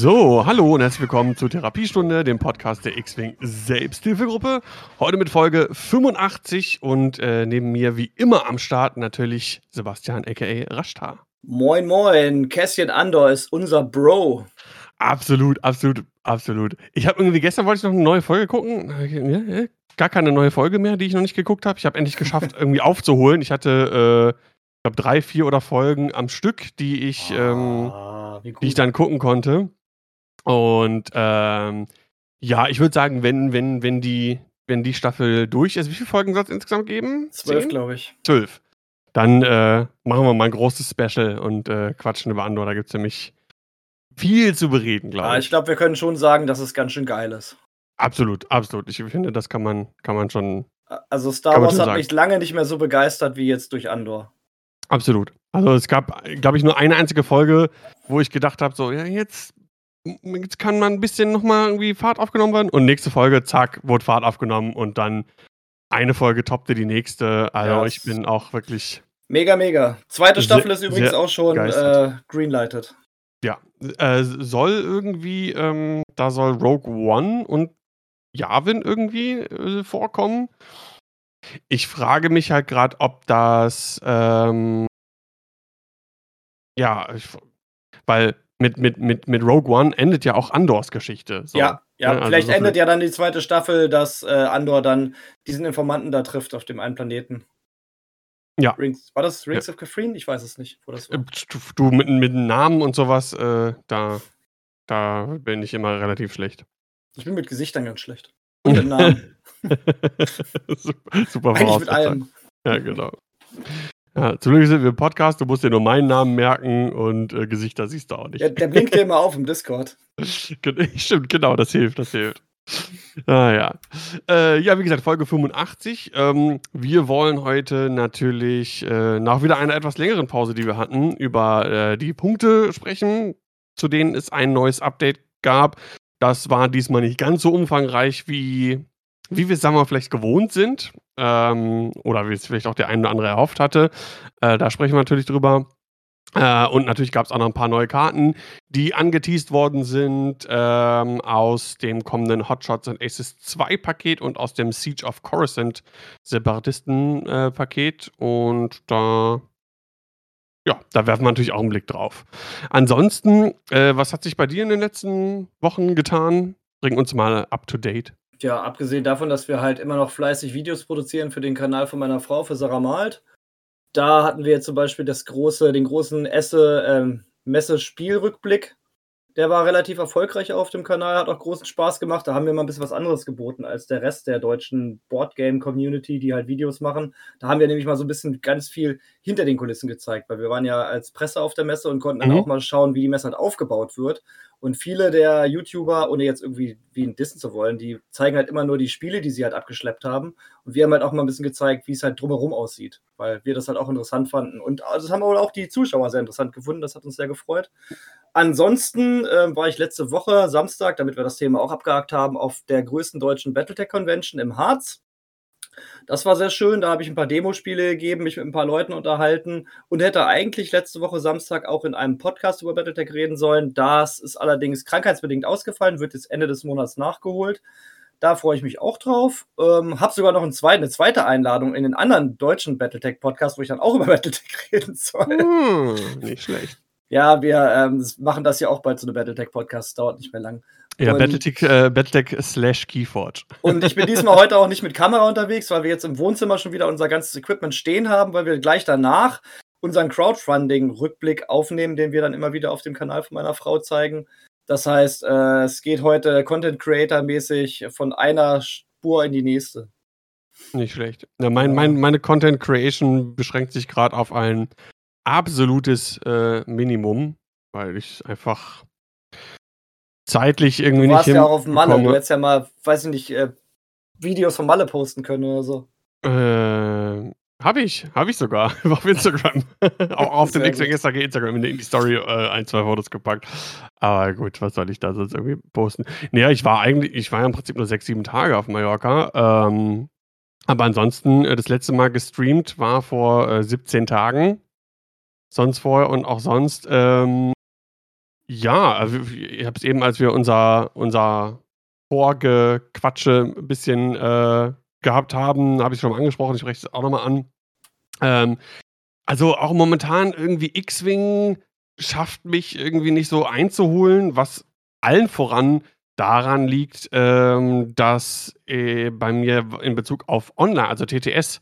So, hallo und herzlich willkommen zur Therapiestunde, dem Podcast der X-Wing Selbsthilfegruppe. Heute mit Folge 85 und äh, neben mir wie immer am Start natürlich Sebastian aka Rashtar. Moin, moin. Kässchen Andor ist unser Bro. Absolut, absolut, absolut. Ich habe irgendwie gestern wollte ich noch eine neue Folge gucken. Ja, gar keine neue Folge mehr, die ich noch nicht geguckt habe. Ich habe endlich geschafft, irgendwie aufzuholen. Ich hatte, äh, ich glaube, drei, vier oder Folgen am Stück, die ich, ähm, Ah, die ich dann gucken konnte. Und ähm, ja, ich würde sagen, wenn, wenn, wenn die, wenn die Staffel durch ist, wie viele Folgen soll es insgesamt geben? Zwölf, glaube ich. Zwölf. Dann äh, machen wir mal ein großes Special und äh, quatschen über Andor. Da gibt es nämlich viel zu bereden, glaube Ah, ich. ich glaube, wir können schon sagen, dass es ganz schön geil ist. Absolut, absolut. Ich finde, das kann man, kann man schon. Also Star Wars hat sagen. mich lange nicht mehr so begeistert wie jetzt durch Andor. Absolut. Also es gab, glaube ich, nur eine einzige Folge, wo ich gedacht habe, so, ja, jetzt, jetzt kann man ein bisschen nochmal irgendwie Fahrt aufgenommen werden. Und nächste Folge, zack, wurde Fahrt aufgenommen und dann eine Folge toppte die nächste. Also Ja, ich bin auch wirklich, Mega, mega. Zweite Staffel ist übrigens auch schon äh, greenlighted. ja, äh, soll irgendwie, ähm, da soll Rogue One und Yavin irgendwie äh, vorkommen. Ich frage mich halt gerade, ob das, ähm, ja, ich, weil mit, mit, mit, mit Rogue One endet ja auch Andors Geschichte. So. Ja, ja. Ne, also vielleicht endet ja dann die zweite Staffel, dass äh, Andor dann diesen Informanten da trifft auf dem einen Planeten. Ja. Rings, war das Rings of Catherine? Ich weiß es nicht, wo das war. Äh, Du mit, mit Namen und sowas, äh, da, da bin ich immer relativ schlecht. Ich bin mit Gesichtern ganz schlecht. Und mit Namen. super, super Eigentlich mit allem. Ja, genau. Ja, zum Glück sind wir im Podcast, du musst dir nur meinen Namen merken und äh, Gesichter siehst du auch nicht. Der, der blinkt dir immer auf im Discord. Stimmt, genau, das hilft, das hilft. Ah, ja. Äh, ja, wie gesagt, Folge 85. Ähm, wir wollen heute natürlich äh, nach wieder einer etwas längeren Pause, die wir hatten, über äh, die Punkte sprechen, zu denen es ein neues Update gab. Das war diesmal nicht ganz so umfangreich, wie, wie wir es, sagen wir vielleicht gewohnt sind. Ähm, oder wie es vielleicht auch der eine oder andere erhofft hatte. Äh, da sprechen wir natürlich drüber. Äh, und natürlich gab es auch noch ein paar neue Karten, die angeteased worden sind ähm, aus dem kommenden Hotshots and Aces 2 Paket und aus dem Siege of Coruscant Separatisten äh, Paket. Und da, ja, da werfen wir natürlich auch einen Blick drauf. Ansonsten, äh, was hat sich bei dir in den letzten Wochen getan? Bring uns mal up to date. Ja, abgesehen davon, dass wir halt immer noch fleißig Videos produzieren für den Kanal von meiner Frau, für Sarah Malt. Da hatten wir zum Beispiel das große, den großen Esse ähm, Messe-Spielrückblick. Der war relativ erfolgreich auf dem Kanal, hat auch großen Spaß gemacht. Da haben wir mal ein bisschen was anderes geboten als der Rest der deutschen Boardgame-Community, die halt Videos machen. Da haben wir nämlich mal so ein bisschen ganz viel hinter den Kulissen gezeigt, weil wir waren ja als Presse auf der Messe und konnten dann Mhm. auch mal schauen, wie die Messe halt aufgebaut wird. Und viele der YouTuber, ohne jetzt irgendwie wie ein dissen zu wollen, die zeigen halt immer nur die Spiele, die sie halt abgeschleppt haben. Und wir haben halt auch mal ein bisschen gezeigt, wie es halt drumherum aussieht, weil wir das halt auch interessant fanden. Und also das haben auch die Zuschauer sehr interessant gefunden. Das hat uns sehr gefreut. Ansonsten äh, war ich letzte Woche Samstag, damit wir das Thema auch abgehakt haben, auf der größten deutschen Battletech Convention im Harz. Das war sehr schön. Da habe ich ein paar Demospiele gegeben, mich mit ein paar Leuten unterhalten und hätte eigentlich letzte Woche Samstag auch in einem Podcast über Battletech reden sollen. Das ist allerdings krankheitsbedingt ausgefallen, wird jetzt Ende des Monats nachgeholt. Da freue ich mich auch drauf. Ähm, habe sogar noch einen zweiten, eine zweite Einladung in den anderen deutschen Battletech-Podcast, wo ich dann auch über Battletech reden soll. Hm, nicht schlecht. Ja, wir ähm, machen das ja auch bald zu einem Battletech-Podcast. Dauert nicht mehr lang. Ja, Battletech, äh, Battletech slash Keyforge. Und ich bin diesmal heute auch nicht mit Kamera unterwegs, weil wir jetzt im Wohnzimmer schon wieder unser ganzes Equipment stehen haben, weil wir gleich danach unseren Crowdfunding-Rückblick aufnehmen, den wir dann immer wieder auf dem Kanal von meiner Frau zeigen. Das heißt, äh, es geht heute Content Creator-mäßig von einer Spur in die nächste. Nicht schlecht. Ja, mein, mein, meine Content Creation beschränkt sich gerade auf ein absolutes äh, Minimum, weil ich einfach zeitlich irgendwie Du nicht warst ja auch auf Malle. Du hinbekomme. hättest ja mal, weiß ich nicht, äh, Videos von Malle posten können oder so. Äh, habe ich, habe ich sogar auf Instagram. auch auf dem X-Wing SAG Instagram in die in die Story äh, ein, zwei Fotos gepackt. Aber gut, was soll ich da sonst irgendwie posten? Naja, ich war eigentlich, ich war ja im Prinzip nur sechs, sieben Tage auf Mallorca. Ähm, aber ansonsten, äh, das letzte Mal gestreamt war vor äh, 17 Tagen. Sonst vorher und auch sonst, ähm, Ja, also ich habe es eben, als wir unser unser Vorgequatsche 'n bisschen, äh, gehabt haben, habe ich's schon mal angesprochen, ich spreche es auch noch mal an. Ähm, also, auch momentan irgendwie X-Wing schafft mich irgendwie nicht so einzuholen, was allen voran daran liegt, ähm, dass, äh, bei mir in Bezug auf Online, also TTS,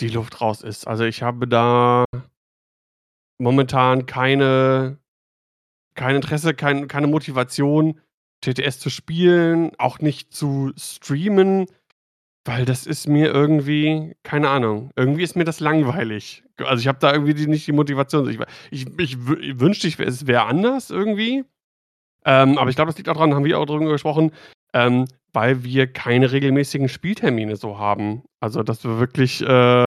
die Luft raus ist. Also, ich habe da momentan keine kein Interesse, kein keine Motivation, TTS zu spielen, auch nicht zu streamen, weil das ist mir irgendwie keine Ahnung, irgendwie ist mir das langweilig. Also, ich habe da irgendwie die nicht die Motivation. Ich ich ich wü wünschte, ich es wäre anders irgendwie. Ähm, aber ich glaube, das liegt auch daran, haben wir auch drüber gesprochen, ähm, weil wir keine regelmäßigen Spieltermine so haben. Also, dass wir wirklich, äh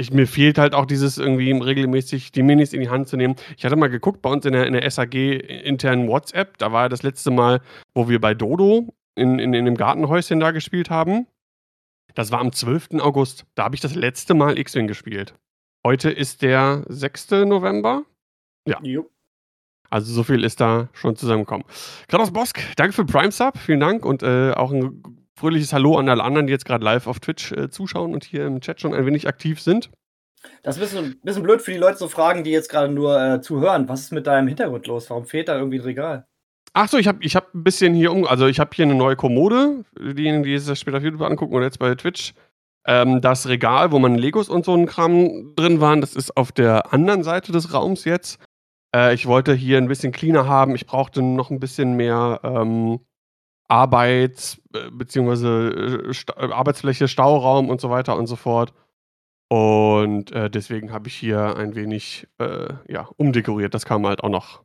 ich mir fehlt halt auch dieses irgendwie regelmäßig die Minis in die Hand zu nehmen. Ich hatte mal geguckt bei uns in der in der SAG internen WhatsApp, da war ja das letzte Mal, wo wir bei Dodo in in in dem Gartenhäuschen da gespielt haben. Das war am 12. August. Da habe ich das letzte Mal X-Wing gespielt. Heute ist der 6. November. Ja. Jo. Also, so viel ist da schon zusammengekommen. Kratos Bosk, danke für Prime Sub, vielen Dank und, äh, auch 'n g fröhliches Hallo an alle anderen, die jetzt grad live auf Twitch, äh, zuschauen und hier im Chat schon ein wenig aktiv sind. Das ist bisschen bisschen blöd für die Leute zu fragen, die jetzt grade nur, äh, zuhören. Was ist mit deinem Hintergrund los? Warum fehlt da irgendwie 'n Regal? Ach so, ich habe ich habe 'n bisschen hier um also, ich habe hier 'ne neue Kommode, diejenigen, die das später auf YouTube angucken oder jetzt bei Twitch. Ähm, das Regal, wo meine Legos und so 'n Kram drin waren, das ist auf der anderen Seite des Raums jetzt. Äh, ich wollte hier 'n bisschen cleaner haben. Ich brauchte noch 'n bisschen mehr, ähm, Arbeits äh, beziehungsweise, äh, Sta Arbeitsfläche, Stauraum und so weiter und so fort. Und, äh, deswegen habe ich hier ein wenig, äh, ja, umdekoriert. Das kam halt auch noch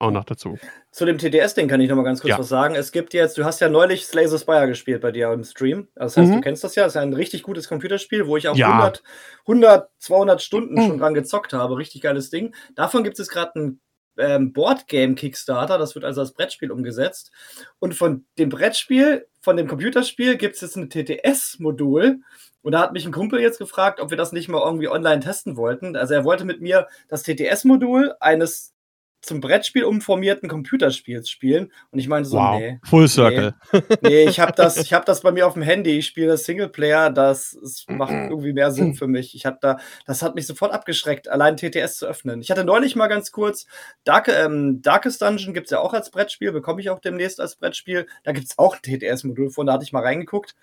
auch noch dazu. Zu dem TTS-Ding kann ich noch mal ganz kurz Ja. was sagen. Es gibt jetzt du hast ja neulich Slay the Spire gespielt bei dir im Stream. Das heißt, du Mhm. kennst das ja. Das ist ja 'n richtig gutes Computerspiel, wo ich auch Ja. 100 100, 200 Stunden schon Mhm. dran gezockt habe. Richtig geiles Ding. Davon gibt es grad 'n, ähm, Boardgame-Kickstarter. Das wird also als Brettspiel umgesetzt. Und von dem Brettspiel von dem Computerspiel gibt's jetzt 'n TTS-Modul. Und da hat mich 'n Kumpel jetzt gefragt, ob wir das nicht mal irgendwie online testen wollten. Also, er wollte mit mir das TTS-Modul eines zum Brettspiel umformierten Computerspiels spielen. Und ich meinte so: Wow, „Ne, Full Circle. ne, ne, ich habe das ich habe das bei mir aufm Handy. Ich spiele das Singleplayer. Das es macht irgendwie mehr Sinn für mich. Ich da das hat mich sofort abgeschreckt, allein TTS zu öffnen. Ich hatte neulich mal ganz kurz Dark ähm, Darkest Dungeon gibt's ja auch als Brettspiel, bekomme ich auch demnächst als Brettspiel. Da gibt's auch 'n TTS-Modul von, da hatte ich mal reingeguckt,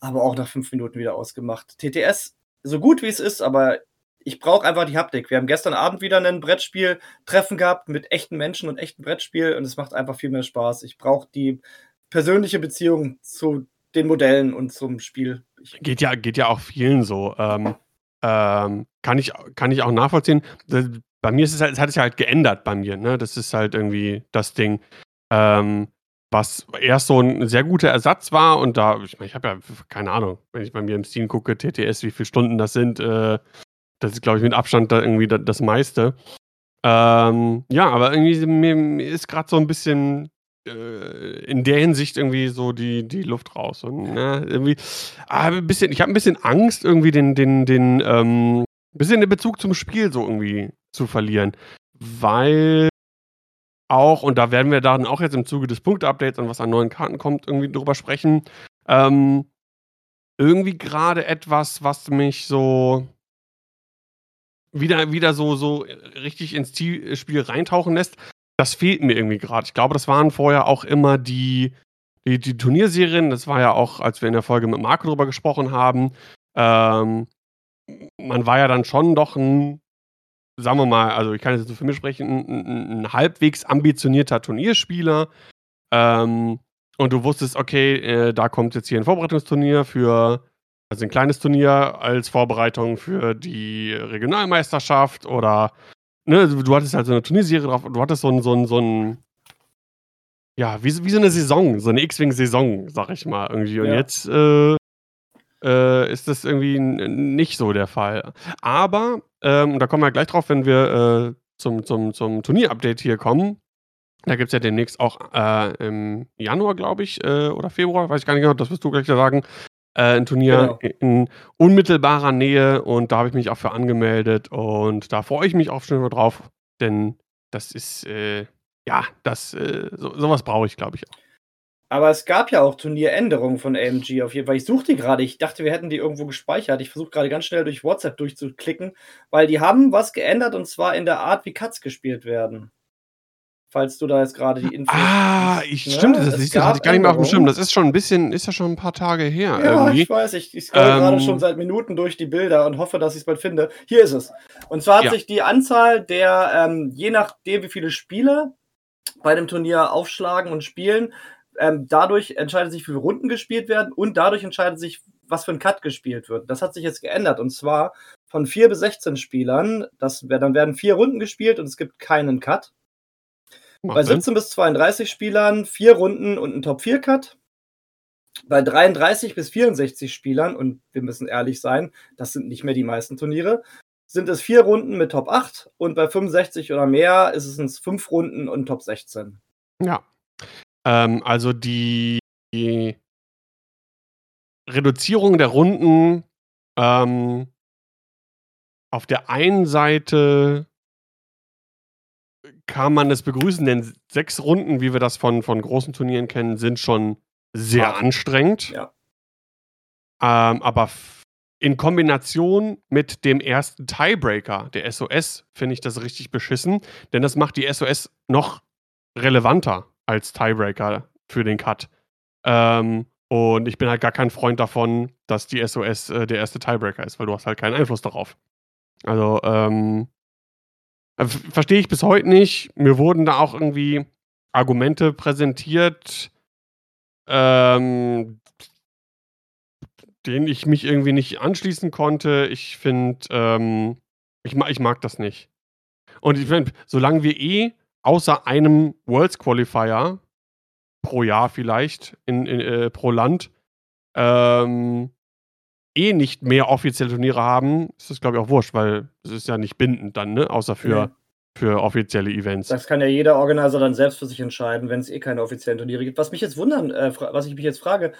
aber auch nach 5 Minuten wieder ausgemacht. TTS, so gut wie es ist, aber ich brauche einfach die Haptik. Wir haben gestern Abend wieder 'nen Brettspieltreffen gehabt mit echten Menschen und echtem Brettspiel und es macht einfach viel mehr Spaß. Ich brauche die persönliche Beziehung zu den Modellen und zum Spiel. Ich Geht ja geht ja auch vielen so. Ähm, ähm, kann ich kann ich auch nachvollziehen. Bei mir ist es halt es hat sich halt geändert bei mir, ne? Das ist halt irgendwie das Ding, ähm, was erst so 'n sehr guter Ersatz war und da ich meine, ich habe ja keine Ahnung, wenn ich bei mir im Steam gucke, TTS, wie viel Stunden das sind, äh, das ist, glaube ich, mit Abstand da irgendwie da das meiste. Ähm, ja, aber irgendwie mir mir ist grad so 'n bisschen, äh, in der Hinsicht irgendwie so die die Luft raus und, ne, irgendwie ah, 'n bisschen ich habe 'n bisschen Angst, irgendwie den den den, ähm bisschen den Bezug zum Spiel so irgendwie zu verlieren, weil auch und da werden wir dann auch jetzt im Zuge des Punkte-Updates und was an neuen Karten kommt, irgendwie drüber sprechen, ähm, irgendwie grade etwas, was mich so wieder wieder so so richtig ins Zi Spiel reintauchen lässt, das fehlt mir irgendwie grad. Ich glaube, das waren vorher auch immer die die die Turnierserien. Das war ja auch, als wir in der Folge mit Marco drüber gesprochen haben, ähm, man war ja dann schon doch 'n sagen wir mal, also, ich kann jetzt nur für mich sprechen, 'n 'n 'n 'n halbwegs ambitionierter Turnierspieler. Ähm, und du wusstest, okay, äh, da kommt jetzt hier 'n Vorbereitungsturnier für also, 'n kleines Turnier als Vorbereitung für die Regionalmeisterschaft oder ne, du hattest halt so 'ne Turnierserie drauf und du hattest so 'n so 'n so 'n ja, wie so wie so 'ne Saison, so 'ne X-Wing-Saison, sage ich mal irgendwie. Und Ja. jetzt, äh, äh, ist das irgendwie nicht so der Fall. Aber, ähm, da kommen wir gleich drauf, wenn wir, äh, zum zum zum Turnier-Update hier kommen. Da gibt's ja demnächst auch, äh, im Januar, glaube ich, äh, oder Februar, weiß ich gar nicht genau, das wirst du gleich sagen, äh, 'n Turnier Genau. in unmittelbarer Nähe und da habe ich mich auch für angemeldet und da freue ich mich auch schon drauf, denn das ist, äh ja, das, äh, so, sowas brauche ich, glaube ich, auch. Aber es gab ja auch Turnieränderungen von AMG auf jeden Fall. Ich suche die gerade. Ich dachte, wir hätten die irgendwo gespeichert. Ich versuche gerade ganz schnell durch WhatsApp durchzuklicken, weil die haben was geändert und zwar in der Art, wie Cuts gespielt werden. Falls du da jetzt gerade die Infos. Ah, ich, ne? stimmt, das, das hatte ich gar nicht mehr auf dem Schirm. Das ist schon ein bisschen, ist ja schon ein paar Tage her. Ja, irgendwie. ich weiß. Ich, ich scroll ähm, gerade schon seit Minuten durch die Bilder und hoffe, dass ich es bald finde. Hier ist es. Und zwar hat ja. sich die Anzahl der, ähm, je nachdem, wie viele Spieler bei dem Turnier aufschlagen und spielen, ähm, dadurch entscheidet sich, wie viele Runden gespielt werden und dadurch entscheidet sich, was für ein Cut gespielt wird. Das hat sich jetzt geändert und zwar von 4 bis 16 Spielern. Das, dann werden vier Runden gespielt und es gibt keinen Cut. Bei 17 bis 32 Spielern vier Runden und ein Top-4-Cut. Bei 33 bis 64 Spielern, und wir müssen ehrlich sein, das sind nicht mehr die meisten Turniere, sind es vier Runden mit Top 8 und bei 65 oder mehr ist es fünf Runden und Top 16. Ja, ähm, also die Reduzierung der Runden, ähm auf der einen Seite kann man es begrüßen, denn sechs Runden, wie wir das von von großen Turnieren kennen, sind schon sehr Hart. anstrengend. Ja. Ähm, aber in Kombination mit dem ersten Tiebreaker, der SOS, finde ich das richtig beschissen, denn das macht die SOS noch relevanter als Tiebreaker für den Cut. Ähm, und ich bin halt gar kein Freund davon, dass die SOS äh, der erste Tiebreaker ist, weil du hast halt keinen Einfluss darauf. Also, ähm, äh, verstehe ich bis heute nicht. Mir wurden da auch irgendwie Argumente präsentiert, ähm, denen ich mich irgendwie nicht anschließen konnte. Ich finde, ähm, ich, ich mag das nicht. Und ich finde, solange wir eh außer einem Worlds Qualifier pro Jahr vielleicht in, in äh, pro Land ähm, eh nicht mehr offizielle Turniere haben, ist das glaube ich auch wurscht, weil es ist ja nicht bindend dann, ne? Außer für, mhm. für offizielle Events. Das kann ja jeder Organizer dann selbst für sich entscheiden, wenn es eh keine offiziellen Turniere gibt. Was mich jetzt wundern, äh, was ich mich jetzt frage,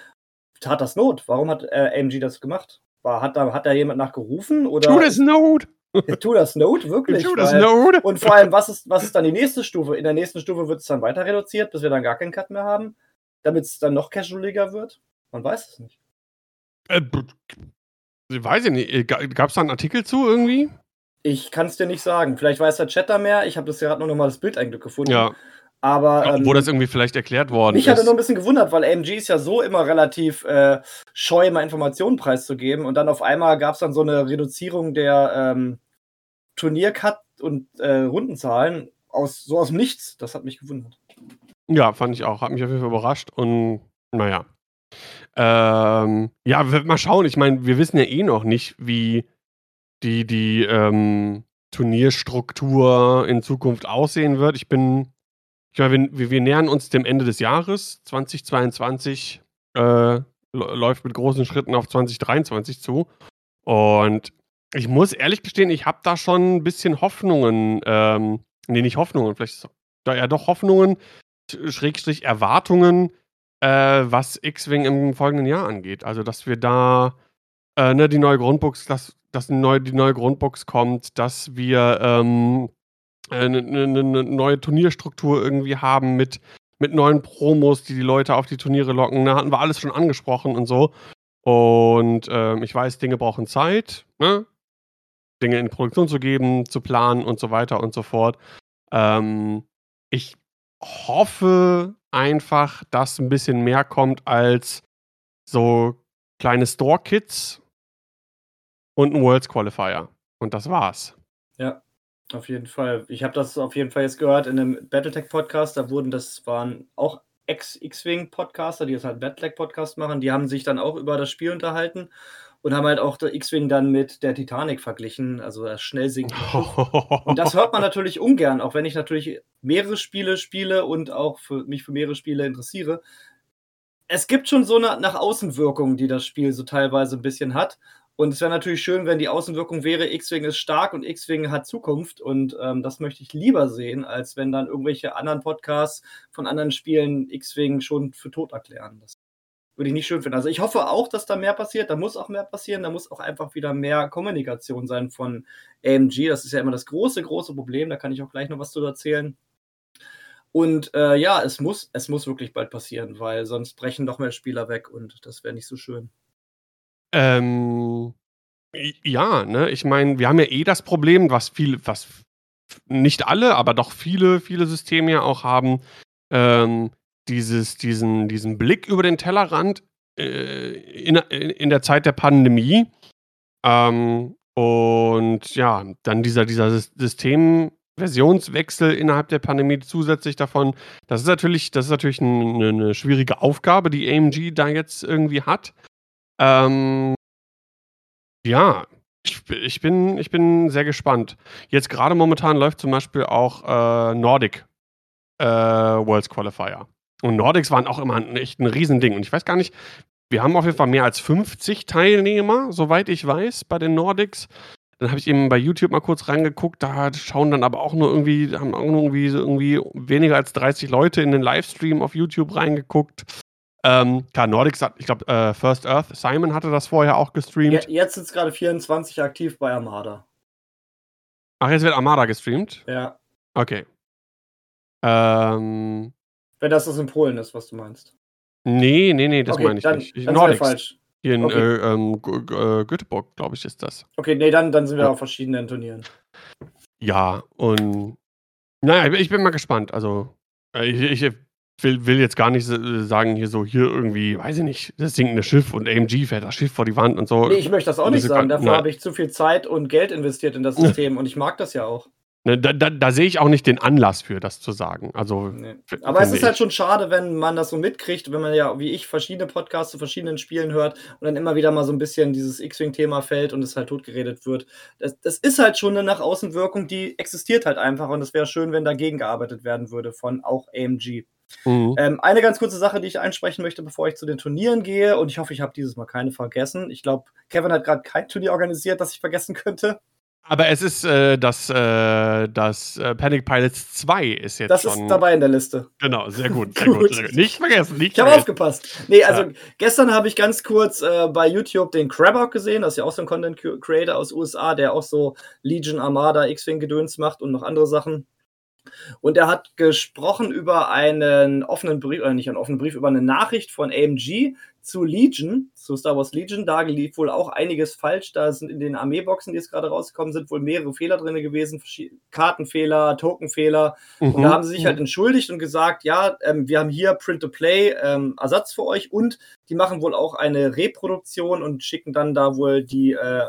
tat das Not? Warum hat äh, AMG das gemacht? War, hat, da, hat da jemand nachgerufen? Oder tu das Not! tu das Not, wirklich. Tu das Not! Und vor allem, was ist, was ist dann die nächste Stufe? In der nächsten Stufe wird es dann weiter reduziert, bis wir dann gar keinen Cut mehr haben, damit es dann noch casualiger wird? Man weiß es nicht. Äh, weiß ich nicht. Äh, Gab es da einen Artikel zu irgendwie? Ich kann es dir nicht sagen. Vielleicht weiß der Chat da mehr. Ich habe das gerade nur noch mal das Bild eigentlich gefunden. Ja. Aber. Ähm, wo das irgendwie vielleicht erklärt worden mich ist. Mich hatte nur ein bisschen gewundert, weil AMG ist ja so immer relativ äh, scheu, mal Informationen preiszugeben. Und dann auf einmal gab es dann so eine Reduzierung der ähm, Turniercut und äh, Rundenzahlen aus, so aus dem Nichts. Das hat mich gewundert. Ja, fand ich auch. Hat mich auf jeden Fall überrascht. Und naja. Ähm, ja, mal schauen. Ich meine, wir wissen ja eh noch nicht, wie die, die ähm, Turnierstruktur in Zukunft aussehen wird. Ich bin ich meine, wir, wir, nähern uns dem Ende des Jahres. 2022 äh, läuft mit großen Schritten auf 2023 zu. Und ich muss ehrlich gestehen, ich habe da schon ein bisschen Hoffnungen, ähm, nee, nicht Hoffnungen, vielleicht ja doch Hoffnungen, Schrägstrich Erwartungen, äh, was X-Wing im folgenden Jahr angeht. Also, dass wir da äh, ne, die neue Grundbox, dass, dass neu, die neue Grundbox kommt, dass wir ähm, eine, eine, eine neue Turnierstruktur irgendwie haben mit, mit neuen Promos, die die Leute auf die Turniere locken. Da hatten wir alles schon angesprochen und so. Und ähm, ich weiß, Dinge brauchen Zeit, ne? Dinge in Produktion zu geben, zu planen und so weiter und so fort. Ähm, ich hoffe einfach, dass ein bisschen mehr kommt als so kleine Store-Kits und ein Worlds Qualifier. Und das war's. Ja. Auf jeden Fall. Ich habe das auf jeden Fall jetzt gehört in einem Battletech-Podcast. Da wurden, das waren auch Ex-X-Wing-Podcaster, die jetzt halt Battletech-Podcast machen. Die haben sich dann auch über das Spiel unterhalten und haben halt auch der X-Wing dann mit der Titanic verglichen, also das Schnellsinken. und das hört man natürlich ungern, auch wenn ich natürlich mehrere Spiele spiele und auch für mich für mehrere Spiele interessiere. Es gibt schon so eine nach Außenwirkung, die das Spiel so teilweise ein bisschen hat. Und es wäre natürlich schön, wenn die Außenwirkung wäre, X-Wing ist stark und X-Wing hat Zukunft. Und ähm, das möchte ich lieber sehen, als wenn dann irgendwelche anderen Podcasts von anderen Spielen X-Wing schon für tot erklären. Das würde ich nicht schön finden. Also ich hoffe auch, dass da mehr passiert. Da muss auch mehr passieren. Da muss auch einfach wieder mehr Kommunikation sein von AMG. Das ist ja immer das große, große Problem. Da kann ich auch gleich noch was zu erzählen. Und äh, ja, es muss, es muss wirklich bald passieren, weil sonst brechen noch mehr Spieler weg und das wäre nicht so schön. Ähm, ja, ne? Ich meine, wir haben ja eh das Problem, was viel, was nicht alle, aber doch viele, viele Systeme ja auch haben, ähm, dieses, diesen, diesen Blick über den Tellerrand äh, in, in der Zeit der Pandemie. Ähm, und ja, dann dieser, dieser Systemversionswechsel innerhalb der Pandemie zusätzlich davon. Das ist natürlich, das ist natürlich eine, eine schwierige Aufgabe, die AMG da jetzt irgendwie hat. Ähm, ja, ich, ich, bin, ich bin sehr gespannt. Jetzt gerade momentan läuft zum Beispiel auch äh, Nordic äh, Worlds Qualifier. Und Nordics waren auch immer ein, echt ein Riesending. Und ich weiß gar nicht, wir haben auf jeden Fall mehr als 50 Teilnehmer, soweit ich weiß, bei den Nordics. Dann habe ich eben bei YouTube mal kurz reingeguckt, da schauen dann aber auch nur irgendwie, haben auch nur irgendwie, irgendwie weniger als 30 Leute in den Livestream auf YouTube reingeguckt. Ähm, klar, Nordics hat, ich glaube, äh, First Earth, Simon hatte das vorher auch gestreamt. Jetzt sind es gerade 24 aktiv bei Armada. Ach, jetzt wird Armada gestreamt? Ja. Okay. Ähm, Wenn das das in Polen ist, was du meinst. Nee, nee, nee, das Okay, meine ich dann, nicht. Ich, dann Nordics. falsch. Hier in Okay. äh, ähm, äh, Göteborg, glaube ich, ist das. Okay, nee, dann, dann sind wir Ja. auf verschiedenen Turnieren. Ja, und naja, ich bin mal gespannt. Also, äh, ich, ich will, will jetzt gar nicht sagen, hier so, hier irgendwie, weiß ich nicht, das sinkende Schiff und AMG fährt das Schiff vor die Wand und so. Nee, ich möchte das auch Das nicht sagen. Dafür habe ich zu viel Zeit und Geld investiert in das System und ich mag das ja auch. Ne, da, da, da sehe ich auch nicht den Anlass für, das zu sagen. Also, Nee. Aber es ist halt ich. schon schade, wenn man das so mitkriegt, wenn man ja, wie ich, verschiedene Podcasts zu verschiedenen Spielen hört und dann immer wieder mal so ein bisschen dieses X-Wing-Thema fällt und es halt totgeredet wird. Das, das ist halt schon eine Nach-Außen-Wirkung, die existiert halt einfach und es wäre schön, wenn dagegen gearbeitet werden würde von auch AMG. Mhm. Ähm, eine ganz kurze Sache, die ich einsprechen möchte, bevor ich zu den Turnieren gehe und ich hoffe, ich habe dieses Mal keine vergessen. Ich glaube, Kevin hat gerade kein Turnier organisiert, das ich vergessen könnte. Aber es ist äh, das, äh, das äh, Panic Pilots 2 ist jetzt Das schon. ist dabei in der Liste. Genau, sehr gut, sehr Gut. gut. Sehr gut. Nicht vergessen, nicht Ich habe aufgepasst. Nee, also Ja. gestern habe ich ganz kurz äh, bei YouTube den Crabhawk gesehen, das ist ja auch so ein Content Creator aus USA, der auch so Legion Armada X-Wing Gedöns macht und noch andere Sachen. Und er hat gesprochen über einen offenen Brief, oder nicht einen offenen Brief, über eine Nachricht von AMG zu Legion, zu Star Wars Legion. Da lief wohl auch einiges falsch. Da sind in den Armeeboxen, die jetzt gerade rausgekommen sind, wohl mehrere Fehler drin gewesen. Kartenfehler, Tokenfehler. Und Mhm. da haben sie sich halt entschuldigt und gesagt, ja, ähm, wir haben hier Print-to-Play ähm, Ersatz für euch und die machen wohl auch eine Reproduktion und schicken dann da wohl die äh,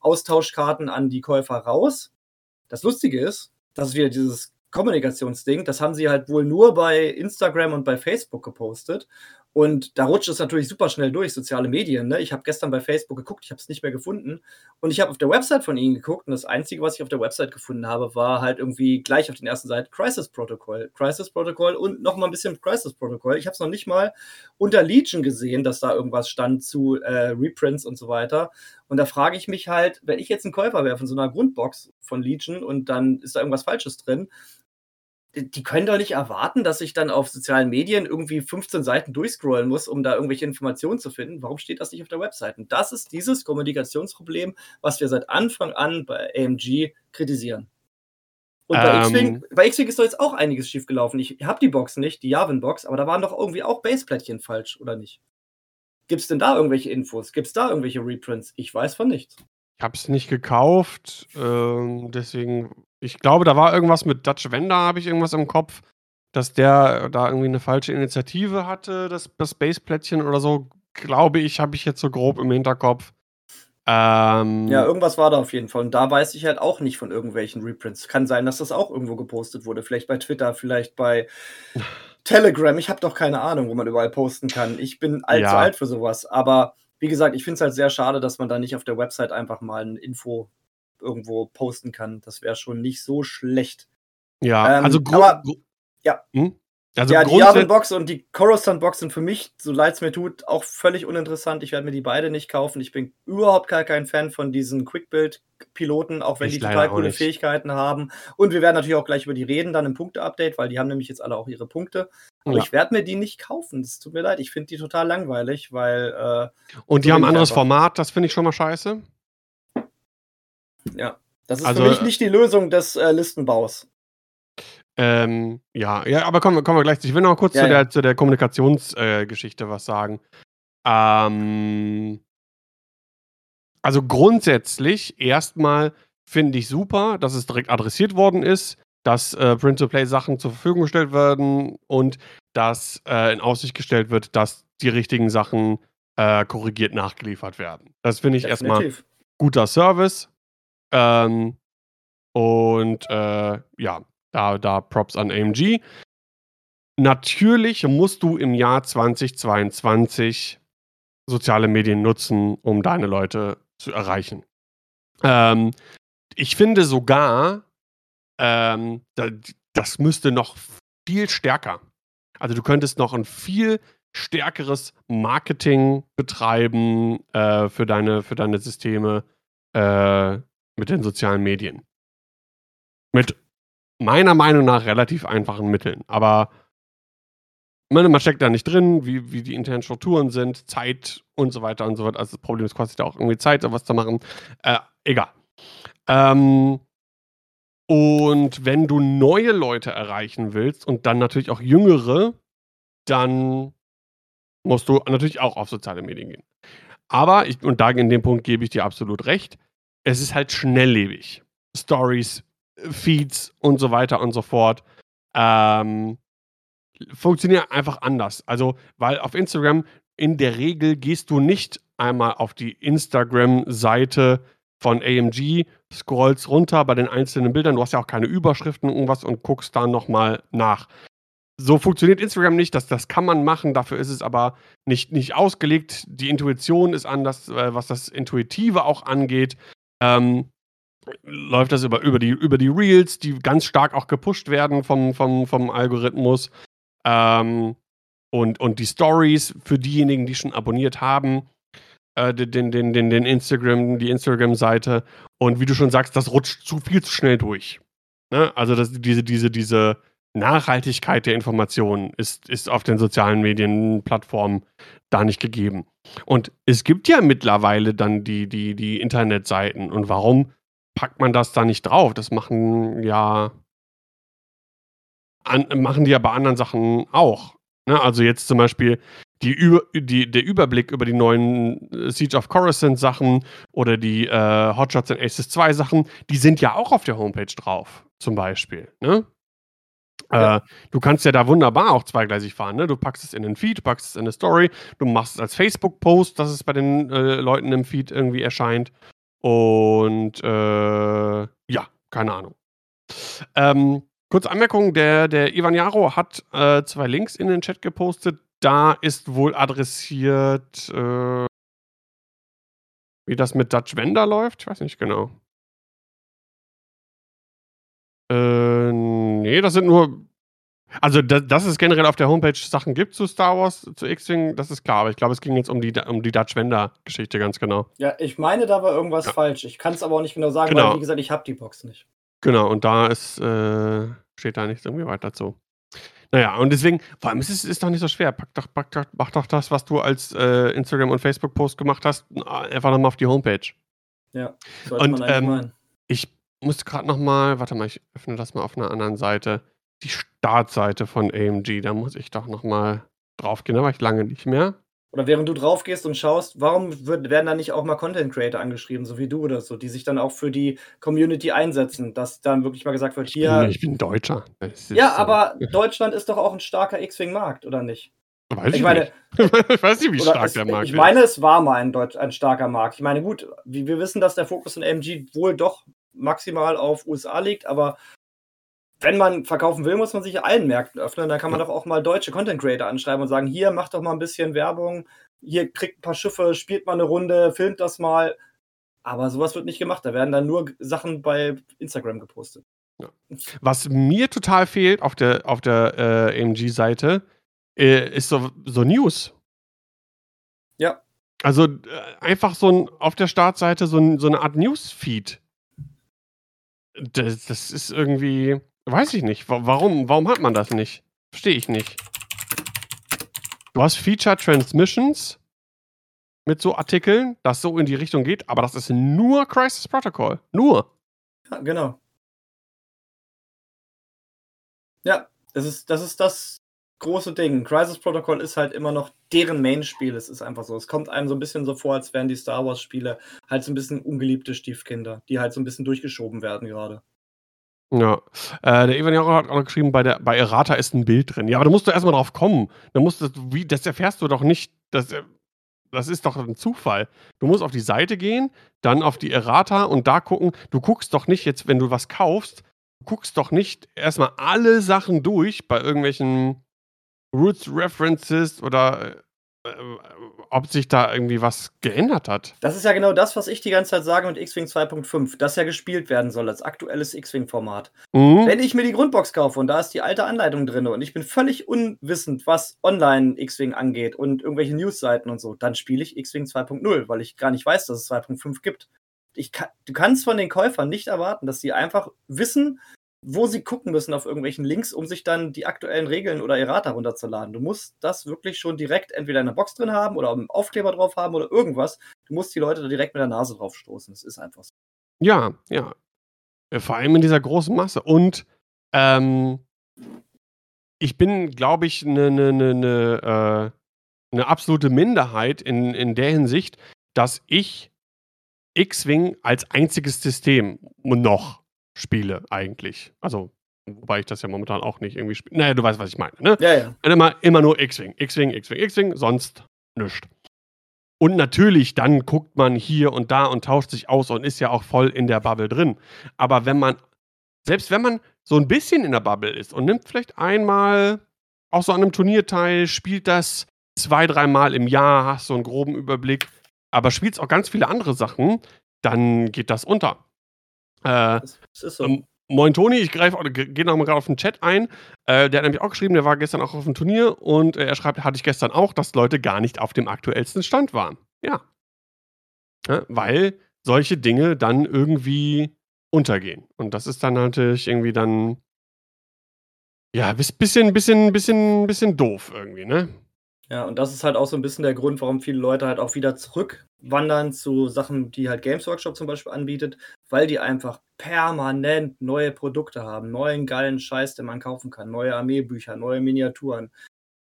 Austauschkarten an die Käufer raus. Das Lustige ist, dass wir dieses Kommunikationsding, das haben sie halt wohl nur bei Instagram und bei Facebook gepostet. Und da rutscht es natürlich super schnell durch, soziale Medien. Ne? Ich habe gestern bei Facebook geguckt, ich habe es nicht mehr gefunden. Und ich habe auf der Website von ihnen geguckt und das Einzige, was ich auf der Website gefunden habe, war halt irgendwie gleich auf den ersten Seiten Crisis Protocol. Crisis Protocol und noch mal ein bisschen Crisis Protocol. Ich habe es noch nicht mal unter Legion gesehen, dass da irgendwas stand zu äh, Reprints und so weiter. Und da frage ich mich halt, wenn ich jetzt einen Käufer wäre von so einer Grundbox von Legion und dann ist da irgendwas Falsches drin, die können doch nicht erwarten, dass ich dann auf sozialen Medien irgendwie 15 Seiten durchscrollen muss, um da irgendwelche Informationen zu finden. Warum steht das nicht auf der Website? Und das ist dieses Kommunikationsproblem, was wir seit Anfang an bei AMG kritisieren. Und bei Ähm. X-Wing, bei X-Wing ist doch jetzt auch einiges schiefgelaufen. Ich habe die Box nicht, die Yavin-Box, aber da waren doch irgendwie auch Baseplättchen falsch, oder nicht? Gibt es denn da irgendwelche Infos? Gibt es da irgendwelche Reprints? Ich weiß von nichts. Ich habe es nicht gekauft, ähm, deswegen, ich glaube, da war irgendwas mit Dutch Vendor, habe ich irgendwas im Kopf, dass der da irgendwie eine falsche Initiative hatte, das, das Baseplättchen oder so, glaube ich, habe ich jetzt so grob im Hinterkopf. Ähm, Ja, irgendwas war da auf jeden Fall. Und da weiß ich halt auch nicht von irgendwelchen Reprints. Kann sein, dass das auch irgendwo gepostet wurde. Vielleicht bei Twitter, vielleicht bei Telegram. Ich habe doch keine Ahnung, wo man überall posten kann. Ich bin allzu Ja. alt für sowas. Aber wie gesagt, ich finde es halt sehr schade, dass man da nicht auf der Website einfach mal ein Info irgendwo posten kann. Das wäre schon nicht so schlecht. ja, ähm, also, aber- ja. Hm? Also ja, die grundsätzlich. Yavin-Box und die Coruscant-Box sind für mich, so leid es mir tut, auch völlig uninteressant. Ich werde mir die beide nicht kaufen. Ich bin überhaupt gar kein Fan von diesen Quick-Build-Piloten, auch wenn Ich die total coole nicht. Fähigkeiten haben. Und wir werden natürlich auch gleich über die reden, dann im Punkte-Update, weil die haben nämlich jetzt alle auch ihre Punkte. Aber Ja. ich werde mir die nicht kaufen. Es tut mir leid. Ich finde die total langweilig, weil, äh, Und die so haben ein anderes. Format, das finde ich schon mal scheiße. Ja, das ist Also, für mich äh, nicht die Lösung des äh, Listenbaus. Ähm, ja, ja, aber kommen, wir- kommen wir gleich zu. Ich will noch kurz Ja, zu, ja. der, zu der Kommunikationsgeschichte äh, was sagen. Ähm, also grundsätzlich erstmal finde ich super, dass es direkt adressiert worden ist, dass äh, Print-to-Play-Sachen zur Verfügung gestellt werden und dass äh, in Aussicht gestellt wird, dass die richtigen Sachen äh, korrigiert nachgeliefert werden. Das finde ich erstmal Definitiv. guter Service. Ähm, und äh, ja, da, da Props an AMG. Natürlich musst du im Jahr 2022 soziale Medien nutzen, um deine Leute zu erreichen. Ähm, ich finde sogar, ähm, da, das müsste noch viel stärker. Also du könntest noch ein viel stärkeres Marketing betreiben äh, für, deine, für deine Systeme äh, mit den sozialen Medien. Mit meiner Meinung nach relativ einfachen Mitteln. Aber man, man steckt da nicht drin, wie, wie die internen Strukturen sind, Zeit und so weiter und so fort. Also das Problem ist quasi da auch irgendwie Zeit, sowas zu machen. Äh, egal. Ähm, und wenn du neue Leute erreichen willst und dann natürlich auch jüngere, dann musst du natürlich auch auf soziale Medien gehen. Aber, ich, und da in dem Punkt gebe ich dir absolut recht, es ist halt schnelllebig. Stories, Feeds und so weiter und so fort. Ähm, funktionieren einfach anders. Also, weil auf Instagram in der Regel gehst du nicht einmal auf die Instagram-Seite von AMG, scrollst runter bei den einzelnen Bildern, du hast ja auch keine Überschriften irgendwas und guckst da nochmal nach. So funktioniert Instagram nicht, das, das kann man machen, dafür ist es aber nicht, nicht ausgelegt. Die Intuition ist anders, äh, was das Intuitive auch angeht. Ähm, läuft das über, über, die, über die Reels, die ganz stark auch gepusht werden vom, vom, vom Algorithmus. Ähm, und, und die Stories für diejenigen, die schon abonniert haben, äh, den, den, den, den Instagram, die Instagram-Seite. Und wie du schon sagst, das rutscht zu viel zu schnell durch. Ne? Also das, diese, diese, diese Nachhaltigkeit der Informationen ist, ist auf den sozialen Medienplattformen da nicht gegeben. Und es gibt ja mittlerweile dann die, die, die Internetseiten. Und warum packt man das da nicht drauf? Das machen ja an, machen die ja bei anderen Sachen auch. Ne? Also jetzt zum Beispiel die, die, der Überblick über die neuen äh, Siege of Coruscant Sachen oder die äh, Hotshots and Aces 2 Sachen, die sind ja auch auf der Homepage drauf, zum Beispiel. Ne? Ja. Äh, du kannst ja da wunderbar auch zweigleisig fahren. Ne? Du packst es in den Feed, du packst es in eine Story, du machst es als Facebook-Post, dass es bei den äh, Leuten im Feed irgendwie erscheint. Und äh, ja, keine Ahnung. Ähm, kurze Anmerkung: der, der Ivan Jaro hat äh, zwei Links in den Chat gepostet. Da ist wohl adressiert, äh, wie das mit Dutch Vendor läuft. Ich weiß nicht genau. Äh, nee, das sind nur. Also, da, dass es generell auf der Homepage Sachen gibt zu Star Wars, zu X-Wing, das ist klar. Aber ich glaube, es ging jetzt um die, um die Dutch Vendor-Geschichte ganz genau. Ja, ich meine, da war irgendwas Ja. falsch. Ich kann es aber auch nicht genau sagen, Genau. weil, wie gesagt, ich habe die Box nicht. Genau, und da ist, äh, steht da nichts irgendwie weiter zu. Naja, und deswegen, vor allem ist es ist doch nicht so schwer. Pack doch, pack doch, mach doch das, was du als äh, Instagram- und Facebook-Post gemacht hast, einfach nochmal auf die Homepage. Ja, sollte Und, man eigentlich ähm, meinen. Ich muss gerade nochmal, warte mal, ich öffne das mal auf einer anderen Seite. Die Startseite von AMG, da muss ich doch nochmal drauf gehen, da war ich lange nicht mehr. Oder während du drauf gehst und schaust, warum wird, werden da nicht auch mal Content Creator angeschrieben, so wie du oder so, die sich dann auch für die Community einsetzen, dass dann wirklich mal gesagt wird, Ich bin, hier. ich bin Deutscher. Ja, äh, aber Deutschland ist doch auch ein starker X-Wing-Markt, oder nicht? Weiß ich, ich meine, nicht. ich weiß nicht, wie stark es, der Markt ich ist. meine, es war mal ein, Deutsch, ein starker Markt. Ich meine, gut, wir wissen, dass der Fokus in AMG wohl doch maximal auf USA liegt, aber wenn man verkaufen will, muss man sich allen Märkten öffnen. Dann kann man doch auch mal deutsche Content Creator anschreiben und sagen: Hier, macht doch mal ein bisschen Werbung, hier kriegt ein paar Schiffe, spielt mal eine Runde, filmt das mal. Aber sowas wird nicht gemacht. Da werden dann nur Sachen bei Instagram gepostet. Was mir total fehlt auf der, auf der äh, AMG-Seite, äh, ist so, so News. Ja. Also äh, einfach so ein, auf der Startseite so, ein, so eine Art Newsfeed. Das, das ist irgendwie, weiß ich nicht. Wa- Warum, warum hat man das nicht? Verstehe ich nicht. Du hast Feature Transmissions mit so Artikeln, das so in die Richtung geht, aber das ist nur Crisis Protocol. Nur. Ja, genau. Ja, das ist, das ist das große Ding. Crisis Protocol ist halt immer noch deren Main-Spiel. Es ist einfach so. Es kommt einem so ein bisschen so vor, als wären die Star Wars-Spiele halt so ein bisschen ungeliebte Stiefkinder, die halt so ein bisschen durchgeschoben werden gerade. Ja. Äh, der Ivan Jaro hat auch noch geschrieben, bei, der, bei Errata ist ein Bild drin. Ja, aber da musst du erstmal drauf kommen. Da musst du, wie, das erfährst du doch nicht. Das, äh, das ist doch ein Zufall. Du musst auf die Seite gehen, dann auf die Errata und da gucken. Du guckst doch nicht jetzt, wenn du was kaufst, du guckst doch nicht erstmal alle Sachen durch bei irgendwelchen Roots References oder äh, äh, ob sich da irgendwie was geändert hat. Das ist ja genau das, was ich die ganze Zeit sage mit X-Wing 2.5, dass ja gespielt werden soll als aktuelles X-Wing-Format. Mhm. Wenn ich mir die Grundbox kaufe und da ist die alte Anleitung drin und ich bin völlig unwissend, was online X-Wing angeht und irgendwelche Newsseiten und so, dann spiele ich X-Wing 2.0, weil ich gar nicht weiß, dass es 2.5 gibt. Ich kann, du kannst von den Käufern nicht erwarten, dass sie einfach wissen, wo sie gucken müssen auf irgendwelchen Links, um sich dann die aktuellen Regeln oder Errata runterzuladen. Du musst das wirklich schon direkt entweder in der Box drin haben oder einen Aufkleber drauf haben oder irgendwas. Du musst die Leute da direkt mit der Nase drauf stoßen. Das ist einfach so. Ja, ja. Vor allem in dieser großen Masse. Und ähm, ich bin, glaube ich, eine ne, ne, ne, äh, ne absolute Minderheit in, in der Hinsicht, dass ich X-Wing als einziges System noch spiele eigentlich. Also, wobei ich das ja momentan auch nicht irgendwie spiele. Naja, du weißt, was ich meine, ne? Ja, ja. Immer, immer nur X-Wing, X-Wing, X-Wing, X-Wing, sonst nichts. Und natürlich, dann guckt man hier und da und tauscht sich aus und ist ja auch voll in der Bubble drin. Aber wenn man, selbst wenn man so ein bisschen in der Bubble ist und nimmt vielleicht einmal auch so an einem Turnier teil, spielt das zwei, dreimal im Jahr, hast so einen groben Überblick, aber spielst auch ganz viele andere Sachen, dann geht das unter. Äh, das, ist so. Ähm, Moin Toni, ich greife, gehe nochmal gerade auf den Chat ein. Äh, der hat nämlich auch geschrieben, der war gestern auch auf dem Turnier und äh, er schreibt, hatte ich gestern auch, dass Leute gar nicht auf dem aktuellsten Stand waren. Ja. ja. Weil solche Dinge dann irgendwie untergehen. Und das ist dann natürlich irgendwie dann, ja, bisschen, bisschen, bisschen, bisschen doof irgendwie, ne? Ja, und das ist halt auch so ein bisschen der Grund, warum viele Leute halt auch wieder zurückwandern zu Sachen, die halt Games Workshop zum Beispiel anbietet, weil die einfach permanent neue Produkte haben, neuen geilen Scheiß, den man kaufen kann, neue Armeebücher, neue Miniaturen.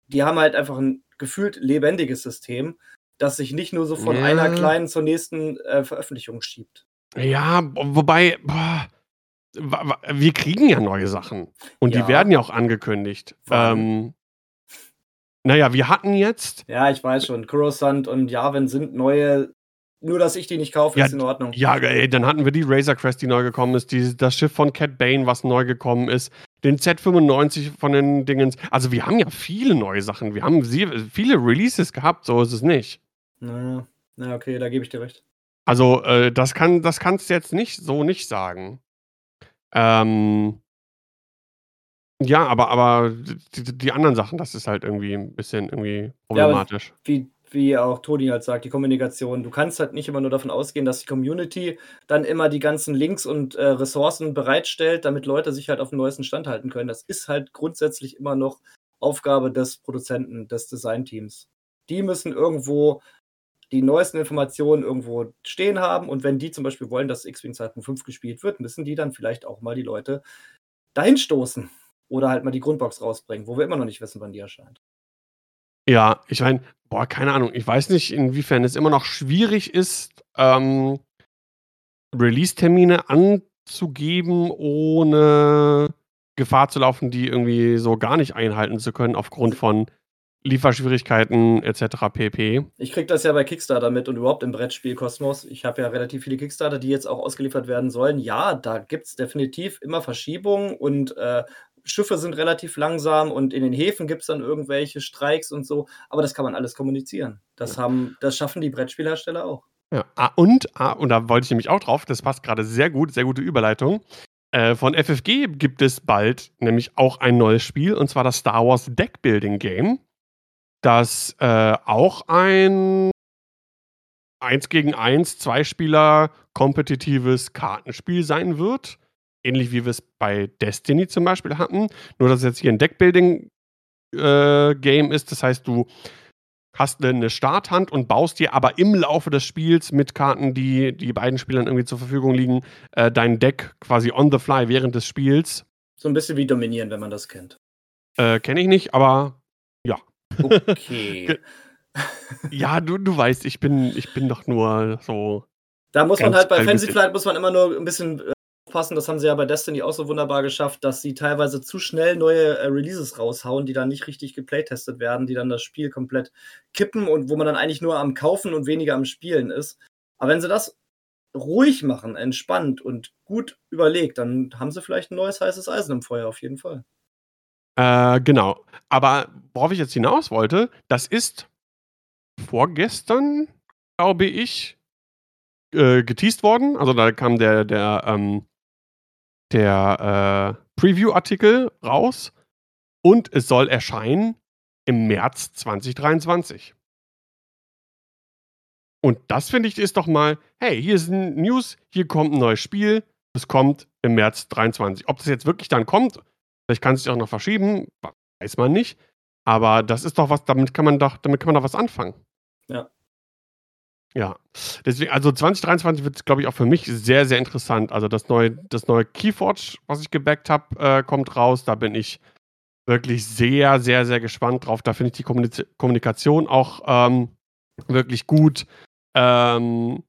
Die haben halt einfach ein gefühlt lebendiges System, das sich nicht nur so von ja. einer kleinen zur nächsten äh, Veröffentlichung schiebt. Ja, wobei, boah, wir kriegen ja neue Sachen. Und ja. die werden ja auch angekündigt. Ähm, naja, wir hatten jetzt. Ja, ich weiß schon. Coruscant und Yavin sind neue. Nur, dass ich die nicht kaufe, ja, ist in Ordnung. Ja, ey, dann hatten wir die Razor Crest, die neu gekommen ist, die, das Schiff von Cat Bane, was neu gekommen ist, den Z95 von den Dingens. Also, wir haben ja viele neue Sachen. Wir haben viele Releases gehabt, so ist es nicht. Na, na okay, da gebe ich dir recht. Also, äh, das, kann, das kannst du jetzt nicht so nicht sagen. Ähm, ja, aber aber die die anderen Sachen, das ist halt irgendwie ein bisschen irgendwie Ja, problematisch. wie wie auch Toni halt sagt, die Kommunikation. Du kannst halt nicht immer nur davon ausgehen, dass die Community dann immer die ganzen Links und, äh, Ressourcen bereitstellt, damit Leute sich halt auf dem neuesten Stand halten können. Das ist halt grundsätzlich immer noch Aufgabe des Produzenten, des Designteams. Die müssen irgendwo die neuesten Informationen irgendwo stehen haben und wenn die zum Beispiel wollen, dass X-Wing 2.5 gespielt wird, müssen die dann vielleicht auch mal die Leute dahin stoßen. Oder halt mal die Grundbox rausbringen, wo wir immer noch nicht wissen, wann die erscheint. Ja, ich meine, boah, keine Ahnung. Ich weiß nicht, inwiefern es immer noch schwierig ist, ähm, Release-Termine anzugeben, ohne Gefahr zu laufen, die irgendwie so gar nicht einhalten zu können, aufgrund von Lieferschwierigkeiten etc. pp. Ich krieg das ja bei Kickstarter mit und überhaupt im Brettspiel-Kosmos. Ich habe ja relativ viele Kickstarter, die jetzt auch ausgeliefert werden sollen. Ja, da gibt es definitiv immer Verschiebungen und äh, Schiffe sind relativ langsam und in den Häfen gibt es dann irgendwelche Streiks und so. Aber das kann man alles kommunizieren. Das, haben, das schaffen die Brettspielhersteller auch. Ja, ah, und, ah, und da wollte ich nämlich auch drauf, das passt gerade sehr gut, sehr gute Überleitung. Äh, von FFG gibt es bald nämlich auch ein neues Spiel, und zwar das Star Wars Deckbuilding Game, das äh, auch ein 1 gegen 1 Zweispieler kompetitives Kartenspiel sein wird ähnlich wie wir es bei Destiny zum Beispiel hatten. Nur, dass es jetzt hier ein Deckbuilding-Game äh, ist. Das heißt, du hast eine Starthand und baust dir aber im Laufe des Spiels mit Karten, die die beiden Spielern irgendwie zur Verfügung liegen, äh, dein Deck quasi on the fly während des Spiels So ein bisschen wie dominieren, wenn man das kennt. Äh, Kenne ich nicht, aber ja. Okay. ja, du, du weißt, ich bin, ich bin doch nur so. Da muss man halt bei Fantasy Flight muss man immer nur ein bisschen aufpassen. Das haben sie ja bei Destiny auch so wunderbar geschafft, dass sie teilweise zu schnell neue äh, Releases raushauen, die dann nicht richtig geplaytestet werden, die dann das Spiel komplett kippen und wo man dann eigentlich nur am Kaufen und weniger am Spielen ist. Aber wenn sie das ruhig machen, entspannt und gut überlegt, dann haben sie vielleicht ein neues heißes Eisen im Feuer, auf jeden Fall. Äh, genau. Aber worauf ich jetzt hinaus wollte, das ist vorgestern, glaube ich, äh, geteased worden. Also da kam der, der, ähm, der äh, Preview-Artikel raus und es soll erscheinen im März 2023. Und das finde ich ist doch mal, hey, hier sind News, hier kommt ein neues Spiel, es kommt im März 23. Ob das jetzt wirklich dann kommt, vielleicht kann es sich auch noch verschieben, weiß man nicht. Aber das ist doch was, damit kann man doch, damit kann man doch was anfangen. Ja. Ja, deswegen, also 2023 wird, glaube ich, auch für mich sehr, sehr interessant. Also das neue, das neue Keyforge, was ich gebackt habe, äh, kommt raus. Da bin ich wirklich sehr, sehr, sehr gespannt drauf. Da finde ich die Kommunik Kommunikation auch ähm, wirklich gut. Ähm,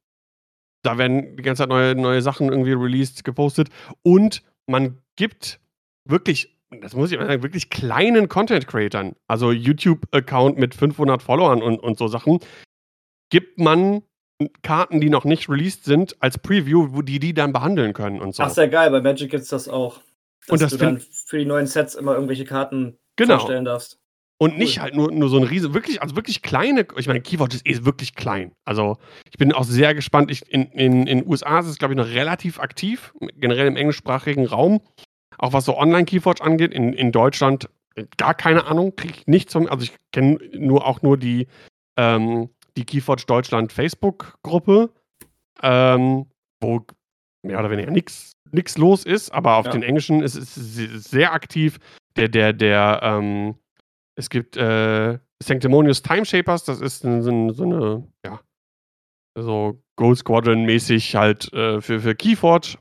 da werden die ganze Zeit neue, neue Sachen irgendwie released, gepostet. Und man gibt wirklich, das muss ich mal sagen, wirklich kleinen Content-Creatern, also YouTube-Account mit 500 Followern und, und so Sachen, gibt man Karten, die noch nicht released sind, als Preview, wo die die dann behandeln können und so. Ach, sehr geil. Bei Magic gibt es das auch. Dass und das du dann für die neuen Sets immer irgendwelche Karten genau. vorstellen darfst. Und nicht cool. halt nur, nur so ein riesen, wirklich, also wirklich kleine, ich meine, Keyword ist eh wirklich klein. Also ich bin auch sehr gespannt. Ich, in den in, in USA ist es, glaube ich, noch relativ aktiv, generell im englischsprachigen Raum. Auch was so Online-Keyforge angeht. In, in Deutschland gar keine Ahnung, kriege ich nichts von. Also ich kenne nur auch nur die, ähm, die Keyforge Deutschland Facebook-Gruppe, ähm, wo mehr oder weniger nichts los ist, aber auf ja. den englischen ist es sehr aktiv. Der, der, der, ähm, es gibt äh, Sanctimonious Timeshapers, das ist ein, so, so, eine, ja, so Gold Squadron-mäßig halt äh, für, für Keyforge.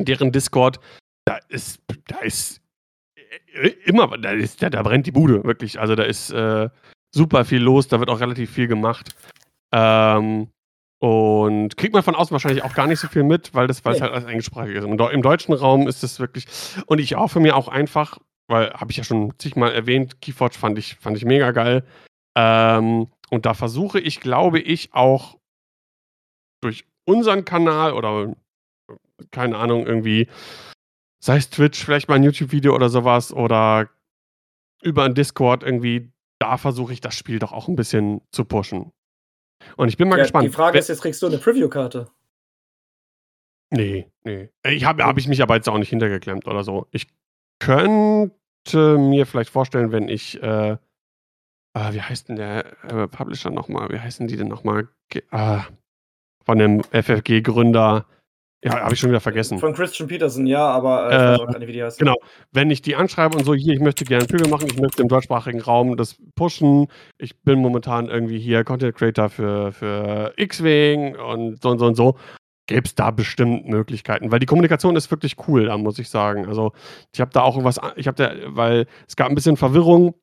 Deren Discord, da ist, da ist äh, immer, da, ist, da, da brennt die Bude, wirklich. Also da ist äh, super viel los, da wird auch relativ viel gemacht. Ähm, und kriegt man von außen wahrscheinlich auch gar nicht so viel mit, weil das, weil es halt alles englischsprachig ist. Im, Im deutschen Raum ist es wirklich. Und ich hoffe mir auch einfach, weil habe ich ja schon zigmal erwähnt, Keyforge fand ich, fand ich mega geil. Ähm, und da versuche ich, glaube ich, auch durch unseren Kanal oder keine Ahnung, irgendwie, sei es Twitch, vielleicht mal ein YouTube-Video oder sowas oder über ein Discord irgendwie, da versuche ich das Spiel doch auch ein bisschen zu pushen. Und ich bin mal ja, gespannt. Die Frage ist, jetzt kriegst du eine Preview-Karte. Nee, nee. Ich habe hab ich mich aber jetzt auch nicht hintergeklemmt oder so. Ich könnte mir vielleicht vorstellen, wenn ich, äh, äh, wie heißt denn der äh, Publisher nochmal? Wie heißen die denn nochmal? Äh, von dem FFG-Gründer. Ja, habe ich schon wieder vergessen. Von Christian Peterson, ja, aber äh, wie die heißt. Genau. Wenn ich die anschreibe und so, hier, ich möchte gerne Preview machen, ich möchte im deutschsprachigen Raum das pushen. Ich bin momentan irgendwie hier Content Creator für, für X-Wing und so und so und so gäbe es da bestimmt Möglichkeiten, weil die Kommunikation ist wirklich cool, da muss ich sagen. Also ich habe da auch was, ich habe da, weil es gab ein bisschen Verwirrung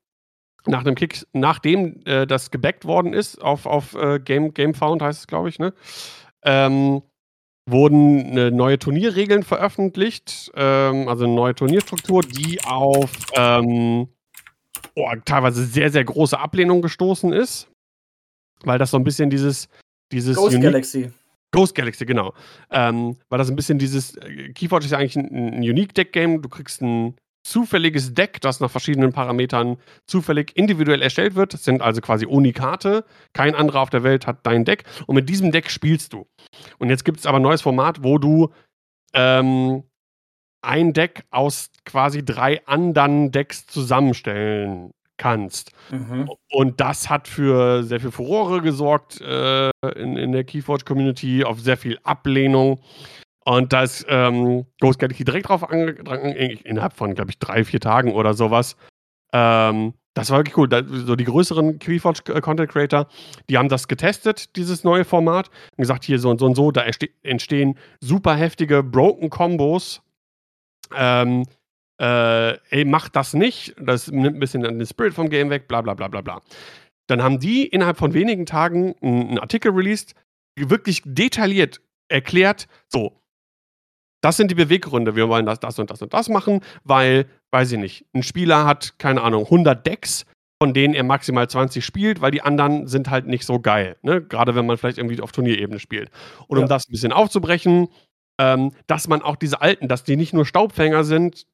nach dem Kick, nachdem äh, das gebackt worden ist auf, auf äh, Game, GameFound heißt es, glaube ich, ne? Ähm, wurden äh, neue Turnierregeln veröffentlicht, ähm, also eine neue Turnierstruktur, die auf ähm, oh, teilweise sehr, sehr große Ablehnung gestoßen ist, weil das so ein bisschen dieses, dieses Ghost Galaxy. Ghost Galaxy, genau. Ähm, weil das ein bisschen dieses. Äh, Keyforge ist ja eigentlich ein, ein Unique-Deck-Game. Du kriegst ein zufälliges Deck, das nach verschiedenen Parametern zufällig individuell erstellt wird. Das sind also quasi Unikate. Kein anderer auf der Welt hat dein Deck. Und mit diesem Deck spielst du. Und jetzt gibt es aber ein neues Format, wo du ähm, ein Deck aus quasi drei anderen Decks zusammenstellen kannst. Mhm. Und das hat für sehr viel Furore gesorgt äh, in, in der Keyforge-Community, auf sehr viel Ablehnung. Und da ist ähm, Ghost Galaxy direkt drauf angegangen, innerhalb von, glaube ich, drei, vier Tagen oder sowas. Ähm, das war wirklich cool. Da, so die größeren Keyforge Content Creator, die haben das getestet, dieses neue Format, und gesagt, hier so und so und so, da entstehen super heftige Broken Combos. Ähm, äh, ey, macht das nicht, das nimmt ein bisschen den Spirit vom Game weg, bla bla bla bla bla. Dann haben die innerhalb von wenigen Tagen einen Artikel released, wirklich detailliert erklärt, so, das sind die Beweggründe, wir wollen das, das und das und das machen, weil, weiß ich nicht, ein Spieler hat, keine Ahnung, 100 Decks, von denen er maximal 20 spielt, weil die anderen sind halt nicht so geil, ne? gerade wenn man vielleicht irgendwie auf Turnierebene spielt. Und ja. um das ein bisschen aufzubrechen, ähm, dass man auch diese alten, dass die nicht nur Staubfänger sind,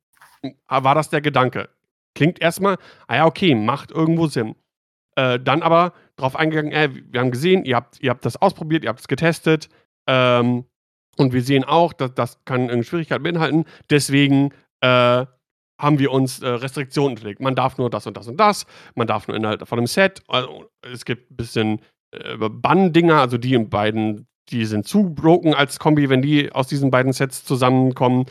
war das der Gedanke. Klingt erstmal, ah ja, okay, macht irgendwo Sinn. Äh, dann aber darauf eingegangen, äh, wir haben gesehen, ihr habt, ihr habt das ausprobiert, ihr habt es getestet. Ähm, und wir sehen auch, dass das kann eine Schwierigkeit beinhalten. Deswegen äh, haben wir uns äh, Restriktionen gelegt. Man darf nur das und das und das. Man darf nur Inhalt von einem Set. Also, es gibt ein bisschen äh, Bann-Dinger, also die beiden, die sind zu broken als Kombi, wenn die aus diesen beiden Sets zusammenkommen.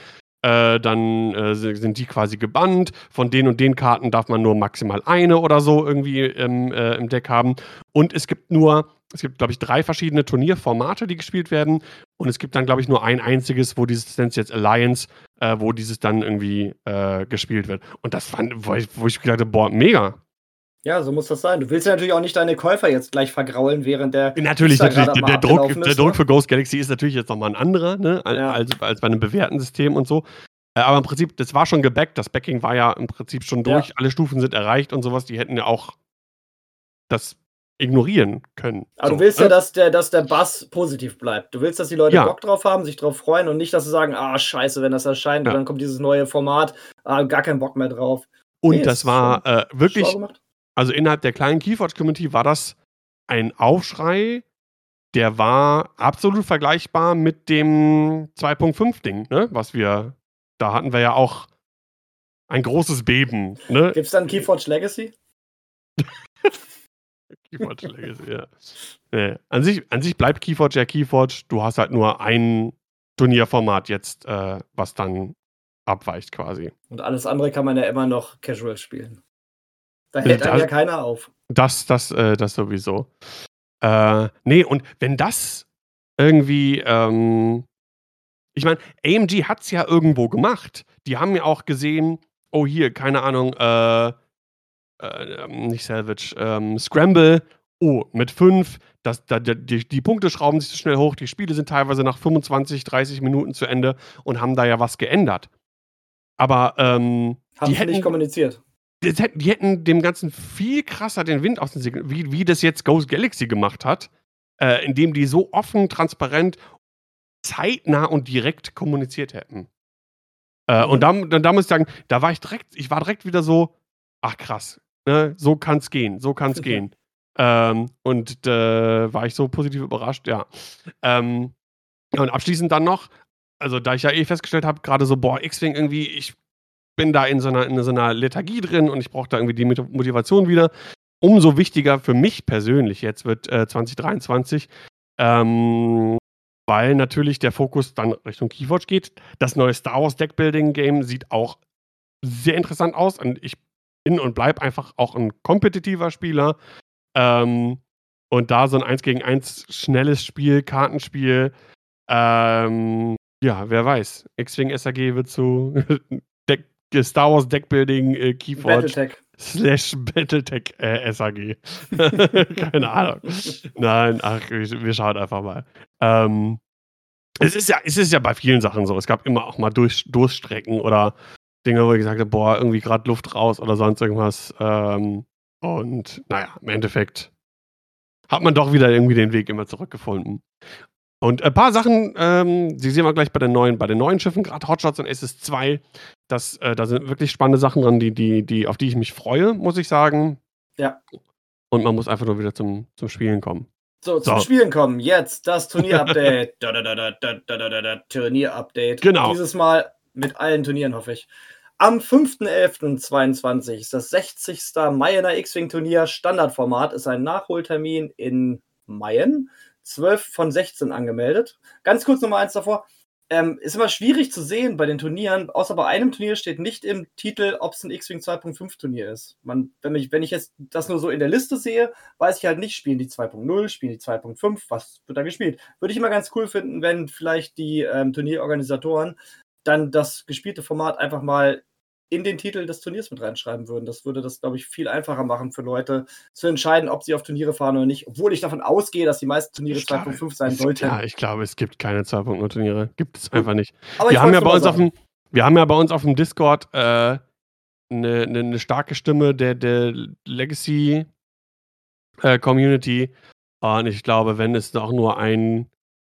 Äh, dann äh, sind die quasi gebannt. Von den und den Karten darf man nur maximal eine oder so irgendwie im, äh, im Deck haben. Und es gibt nur, es gibt, glaube ich, drei verschiedene Turnierformate, die gespielt werden. Und es gibt dann, glaube ich, nur ein einziges, wo dieses nennt jetzt Alliance, äh, wo dieses dann irgendwie äh, gespielt wird. Und das fand, wo ich, wo ich gedacht habe, boah, mega. Ja, so muss das sein. Du willst ja natürlich auch nicht deine Käufer jetzt gleich vergraulen, während der. Natürlich, natürlich. Der, der Druck, ist, der Druck ne? für Ghost Galaxy ist natürlich jetzt nochmal ein anderer, ne? Ja. Als, als bei einem bewährten System und so. Äh, aber im Prinzip, das war schon gebackt. Das Backing war ja im Prinzip schon durch. Ja. Alle Stufen sind erreicht und sowas. Die hätten ja auch das ignorieren können. Aber so, du willst ne? ja, dass der, dass der Bass positiv bleibt. Du willst, dass die Leute ja. Bock drauf haben, sich drauf freuen und nicht, dass sie sagen, ah, scheiße, wenn das erscheint, ja. dann kommt dieses neue Format, ah, gar keinen Bock mehr drauf. Und nee, das war äh, wirklich also innerhalb der kleinen Keyforge-Community war das ein Aufschrei, der war absolut vergleichbar mit dem 2.5-Ding, ne? was wir, da hatten wir ja auch ein großes Beben. Ne? Gibt es dann Keyforge Legacy? Keyforge Legacy, ja. Nee. An, sich, an sich bleibt Keyforge ja Keyforge. Du hast halt nur ein Turnierformat jetzt, äh, was dann abweicht quasi. Und alles andere kann man ja immer noch casual spielen. Da hält das, ja keiner auf. Das, das, äh, das sowieso. Äh, nee, und wenn das irgendwie, ähm, ich meine, AMG hat es ja irgendwo gemacht. Die haben ja auch gesehen, oh hier, keine Ahnung, äh, äh, nicht Salvage, ähm, Scramble, oh, mit 5, das, da, die, die Punkte schrauben sich so schnell hoch, die Spiele sind teilweise nach 25, 30 Minuten zu Ende und haben da ja was geändert. Aber ähm, haben die hätten nicht kommuniziert die hätten dem Ganzen viel krasser den Wind aus den Segeln, wie, wie das jetzt Ghost Galaxy gemacht hat, äh, indem die so offen, transparent, zeitnah und direkt kommuniziert hätten. Äh, mhm. Und da, da muss ich sagen, da war ich direkt, ich war direkt wieder so, ach krass, ne, so kann's gehen, so kann's gehen. Ähm, und äh, war ich so positiv überrascht, ja. Ähm, und abschließend dann noch, also da ich ja eh festgestellt habe, gerade so, boah, X-Wing irgendwie, ich bin da in so einer, in so einer Lethargie drin und ich brauche da irgendwie die Motivation wieder. Umso wichtiger für mich persönlich jetzt wird äh, 2023, ähm, weil natürlich der Fokus dann Richtung Keyforge geht. Das neue Star Wars Deckbuilding Game sieht auch sehr interessant aus und ich bin und bleibe einfach auch ein kompetitiver Spieler. Ähm, und da so ein 1 gegen 1 schnelles Spiel, Kartenspiel, ähm, ja, wer weiß. X-Wing SAG wird zu Star Wars Deckbuilding äh, Keyforge Battletech. slash Battletech äh, SAG. Keine Ahnung. Nein, ach, wir, schauen einfach mal. Ähm, es ist ja, es ist ja bei vielen Sachen so. Es gab immer auch mal Durch, Durststrecken oder Dinge, wo ich gesagt habe, boah, irgendwie gerade Luft raus oder sonst irgendwas. Ähm, und naja, im Endeffekt hat man doch wieder irgendwie den Weg immer zurückgefunden. Und ein paar Sachen, ähm, die sehen wir gleich bei den neuen, bei den neuen Schiffen, gerade Hotshots und SS2. Das, äh, da sind wirklich spannende Sachen dran, die, die, die, auf die ich mich freue, muss ich sagen. Ja. Und man muss einfach nur wieder zum, zum Spielen kommen. So, zum so. Spielen kommen. Jetzt das Turnier-Update. Turnier-Update. Genau. Dieses Mal mit allen Turnieren, hoffe ich. Am 5.11.22 ist das 60. Mayener X-Wing-Turnier. Standardformat ist ein Nachholtermin in Mayen. 12 von 16 angemeldet. Ganz kurz nochmal eins davor. Ähm, ist immer schwierig zu sehen bei den Turnieren, außer bei einem Turnier steht nicht im Titel, ob es ein X-Wing 2.5 Turnier ist. Man, wenn, ich, wenn ich jetzt das nur so in der Liste sehe, weiß ich halt nicht, spielen die 2.0, spielen die 2.5, was wird da gespielt. Würde ich immer ganz cool finden, wenn vielleicht die ähm, Turnierorganisatoren dann das gespielte Format einfach mal in den Titel des Turniers mit reinschreiben würden. Das würde das, glaube ich, viel einfacher machen für Leute zu entscheiden, ob sie auf Turniere fahren oder nicht. Obwohl ich davon ausgehe, dass die meisten Turniere 2.5 sein sollten. Ja, ich glaube, es gibt keine 2.0 Turniere. Gibt es einfach nicht. Aber wir haben ja bei uns auf dem, wir haben ja bei uns auf dem Discord äh, eine, eine, eine, starke Stimme der, der Legacy äh, Community. Und ich glaube, wenn es auch nur ein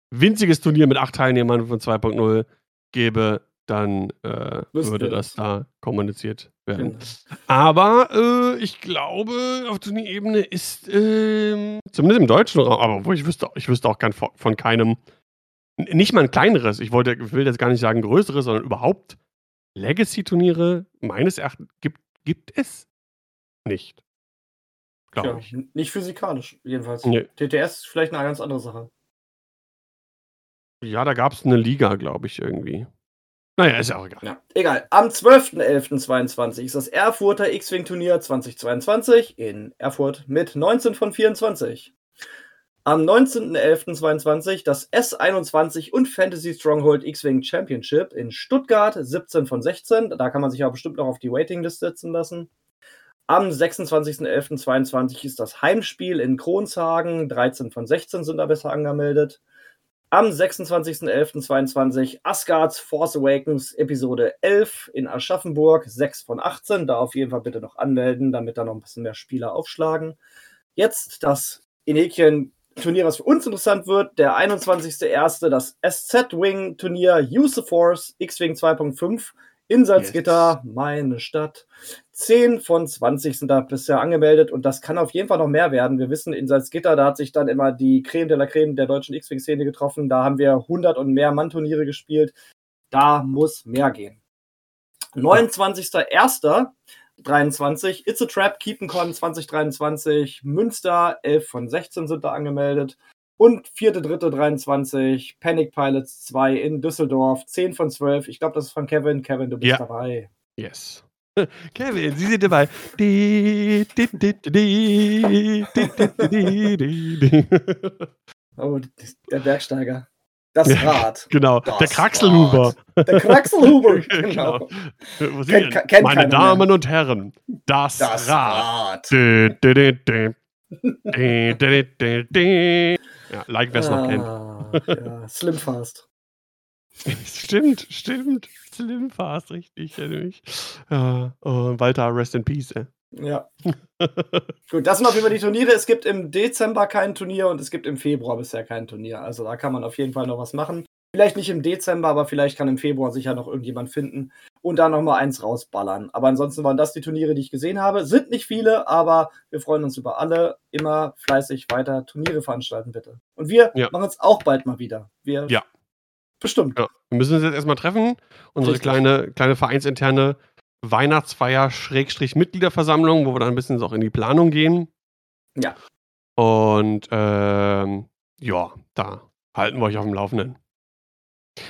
winziges Turnier mit acht Teilnehmern von 2.0 gäbe, dann äh, würde das da kommuniziert werden. Genau. Aber äh, ich glaube, auf Turnierebene ist, äh, zumindest im deutschen Raum, aber wo ich wüsste, ich wüsste auch kein, von keinem, nicht mal ein kleineres, ich, wollte, ich will jetzt gar nicht sagen größeres, sondern überhaupt Legacy-Turniere, meines Erachtens, gibt, gibt es nicht. Glaube ja, ich. Nicht physikalisch, jedenfalls. Nee. TTS ist vielleicht eine ganz andere Sache. Ja, da gab es eine Liga, glaube ich, irgendwie. Naja, ist ja auch egal. Ja, egal. Am 12.11.22 ist das Erfurter X-Wing-Turnier 2022 in Erfurt mit 19 von 24. Am 19.11.22 das S21 und Fantasy Stronghold X-Wing Championship in Stuttgart 17 von 16. Da kann man sich aber bestimmt noch auf die Waitinglist setzen lassen. Am 26.11.22 ist das Heimspiel in Kronshagen. 13 von 16 sind da besser angemeldet. Am 26.11.22 Asgards Force Awakens Episode 11 in Aschaffenburg, 6 von 18. Da auf jeden Fall bitte noch anmelden, damit da noch ein bisschen mehr Spieler aufschlagen. Jetzt das Enekien Turnier, was für uns interessant wird, der 21.01. das SZ-Wing Turnier Use the Force X-Wing 2.5 in Salzgitter, yes. meine Stadt. 10 von 20 sind da bisher angemeldet und das kann auf jeden Fall noch mehr werden. Wir wissen, in Salzgitter, da hat sich dann immer die Creme de la Creme der deutschen X-Wing-Szene getroffen. Da haben wir 100 und mehr Mann-Turniere gespielt. Da muss mehr gehen. 29.01.23, It's a Trap, Keep'nCon 2023, Münster, 11 von 16 sind da angemeldet. Und 4.3.23, Panic Pilots 2 in Düsseldorf, 10 von 12. Ich glaube, das ist von Kevin. Kevin, du bist ja. dabei. Yes. Kevin, Sie sind dabei. oh, der Bergsteiger. Das Rad. Genau, das der Kraxelhuber. Rad. Der Kraxelhuber, genau. genau. Kennt, kennt Meine Damen mehr. und Herren, das, das Rad. Rad. Ja, like wer es ah, noch kennt. Ah, ja, Slim Fast. stimmt, stimmt. Slim Fast, richtig, nämlich. Ja, oh, Walter, rest in peace, ey. Ja. Gut, das sind auf jeden Fall die Turniere. Es gibt im Dezember kein Turnier und es gibt im Februar bisher kein Turnier. Also da kann man auf jeden Fall noch was machen. Vielleicht nicht im Dezember, aber vielleicht kann im Februar sicher noch irgendjemand finden und da nochmal eins rausballern. Aber ansonsten waren das die Turniere, die ich gesehen habe. Sind nicht viele, aber wir freuen uns über alle. Immer fleißig weiter Turniere veranstalten, bitte. Und wir ja. machen es auch bald mal wieder. Wir ja. Bestimmt. Ja. Wir müssen uns jetzt erstmal treffen. Unsere kleine, kleine vereinsinterne Weihnachtsfeier Schrägstrich Mitgliederversammlung, wo wir dann ein bisschen auch in die Planung gehen. Ja. Und ähm, ja, da halten wir euch auf dem Laufenden.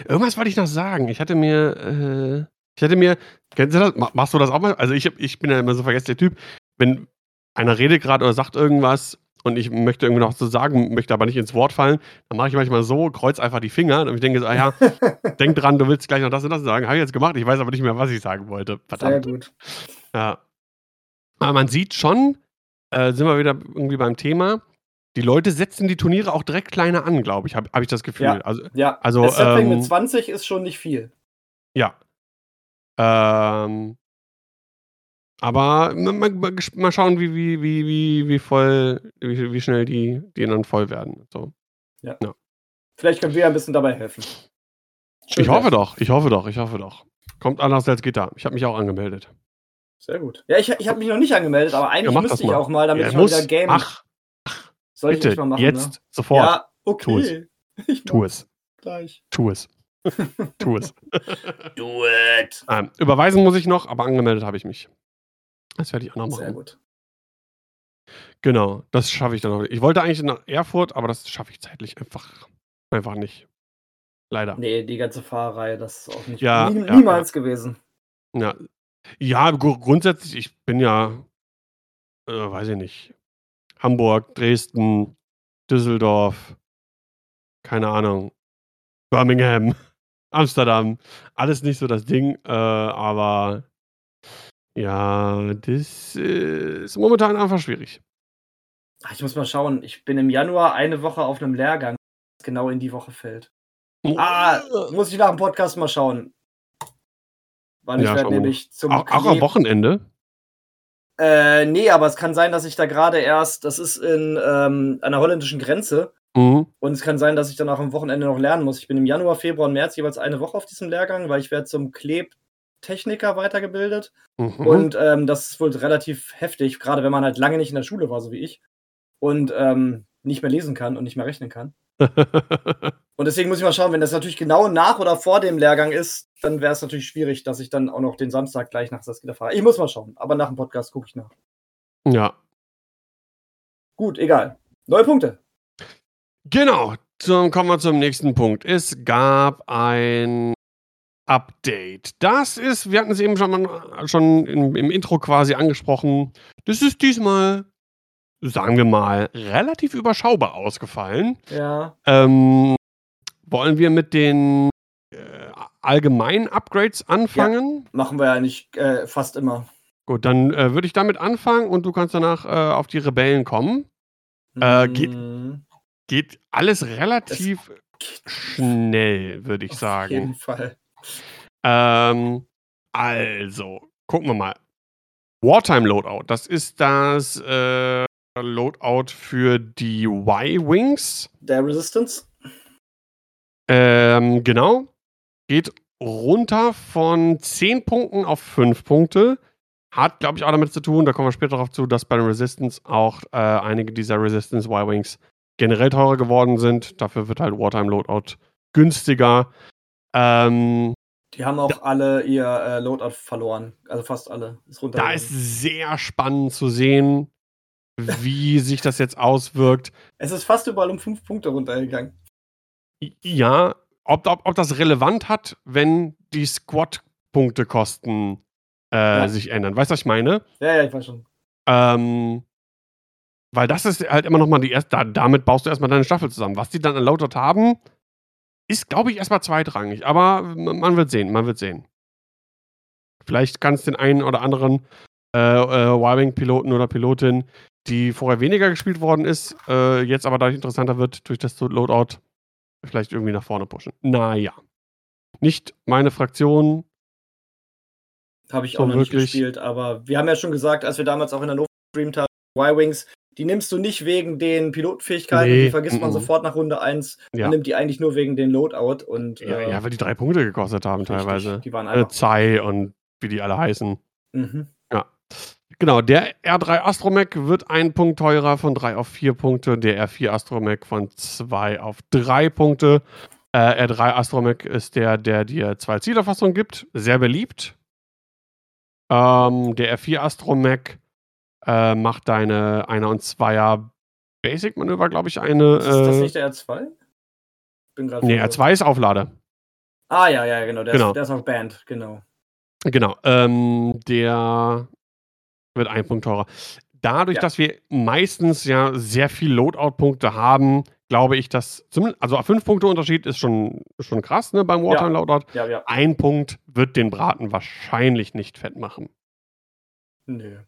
Irgendwas wollte ich noch sagen. Ich hatte mir, äh, ich hatte mir, kennst du das? Machst du das auch mal? Also ich, ich bin ja immer so vergesslicher Typ. Wenn einer redet gerade oder sagt irgendwas und ich möchte irgendwie noch so sagen, möchte aber nicht ins Wort fallen, dann mache ich manchmal so, kreuz einfach die Finger und ich denke so, ah ja, denk dran, du willst gleich noch das und das sagen. Habe ich jetzt gemacht, ich weiß aber nicht mehr, was ich sagen wollte. Verdammt. Sehr gut. Ja. Aber man sieht schon, äh, sind wir wieder irgendwie beim Thema, die Leute setzen die Turniere auch direkt kleiner an, glaube ich, habe hab ich das Gefühl. Ja, also, ja. also ähm, mit 20 ist schon nicht viel. Ja. Ähm, aber mal, mal, schauen, wie, wie, wie, wie, wie voll, wie, wie schnell die, die dann voll werden. So. Ja. ja. Vielleicht können wir ein bisschen dabei helfen. Schön ich hoffe helfen. doch, ich hoffe doch, ich hoffe doch. Kommt anders als Gitter. Ich habe mich auch angemeldet. Sehr gut. Ja, ich, ich habe mich noch nicht angemeldet, aber eigentlich ja, müsste ich auch mal, damit ja, ich mal wieder Game. Ach, soll Bitte, ich mal machen? Jetzt, ne? sofort. Ja, okay. Tu es. Tu es. Gleich. Tu es. tu es. Do it. Ähm, überweisen muss ich noch, aber angemeldet habe ich mich. Das werde ich auch noch machen. Sehr gut. Genau, das schaffe ich dann noch. Ich wollte eigentlich nach Erfurt, aber das schaffe ich zeitlich einfach, einfach nicht. Leider. Nee, die ganze Fahrerei, das ist auch nicht ja, nie, ja, niemals ja. gewesen. Ja, ja gr grundsätzlich, ich bin ja, äh, weiß ich nicht, Hamburg, Dresden, Düsseldorf, keine Ahnung, Birmingham, Amsterdam, alles nicht so das Ding, äh, aber Ja, das äh, ist momentan einfach schwierig. Ach, ich muss mal schauen. Ich bin im Januar eine Woche auf einem Lehrgang, das genau in die Woche fällt. Ah, muss ich nach dem Podcast mal schauen. Weil ich Ja, werde schauen wir nämlich zum Auch, auch am Wochenende? Äh, nee, aber es kann sein, dass ich da gerade erst, das ist in ähm, an der holländischen Grenze. Mhm. Und es kann sein, dass ich dann auch am Wochenende noch lernen muss. Ich bin im Januar, Februar und März jeweils eine Woche auf diesem Lehrgang, weil ich werde zum Klebtechniker weitergebildet. Mhm. Und ähm, das ist wohl relativ heftig, gerade wenn man halt lange nicht in der Schule war, so wie ich. Und ähm, nicht mehr lesen kann und nicht mehr rechnen kann. Und deswegen muss ich mal schauen, wenn das natürlich genau nach oder vor dem Lehrgang ist, dann wäre es natürlich schwierig, dass ich dann auch noch den Samstag gleich nach Saskita fahre. Ich muss mal schauen, aber nach dem Podcast gucke ich nach. ja. Gut, egal. Neue Punkte. Genau, zum, kommen wir zum nächsten Punkt. Es gab ein Update. Das ist, wir hatten es eben schon, mal, schon im, im Intro quasi angesprochen. Das ist diesmal, sagen wir mal, relativ überschaubar ausgefallen. Ja. Ähm, wollen wir mit den äh, allgemeinen Upgrades anfangen? Machen wir ja nicht äh, fast immer. Gut, dann äh, würde ich damit anfangen und du kannst danach äh, auf die Rebellen kommen. Äh, geht- Mhm. Geht alles relativ schnell, würde ich Auf sagen. jeden Fall. Ähm, also, gucken wir mal. Wartime Loadout, das ist das äh, Loadout für die Y-Wings. Der Resistance. Ähm, genau. Geht runter von 10 Punkten auf 5 Punkte. Hat, glaube ich, auch damit zu tun, da kommen wir später darauf zu, dass bei den Resistance auch äh, einige dieser Resistance Y-Wings generell teurer geworden sind. Dafür wird halt Wartime Loadout günstiger. Ähm, Die haben auch alle ihr äh, Loadout verloren. Also fast alle. Ist Da ist sehr spannend zu sehen, wie sich das jetzt auswirkt. es ist fast überall um fünf Punkte runtergegangen. Ja, ob, ob, ob das relevant hat, wenn die Squad-Punktekosten äh, Ja. sich ändern. Weißt du, was ich meine? Ja, ja, ich weiß schon. Ähm, weil das ist halt immer noch mal die erste, da, damit baust du erstmal deine Staffel zusammen. Was die dann an Loadout haben, ist, glaube ich, erstmal zweitrangig. Aber man wird sehen, man wird sehen. Vielleicht kann es den einen oder anderen äh, äh, Y-Wing-Piloten oder Pilotin, die vorher weniger gespielt worden ist, äh, jetzt aber dadurch interessanter wird durch das Loadout, vielleicht irgendwie nach vorne pushen. Naja. Nicht meine Fraktion. Habe ich So auch noch nicht wirklich? gespielt, aber wir haben ja schon gesagt, als wir damals auch in der Nova gestreamt haben, Y-Wings, die nimmst du nicht wegen den Pilotenfähigkeiten, Nee, die vergisst man mhm. sofort nach Runde 1. Ja. Man nimmt die eigentlich nur wegen den Loadout und Ja, äh, ja, weil die drei Punkte gekostet haben richtig, teilweise. Die waren Äh, einfach. Zai und wie die alle heißen. Mhm. Genau, der R3 Astromech wird ein Punkt teurer von 3 auf 4 Punkte, der R4 Astromech von 2 auf 3 Punkte. Äh, R3 Astromech ist der, der dir zwei Zielerfassungen gibt, sehr beliebt. Ähm, der R4 Astromech äh, macht deine 1er und 2er Basic-Manöver, glaube ich, eine. Ist das Äh, nicht der R2? Bin gerade nee, verwirrt. R2 ist Auflade. Ah, ja, ja, genau. Der, Genau. Ist, der ist auch Band, genau. Genau, ähm, der wird ein Punkt teurer. Dadurch, Ja. dass wir meistens ja sehr viel Loadout-Punkte haben, glaube ich, dass zumindest, also 5 Punkte Unterschied ist schon, schon krass, ne, beim Wartime Loadout. Ja, ja. Ein Punkt wird den Braten wahrscheinlich nicht fett machen. Nö.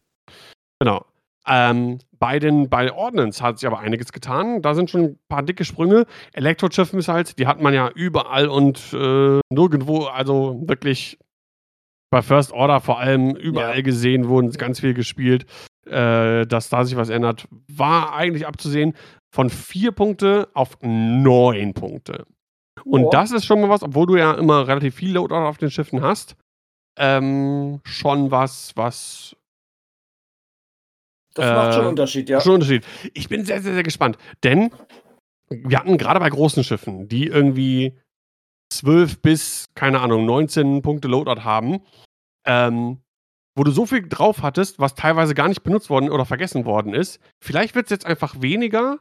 Genau. Ähm, bei den bei Ordnance hat sich aber einiges getan. Da sind schon ein paar dicke Sprünge. Elektroschiff-Missiles, die hat man ja überall und äh, nirgendwo, also wirklich bei First Order vor allem überall Ja. gesehen, wurden ganz viel gespielt. Äh, dass da sich was ändert, war eigentlich abzusehen. Von vier Punkte auf neun Punkte. Und Ja. das ist schon mal was, obwohl du ja immer relativ viel Loadout auf den Schiffen hast. Ähm, schon was, was Das macht schon äh, einen Unterschied, ja. Schon ein Unterschied. Ich bin sehr, sehr, sehr gespannt. Denn wir hatten gerade bei großen Schiffen, die irgendwie 12 bis, keine Ahnung, 19 Punkte Loadout haben, ähm, wo du so viel drauf hattest, was teilweise gar nicht benutzt worden oder vergessen worden ist. Vielleicht wird es jetzt einfach weniger,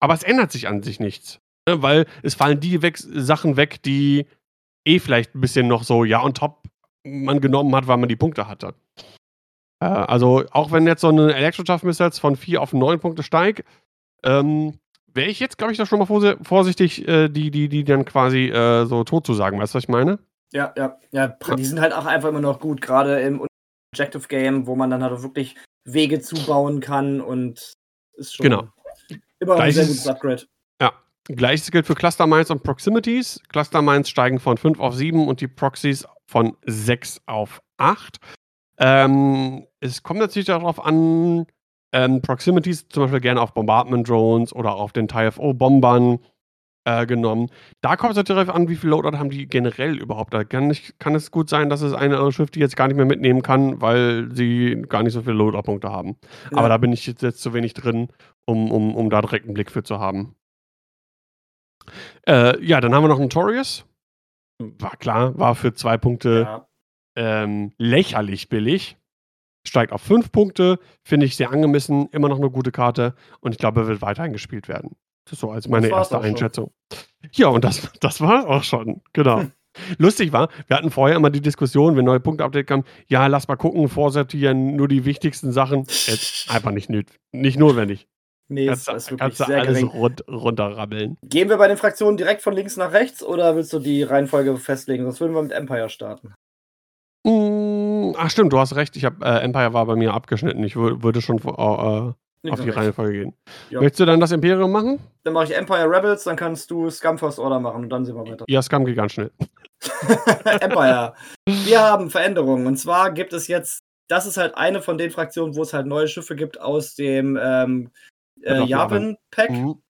aber es ändert sich an sich nichts. Ne? Weil es fallen die weg, Sachen weg, die eh vielleicht ein bisschen noch so, ja, on top man genommen hat, weil man die Punkte hatte. Äh, also, auch wenn jetzt so eine Elektroschaft-Missiles von 4 auf 9 Punkte steigt, ähm, wäre ich jetzt, glaube ich, da schon mal vorsi- vorsichtig, äh, die, die, die dann quasi äh, so tot zu sagen. Weißt du, was ich meine? Ja, ja. Ja, die sind halt auch einfach immer noch gut, gerade im Objective Game, wo man dann halt auch wirklich Wege zubauen kann und ist schon Genau. immer ein sehr gutes Upgrade. Ja. Gleiches gilt für Cluster Mines und Proximities. Cluster Mines steigen von 5 auf 7 und die Proxys von 6 auf 8. Ähm, es kommt natürlich darauf an, ähm, Proximities zum Beispiel gerne auf Bombardment Drones oder auf den TFO-Bombern äh, genommen. Da kommt es natürlich darauf an, wie viel Loadout haben die generell überhaupt. Da kann, nicht, kann es gut sein, dass es eine oder andere Schiff die jetzt gar nicht mehr mitnehmen kann, weil sie gar nicht so viele Loadout-Punkte haben. Ja. Aber da bin ich jetzt, jetzt zu wenig drin, um, um, um da direkt einen Blick für zu haben. Äh, ja, dann haben wir noch Notorious. War klar, war für zwei Punkte ja. Ähm, lächerlich billig. Steigt auf fünf Punkte, finde ich sehr angemessen, immer noch eine gute Karte und ich glaube, er wird weiterhin gespielt werden. Das ist so als meine erste auch schon. Einschätzung. Ja, und das, das war auch schon, genau. Hm. Lustig war, wir hatten vorher immer die Diskussion, wenn neue Punkte-Update kam, ja, lass mal gucken, vorsortieren, nur die wichtigsten Sachen. Jetzt einfach nicht, nicht notwendig. Nee, Kannst, das ist wirklich kannst du sehr alles rund, runterrabbeln. Gehen wir bei den Fraktionen direkt von links nach rechts oder willst du die Reihenfolge festlegen? Sonst würden wir mit Empire starten. Mm, ach stimmt, du hast recht. Ich habe äh, Empire war bei mir abgeschnitten. Ich wür- würde schon äh, Links auf die. Reihenfolge gehen. Ja. Möchtest du dann das Imperium machen? Dann mache ich Empire Rebels, dann kannst du Scum First Order machen und dann sehen wir weiter. Ja, Scum geht ganz schnell. Empire. Wir haben Veränderungen. Und zwar gibt es jetzt, das ist halt eine von den Fraktionen, wo es halt neue Schiffe gibt aus dem ähm, äh, Battle of Yavin Pack. Mhm.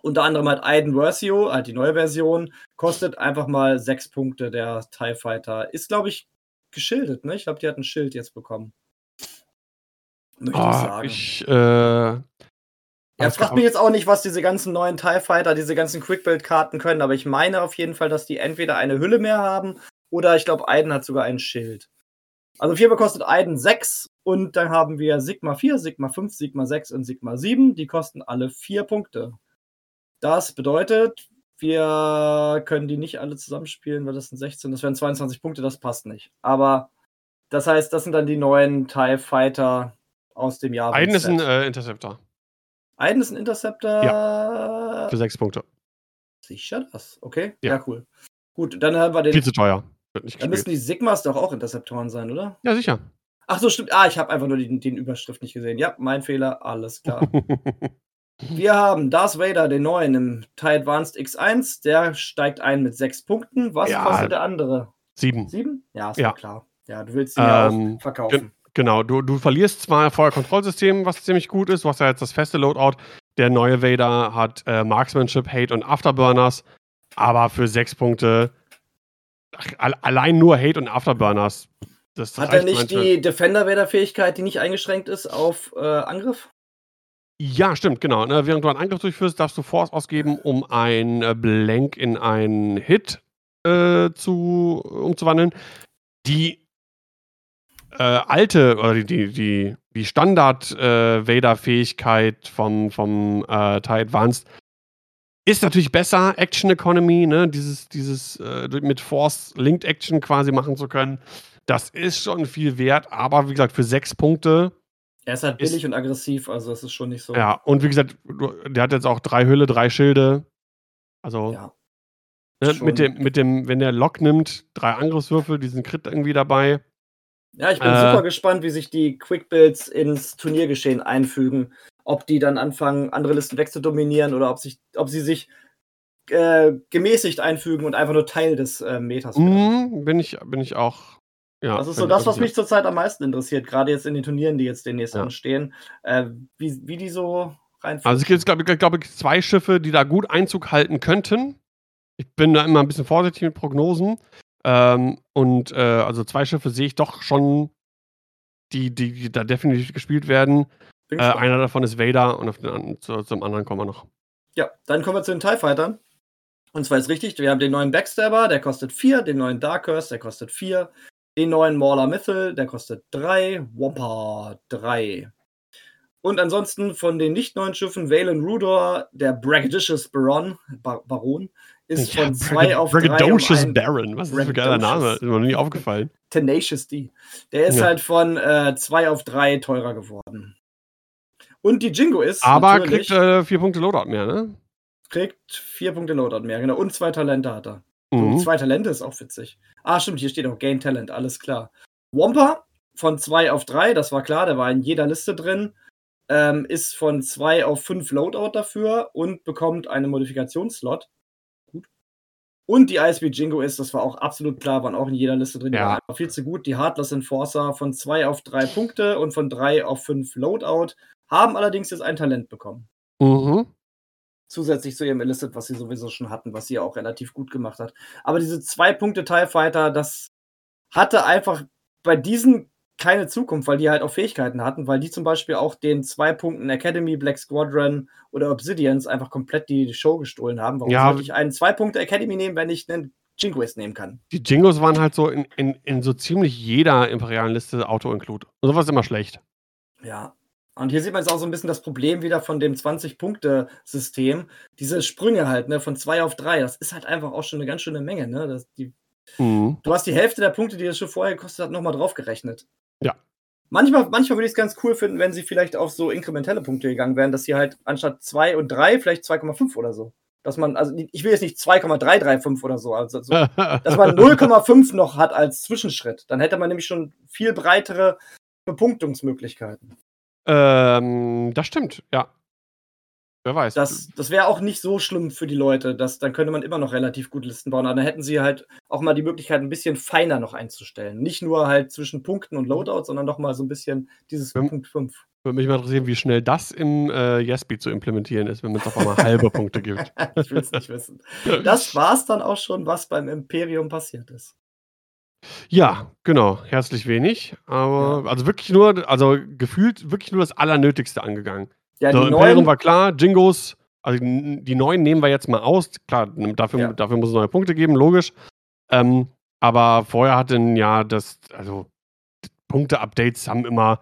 Unter anderem halt Aiden Versio, halt die neue Version, kostet einfach mal sechs Punkte der TIE Fighter. Ist, glaube ich, geschildet, ne? Ich glaube, die hat ein Schild jetzt bekommen. Möchte ich Ah, sagen. ich, äh, Ja, fragt mich jetzt auch nicht, was diese ganzen neuen TIE Fighter, diese ganzen Quick-Build-Karten können, aber ich meine auf jeden Fall, dass die entweder eine Hülle mehr haben oder ich glaube, Aiden hat sogar ein Schild. Also Fall kostet Aiden 6 und dann haben wir Sigma 4, Sigma 5, Sigma 6 und Sigma 7. Die kosten alle 4 Punkte. Das bedeutet, wir können die nicht alle zusammenspielen, weil das sind 16, das wären 22 Punkte, das passt nicht. Aber das heißt, das sind dann die neuen TIE Fighter aus dem Jahr. Aiden ist ein äh, Interceptor Aiden ist ein Interceptor. für sechs Punkte. Sicher das? Okay. Ja. Ja, cool. Gut, dann haben wir den. Viel zu teuer. Wird nicht Dann müssen die Sigmas doch auch Interceptoren sein, oder? Ja, sicher. Ach so, stimmt. Ah, ich habe einfach nur den, den Überschrift nicht gesehen. Ja, mein Fehler. Alles klar. wir haben Darth Vader, den neuen im TIE Advanced X1. Der steigt ein mit sechs Punkten. Was Ja. kostet der andere? Sieben. Sieben? Ja, ist Ja. ja. klar. Ja, du willst ihn ja Ähm, auch verkaufen. Genau, du, du verlierst zwar Feuerkontrollsystem, was ziemlich gut ist, du hast ja jetzt das feste Loadout. Der neue Vader hat äh, Marksmanship, Hate und Afterburners, aber für sechs Punkte ach, al- allein nur Hate und Afterburners. Das Hat er nicht manchmal- die Defender-Vader-Fähigkeit, die nicht eingeschränkt ist auf äh, Angriff? Ja, stimmt, genau. Ne? Während du einen Angriff durchführst, darfst du Force ausgeben, um ein äh, Blank in einen Hit äh, zu, umzuwandeln. Die äh, alte oder die, die, die, die Standard-Vader-Fähigkeit vom, vom äh, TIE Advanced ist natürlich besser, Action Economy, ne? dieses, dieses äh, mit Force Linked Action quasi machen zu können. Das ist schon viel wert, aber wie gesagt, für sechs Punkte Er ist halt Ist- billig und aggressiv, also es ist schon nicht so. ja, und wie gesagt, der hat jetzt auch drei Hülle, drei Schilde. Also Ja. ne, mit dem, mit dem, wenn der Lock nimmt, drei Angriffswürfel, diesen Crit irgendwie dabei. Ja, ich bin Äh, super gespannt, wie sich die Quick Builds ins Turniergeschehen einfügen. Ob die dann anfangen, andere Listen wegzudominieren oder ob, sich, ob sie sich äh, gemäßigt einfügen und einfach nur Teil des äh, Metas werden. Mhm, bin ich, bin ich auch. Ja, Das ist so das, was mich zurzeit am meisten interessiert, gerade jetzt in den Turnieren, die jetzt demnächst Ja. anstehen. Äh, wie, wie die so rein. Also es gibt, glaube ich, glaub ich, zwei Schiffe, die da gut Einzug halten könnten. Ich bin da immer ein bisschen vorsichtig mit Prognosen. Ähm, und äh, also zwei Schiffe sehe ich doch schon, die, die, die da definitiv gespielt werden. Äh, einer davon ist Vader und auf den, zu, zum anderen kommen wir noch. Ja, dann kommen wir zu den TIE Fightern. Und zwar ist richtig, wir haben den neuen Backstabber, der kostet 4, den neuen Darkhurst, der kostet 4, den neuen Mauler Mythil, der kostet 3, Wampa 3. Und ansonsten von den nicht neuen Schiffen, Valen Rudor, der Braggadocious Baron, Bar Baron, ist von 2 auf 3 um Braggadocious ein Baron. Was ist das für ein geiler Name? Ist mir noch nie aufgefallen. Tenacious D. Der ist Ja. halt von 2 auf 3 teurer geworden. Und die Jingo ist Aber kriegt äh, vier Punkte Loadout mehr, ne? kriegt 4 Punkte Loadout mehr, genau. Und zwei Talente hat er. Mhm. Zwei Talente ist auch witzig. Ah, stimmt, hier steht auch Gain Talent, alles klar. Wampa von 2 auf 3, das war klar, der war in jeder Liste drin. Ähm, ist von 2 auf 5 Loadout dafür und bekommt einen Modifikationsslot. Gut. Und die ISB Jingo ist, das war auch absolut klar, waren auch in jeder Liste drin. Die Ja. waren einfach viel zu gut. Die Heartless Enforcer von 2 auf 3 Punkte und von 3 auf 5 Loadout. Haben allerdings jetzt ein Talent bekommen. Mhm. Zusätzlich zu ihrem Illicit, was sie sowieso schon hatten, was sie auch relativ gut gemacht hat. Aber diese zwei Punkte TIE Fighter, das hatte einfach bei diesen keine Zukunft, weil die halt auch Fähigkeiten hatten, weil die zum Beispiel auch den zwei Punkten Academy, Black Squadron oder Obsidians einfach komplett die Show gestohlen haben. Warum Ja. sollte ich einen zwei Punkte Academy nehmen, wenn ich einen Jinquist nehmen kann? Die Jingos waren halt so in, in, in so ziemlich jeder imperialen Liste Auto-Include. Und sowas ist immer schlecht. Ja. Und hier sieht man jetzt auch so ein bisschen das Problem wieder von dem 20-Punkte-System. Diese Sprünge halt, ne, von zwei auf drei, das ist halt einfach auch schon eine ganz schöne Menge, ne? Das, die, Mhm. du hast die Hälfte der Punkte, die das schon vorher gekostet hat, nochmal draufgerechnet. Ja. Manchmal, manchmal würde ich es ganz cool finden, wenn sie vielleicht auf so inkrementelle Punkte gegangen wären, dass sie halt anstatt 2 und 3 vielleicht 2,5 oder so. Dass man, also ich will jetzt nicht 2,335 oder so, also so dass man 0,5 noch hat als Zwischenschritt. Dann hätte man nämlich schon viel breitere Bepunktungsmöglichkeiten. Ähm, das stimmt, ja. Wer weiß. Das, das wäre auch nicht so schlimm für die Leute. Das, dann könnte man immer noch relativ gut Listen bauen. Aber dann hätten sie halt auch mal die Möglichkeit, ein bisschen feiner noch einzustellen. Nicht nur halt zwischen Punkten und Loadout, sondern noch mal so ein bisschen dieses Ähm, Punkt 5. Würde mich mal interessieren, wie schnell das im äh, Yesby zu implementieren ist, wenn es auf einmal halbe Punkte gibt. ich will es nicht wissen. Das war's dann auch schon, was beim Imperium passiert ist. Ja, genau. Herzlich wenig. Aber, also wirklich nur, also gefühlt wirklich nur das Allernötigste angegangen. Ja, so, die neuen, war klar, Jingos, also die neuen nehmen wir jetzt mal aus. Klar, dafür, Ja. dafür muss es neue Punkte geben, logisch. Ähm, aber vorher hatten ja das, also Punkte-Updates haben immer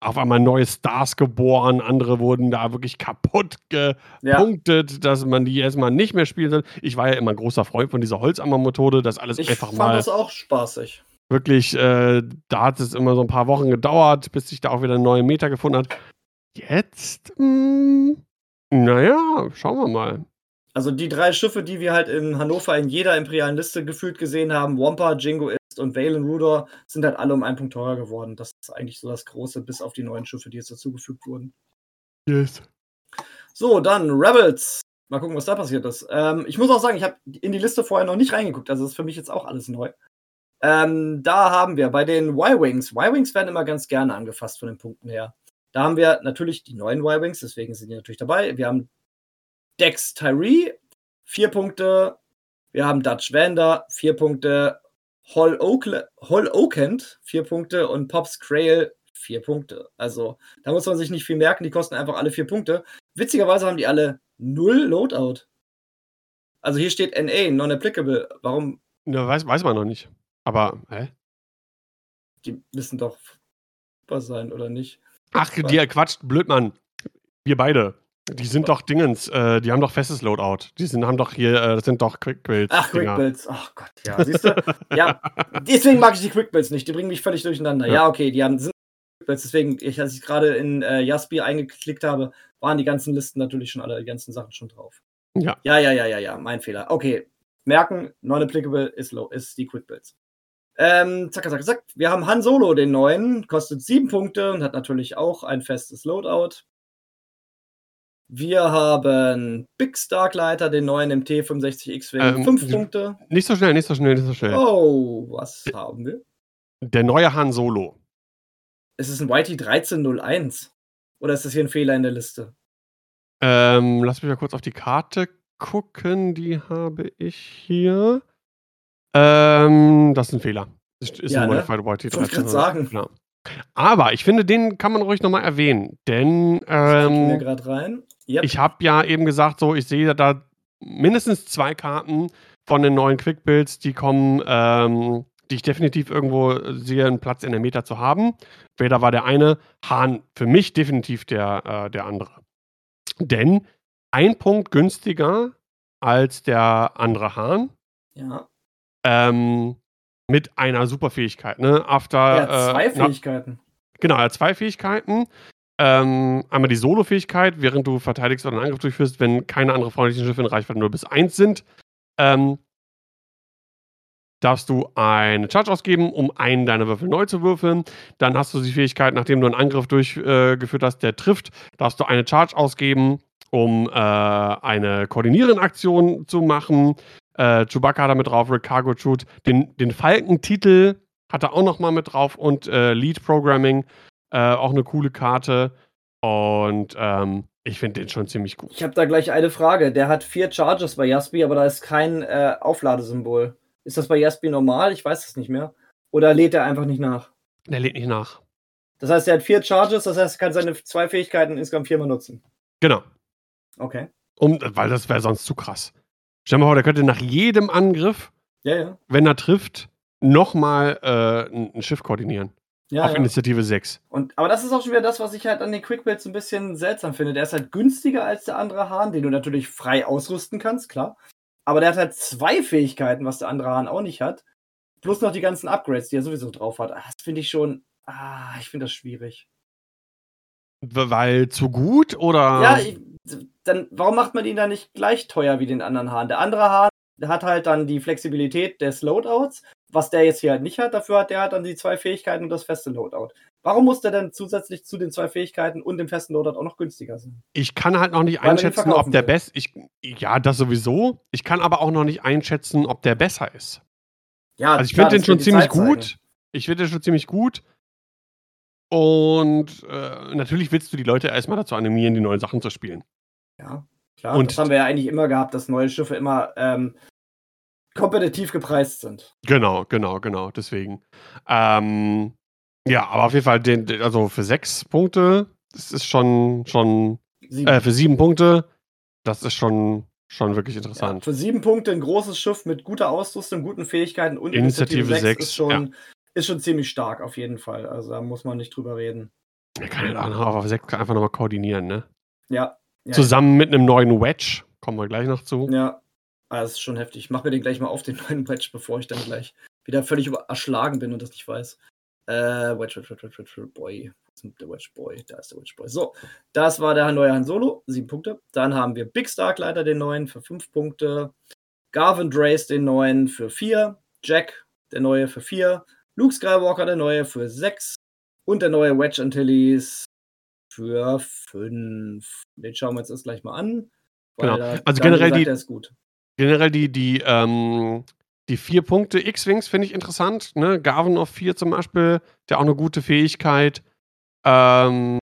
auf einmal neue Stars geboren, andere wurden da wirklich kaputt ja, gepunktet, dass man die erstmal nicht mehr spielen soll. Ich war ja immer ein großer Freund von dieser Holzhammer-Methode, das alles ich einfach fand mal das auch spaßig. wirklich, äh, da hat es immer so ein paar Wochen gedauert, bis sich da auch wieder ein neuer Meter gefunden hat. Jetzt, mh, naja, schauen wir mal. Also die drei Schiffe, die wir halt in Hannover in jeder imperialen Liste gefühlt gesehen haben, Wampa, Jingo Ist und Valen Rudor, sind halt alle um einen Punkt teurer geworden. Das ist eigentlich so das Große, bis auf die neuen Schiffe, die jetzt dazugefügt wurden. Yes. So, dann Rebels. Mal gucken, was da passiert ist. Ähm, ich muss auch sagen, ich habe in die Liste vorher noch nicht reingeguckt. Also das ist für mich jetzt auch alles neu. Ähm, da haben wir bei den Y-Wings. Y-Wings werden immer ganz gerne angefasst von den Punkten her. Da haben wir natürlich die neuen Y-Wings, deswegen sind die natürlich dabei. Wir haben Dex Tyree, vier Punkte. Wir haben Dutch Vander, vier Punkte. Hall, Oakle Hall Oakend, vier Punkte. Und Pops Crail, vier Punkte. Also, da muss man sich nicht viel merken. Die kosten einfach alle vier Punkte. Witzigerweise haben die alle null Loadout. Also hier steht NA, non-applicable. Warum? Ja, weiß, weiß man noch nicht. Aber, hä? Die müssen doch super sein, oder nicht? Ach, die quatscht, Blödmann. Wir beide. Die sind doch Dingens, äh, die haben doch festes Loadout. Die sind, haben doch hier, äh, das sind doch Quick-Builds. Ach, Dinger. Quickbuilds. Ach Gott, ja. Siehst du? ja, deswegen mag ich die Quickbuilds nicht. Die bringen mich völlig durcheinander. Ja, Ja. okay, die haben sind Quickbuilds. Deswegen, ich, als ich gerade in äh, Jaspi eingeklickt habe, waren die ganzen Listen natürlich schon alle, die ganzen Sachen schon drauf. Ja. Ja, ja, ja, ja, ja, mein Fehler. Okay, merken, non-applicable ist low, ist die Quickbuilds. Ähm, zack, zack, zack. Wir haben Han Solo, den neuen, kostet sieben Punkte und hat natürlich auch ein festes Loadout. Wir haben Big Starkleiter, den neuen im T65X wegen Ähm, fünf die- Punkte. Nicht so schnell, nicht so schnell, nicht so schnell. Oh, was haben wir? Der neue Han Solo. Es ist ein YT 1301. Oder ist das hier ein Fehler in der Liste? Ähm, lass mich mal kurz auf die Karte gucken. Die habe ich hier. Ähm, das ist ein Fehler. Ist, ist Ja, ein ne? Modified YT Ich wollte 13. gerade sagen. Genau. Aber ich finde, den kann man ruhig nochmal erwähnen. Denn Ich gucke mir ähm, gerade rein. Yep. ich habe ja eben gesagt, so, ich sehe da mindestens zwei Karten von den neuen Quick-Builds, die kommen, ähm, die ich definitiv irgendwo sehe, einen Platz in der Meta zu haben. Vader war der eine, Hahn für mich definitiv der, äh, der andere. Denn ein Punkt günstiger als der andere Hahn. ja. Ähm, mit einer Superfähigkeit, ne? After, Er hat zwei äh, na- Fähigkeiten. Genau, er hat zwei Fähigkeiten. Ähm, einmal die Solo-Fähigkeit, während du verteidigst oder einen Angriff durchführst, wenn keine andere freundlichen Schiffe in Reichweite 0 bis 1 sind. Ähm, darfst du eine Charge ausgeben, um einen deiner Würfel neu zu würfeln. Dann hast du die Fähigkeit, nachdem du einen Angriff durchgeführt äh, hast, der trifft, darfst du eine Charge ausgeben, um äh, eine koordinierende Aktion zu machen. Äh, Chewbacca hat da mit drauf, Rick Cargo Shoot. Den, den Falken-Titel hat er auch noch mal mit drauf und äh, Lead Programming, äh, auch eine coole Karte. Und ähm, ich finde den schon ziemlich gut. Ich habe da gleich eine Frage. Der hat vier Charges bei Jaspi, aber da ist kein äh, Aufladesymbol. Ist das bei Jaspi normal? Ich weiß es nicht mehr. Oder lädt er einfach nicht nach? Der lädt nicht nach. Das heißt, er hat vier Charges, das heißt, er kann seine zwei Fähigkeiten insgesamt viermal nutzen. Genau. Okay. Um, weil das wäre sonst zu krass. Stell dir mal vor, der könnte nach jedem Angriff, Ja, ja. wenn er trifft, nochmal äh, ein, ein Schiff koordinieren. Ja, auf ja. Initiative 6. Und, aber das ist auch schon wieder das, was ich halt an den Quick Builds ein bisschen seltsam finde. Der ist halt günstiger als der andere Hahn, den du natürlich frei ausrüsten kannst, klar. Aber der hat halt zwei Fähigkeiten, was der andere Hahn auch nicht hat. Plus noch die ganzen Upgrades, die er sowieso drauf hat. Ah, Das finde ich schon. Ah, ich finde das schwierig. Weil zu gut oder? Ja, ich, dann warum macht man ihn dann nicht gleich teuer wie den anderen Hahn? Der andere Hahn hat halt dann die Flexibilität des Loadouts, was der jetzt hier halt nicht hat. Dafür hat der halt dann die zwei Fähigkeiten und das feste Loadout. Warum muss der denn zusätzlich zu den zwei Fähigkeiten und dem festen Loadout auch noch günstiger sein? Ich kann halt noch nicht Weil einschätzen, ob der best. Ich, ja, das sowieso. Ich kann aber auch noch nicht einschätzen, ob der besser ist. Ja, Also ich finde den schon ziemlich zeigen. gut. Ich finde den schon ziemlich gut. Und äh, natürlich willst du die Leute erstmal dazu animieren, die neuen Sachen zu spielen. Ja, klar. Und- das haben wir ja eigentlich immer gehabt, dass neue Schiffe immer ähm, kompetitiv gepreist sind. Genau, genau, genau. Deswegen. Ähm, ja, aber auf jeden Fall, den, also für sechs Punkte, das ist schon, schon, Sieben. äh, für sieben Punkte, das ist schon, schon wirklich ja, interessant. für sieben Punkte ein großes Schiff mit guter Ausrüstung, guten Fähigkeiten und Initiative Initiative 6 sechs, ist schon, ist schon ziemlich stark, auf jeden Fall. Also da muss man nicht drüber reden. Kann ja auch auf sechs einfach nochmal koordinieren, ne? Ja. Ja Zusammen mit einem neuen Wedge, kommen wir gleich noch zu. Ja, ah, das ist schon heftig. Ich mach mir den gleich mal auf, den neuen Wedge, bevor ich dann gleich wieder völlig erschlagen bin und das nicht weiß. Äh, Wedge, Wedge, Wedge, Wedge, Wedge, Boy. Der Wedge Boy? Da ist der Wedge Boy. So, das war der neue Han Solo, sieben Punkte. Dann haben wir Big Stark Leiter, den neuen, für fünf Punkte. Garvin Drace, den neuen, für vier. Jack, der neue, für vier. Luke Skywalker, der neue, für sechs. Und der neue Wedge Antilles für fünf. Den schauen wir uns jetzt gleich mal an. Genau. Also generell sagt, die- der ist gut. Generell die, die, ähm, die vier Punkte X-Wings finde ich interessant. Ne? Garvin auf vier zum Beispiel, der auch eine gute Fähigkeit. Ähm,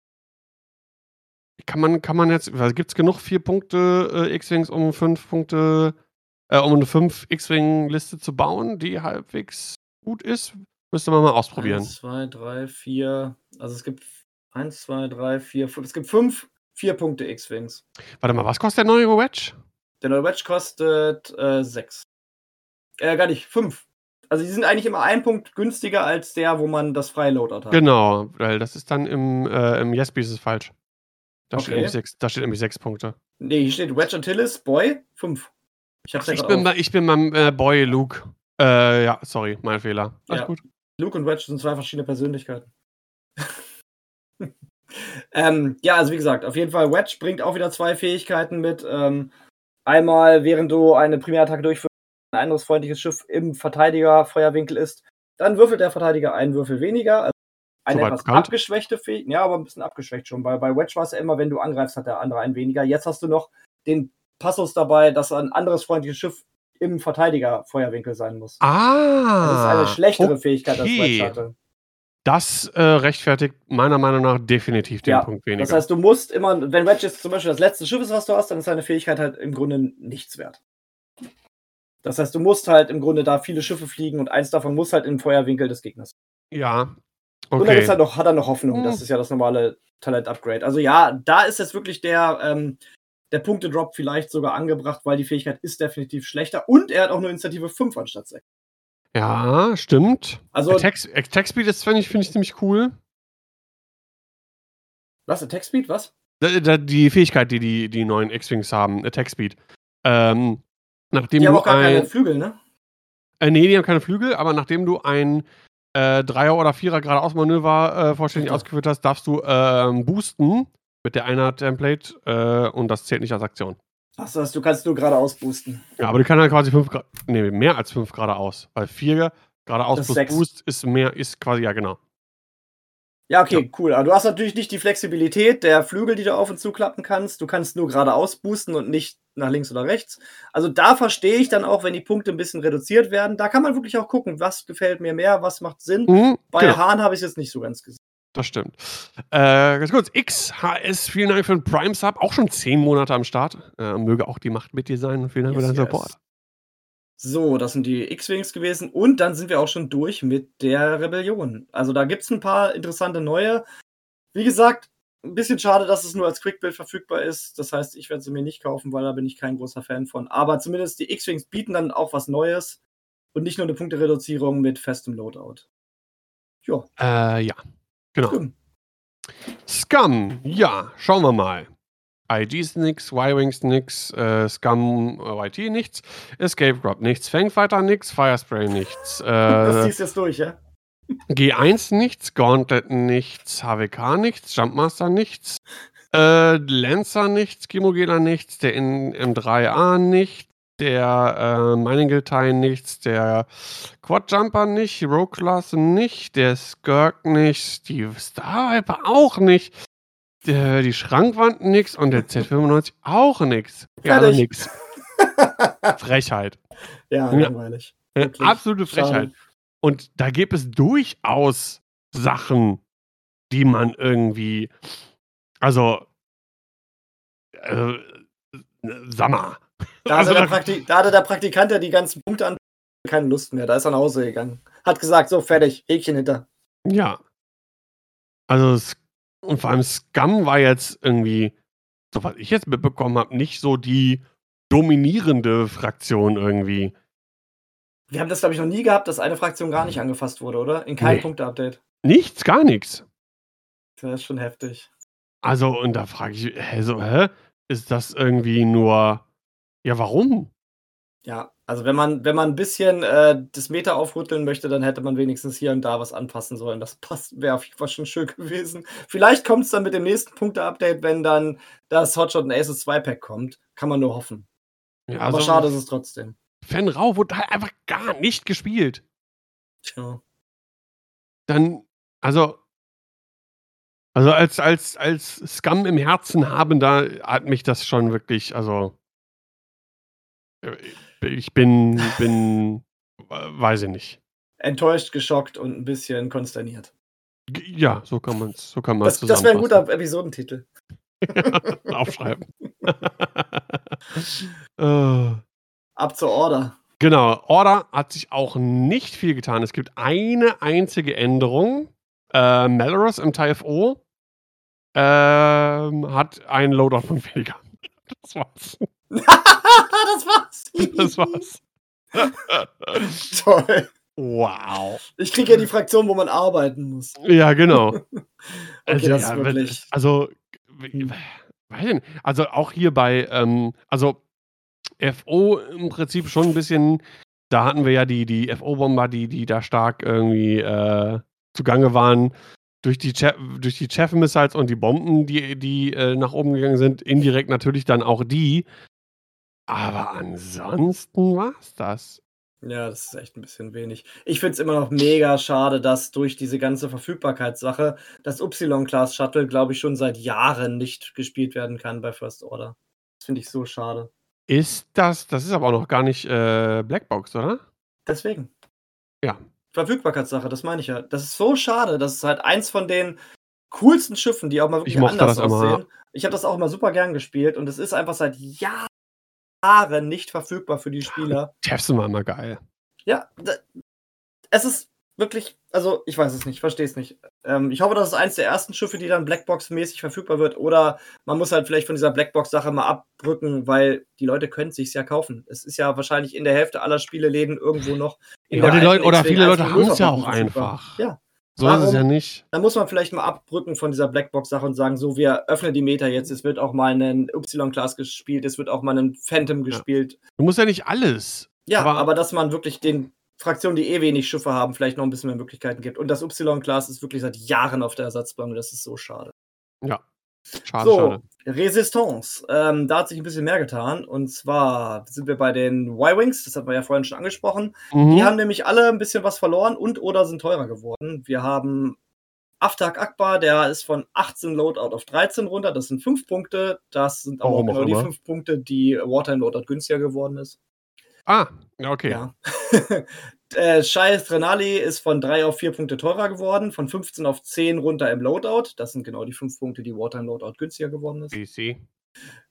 kann man, kann man jetzt, gibt es genug vier Punkte äh, X-Wings, um fünf Punkte, äh, um eine fünf X-Wing-Liste zu bauen, die halbwegs gut ist? Müsste man mal ausprobieren. Eins, zwei, drei, vier. Also es gibt eins, zwei, drei, vier, fünf. Es gibt fünf vier Punkte X-Wings. Warte mal, was kostet der neue Wedge? Der neue Wedge kostet äh, sechs. Äh, gar nicht, fünf. Also die sind eigentlich immer ein Punkt günstiger als der, wo man das freie Loadout hat. Genau, weil das ist dann im, äh, im Yesby ist es falsch. Da, steht Okay. nämlich sechs, da steht nämlich sechs Punkte. Nee, hier steht Wedge Antilles, Boy, fünf. Ich Ich bin, bei, ich bin beim äh, Boy Luke. Äh, ja, sorry, mein Fehler. Alles Ja. gut. Luke und Wedge sind zwei verschiedene Persönlichkeiten. ähm, ja, also wie gesagt, auf jeden Fall, Wedge bringt auch wieder zwei Fähigkeiten mit. Ähm, einmal, während du eine Primärattacke durchführst, ein anderes freundliches Schiff im Verteidiger-Feuerwinkel ist, dann würfelt der Verteidiger einen Würfel weniger. Also eine Soweit etwas bekannt. abgeschwächte Fähigkeit. Ja, aber ein bisschen abgeschwächt schon. Bei, bei Wedge war es ja immer, wenn du angreifst, hat der andere einen weniger. Jetzt hast du noch den Passus dabei, dass ein anderes freundliches Schiff im Verteidiger-Feuerwinkel sein muss. Ah. Das ist eine schlechtere Fähigkeit, als okay. Wedge hatte. Das äh, rechtfertigt meiner Meinung nach definitiv den Ja, Punkt weniger. Das heißt, du musst immer, wenn Wedge jetzt zum Beispiel das letzte Schiff ist, was du hast, dann ist deine Fähigkeit halt im Grunde nichts wert. Das heißt, du musst halt im Grunde da viele Schiffe fliegen und eins davon muss halt im Feuerwinkel des Gegners. ja, Und dann okay. ist halt noch, hat er noch Hoffnung. Hm. Das ist ja das normale Talent-Upgrade. Also ja, da ist jetzt wirklich der, ähm, der Punkte-Drop vielleicht sogar angebracht, weil die Fähigkeit ist definitiv schlechter und er hat auch nur Initiative 5 anstatt 6. ja, stimmt. Also, Attack, Attack Speed ist, finde ich, find ich ziemlich cool. was, Attack Speed, was? Da- da- Die Fähigkeit, die die, die neuen X-Wings haben, Attack Speed. Ähm, nachdem Die haben du auch gar keine ein, Flügel, ne? Äh, nee, die haben keine Flügel, aber nachdem du ein äh, Dreier- oder Vierer geradeaus-Manöver äh, vollständig Bitte. ausgeführt hast, darfst du ähm, boosten mit der Einer-Template äh, und das zählt nicht als Aktion. Achso, du kannst nur geradeaus boosten. Ja, aber du kannst halt quasi 5 Grad, nee, mehr als 5 geradeaus. Weil 4 geradeaus Das plus sechs. Boost ist mehr, ist quasi, ja genau. Ja, okay, cool. Aber du hast natürlich nicht die Flexibilität der Flügel, die du auf und zuklappen kannst. Du kannst nur geradeaus boosten und nicht nach links oder rechts. Also da verstehe ich dann auch, wenn die Punkte ein bisschen reduziert werden. Da kann man wirklich auch gucken, was gefällt mir mehr, was macht Sinn. Mhm, Bei genau, Hahn habe ich es jetzt nicht so ganz gesehen. Das stimmt. Äh, ganz kurz, XHS, vielen Dank für den Prime Sub. Auch schon 10 Monate am Start. Äh, möge auch die Macht mit dir sein und vielen Dank Yes, für deinen yes. Support. So, das sind die X-Wings gewesen. Und dann sind wir auch schon durch mit der Rebellion. Also da gibt es ein paar interessante neue. Wie gesagt, ein bisschen schade, dass es nur als Quickbuild verfügbar ist. Das heißt, ich werde sie mir nicht kaufen, weil da bin ich kein großer Fan von. Aber zumindest die X-Wings bieten dann auch was Neues und nicht nur eine Punktereduzierung mit festem Loadout. Ja, Äh, ja, genau. Scum. Scum, ja, schauen wir mal. IGs nix, Y-Wings nix, äh, Scum äh, YT nichts, Escape Drop nichts, Fangfighter nix, Firespray nichts, das äh, ziehst du jetzt durch, ja? G1 nichts, Gauntlet nichts, HWK nichts, Jumpmaster nichts, äh, Lancer nichts, Kimogela nichts, der in M3A nicht, der äh, Mining Guild nichts, der Quadjumper nicht, Rogue Class nicht, der Skirk nicht, die Star Viper auch nicht, der, die Schrankwand nix und der Z95 auch nix. Ja, Fertig. nix. Frechheit. Ja, Ja. langweilig. Äh, Wirklich. absolute Schade. Frechheit. Und da gibt es durchaus Sachen, die man irgendwie, also, äh, sag mal. Da, Also hatte der da- Prakti da hatte der Praktikant ja die ganzen Punkte an. Keine Lust mehr. Da ist er nach Hause gegangen. Hat gesagt, so fertig, Häkchen hinter. Ja. Also, und vor allem Scum war jetzt irgendwie, so was ich jetzt mitbekommen habe, nicht so die dominierende Fraktion irgendwie. Wir haben das, glaube ich, noch nie gehabt, dass eine Fraktion gar nicht angefasst wurde, oder? In keinem Nee. Punkte-Update. Nichts, gar nichts. Das ist schon heftig. Also, und da frage ich, hä, so, hä? Ist das irgendwie nur, ja, warum? Ja, also wenn man, wenn man ein bisschen äh, das Meter aufrütteln möchte, dann hätte man wenigstens hier und da was anpassen sollen. Das passt, wäre auf jeden Fall schon schön gewesen. Vielleicht kommt es dann mit dem nächsten Punkte-Update, wenn dann das Hotshot und Aces 2-Pack kommt. Kann man nur hoffen. Ja, Aber also, schade ist es trotzdem. Fan Rau wurde halt einfach gar nicht gespielt. Tja. Dann, also, also als, als, als Scum im Herzen haben, da hat mich das schon wirklich, also, ich bin, bin, äh, weiß ich nicht. Enttäuscht, geschockt und ein bisschen konsterniert. Ja, so kann man es so kann Das, das wäre ein guter Episodentitel. Aufschreiben. äh, Ab zur Order. genau, Order hat sich auch nicht viel getan. Es gibt eine einzige Änderung. Äh, Melrose im TFO ähm, hat einen Loadout von weniger. Das war's. Das war's. Das war's. Toll. wow. Ich kriege ja die Fraktion, wo man arbeiten muss. Ja, genau. Okay, das ist ja, wenn- wirklich- Also, w- weiß ich nicht. Also auch hier bei, ähm, also FO im Prinzip schon ein bisschen, da hatten wir ja die, die FO-Bomber, die, die da stark irgendwie äh, zugange waren. Durch die, Che durch die Chef-Missiles und die Bomben, die, die äh, nach oben gegangen sind, indirekt natürlich dann auch die. Aber ansonsten war's das. Ja, das ist echt ein bisschen wenig. Ich finde es immer noch mega schade, dass durch diese ganze Verfügbarkeitssache das Y-Class-Shuttle, glaube ich, schon seit Jahren nicht gespielt werden kann bei First Order. Das finde ich so schade. Ist das, das ist aber auch noch gar nicht äh, Blackbox, oder? Deswegen. Ja. Verfügbarkeitssache, das meine ich ja. Das ist so schade. Das ist halt eins von den coolsten Schiffen, die auch mal wirklich Ich anders das immer, aussehen. Ich habe das auch immer super gern gespielt und es ist einfach seit Jahren nicht verfügbar für die Spieler. Chefs sind immer geil. Ja, es ist wirklich, also ich weiß es nicht, verstehe es nicht. Ähm, ich hoffe, das ist eins der ersten Schiffe, die dann Blackbox-mäßig verfügbar wird. Oder man muss halt vielleicht von dieser Blackbox-Sache mal abrücken, weil die Leute können es sich ja kaufen. Es ist ja wahrscheinlich in der Hälfte aller Spieleläden irgendwo noch. in Ja, Leute, oder viele Leute 1.0 haben es ja auch einfach. Ja, So ist es Warum- ja nicht. dann muss man vielleicht mal abrücken von dieser Blackbox-Sache und sagen, so, wir öffnen die Meta jetzt. Es wird auch mal einen Y-Class gespielt, es wird auch mal einen Phantom gespielt. Du musst ja nicht alles. Ja, Aber- aber, dass man wirklich den Fraktionen, die eh wenig Schiffe haben, vielleicht noch ein bisschen mehr Möglichkeiten gibt. Und das Y-Class ist wirklich seit Jahren auf der Ersatzbank. Das ist so schade. Ja. Schade, so, schade. Resistance. Ähm, da hat sich ein bisschen mehr getan. Und zwar sind wir bei den Y-Wings, das hatten wir ja vorhin schon angesprochen. Mhm. Die haben nämlich alle ein bisschen was verloren und oder sind teurer geworden. Wir haben Aftak Akbar, der ist von 18 Loadout auf 13 runter. Das sind 5 Punkte. Das sind aber Warum auch genau die immer. 5 Punkte, die Wartime Loadout günstiger geworden ist. Ah, ja, okay. Äh, Shai Trenali ist von 3 auf 4 Punkte teurer geworden, von 15 auf 10 runter im Loadout. Das sind genau die 5 Punkte, die Wartime Loadout günstiger geworden ist. PC.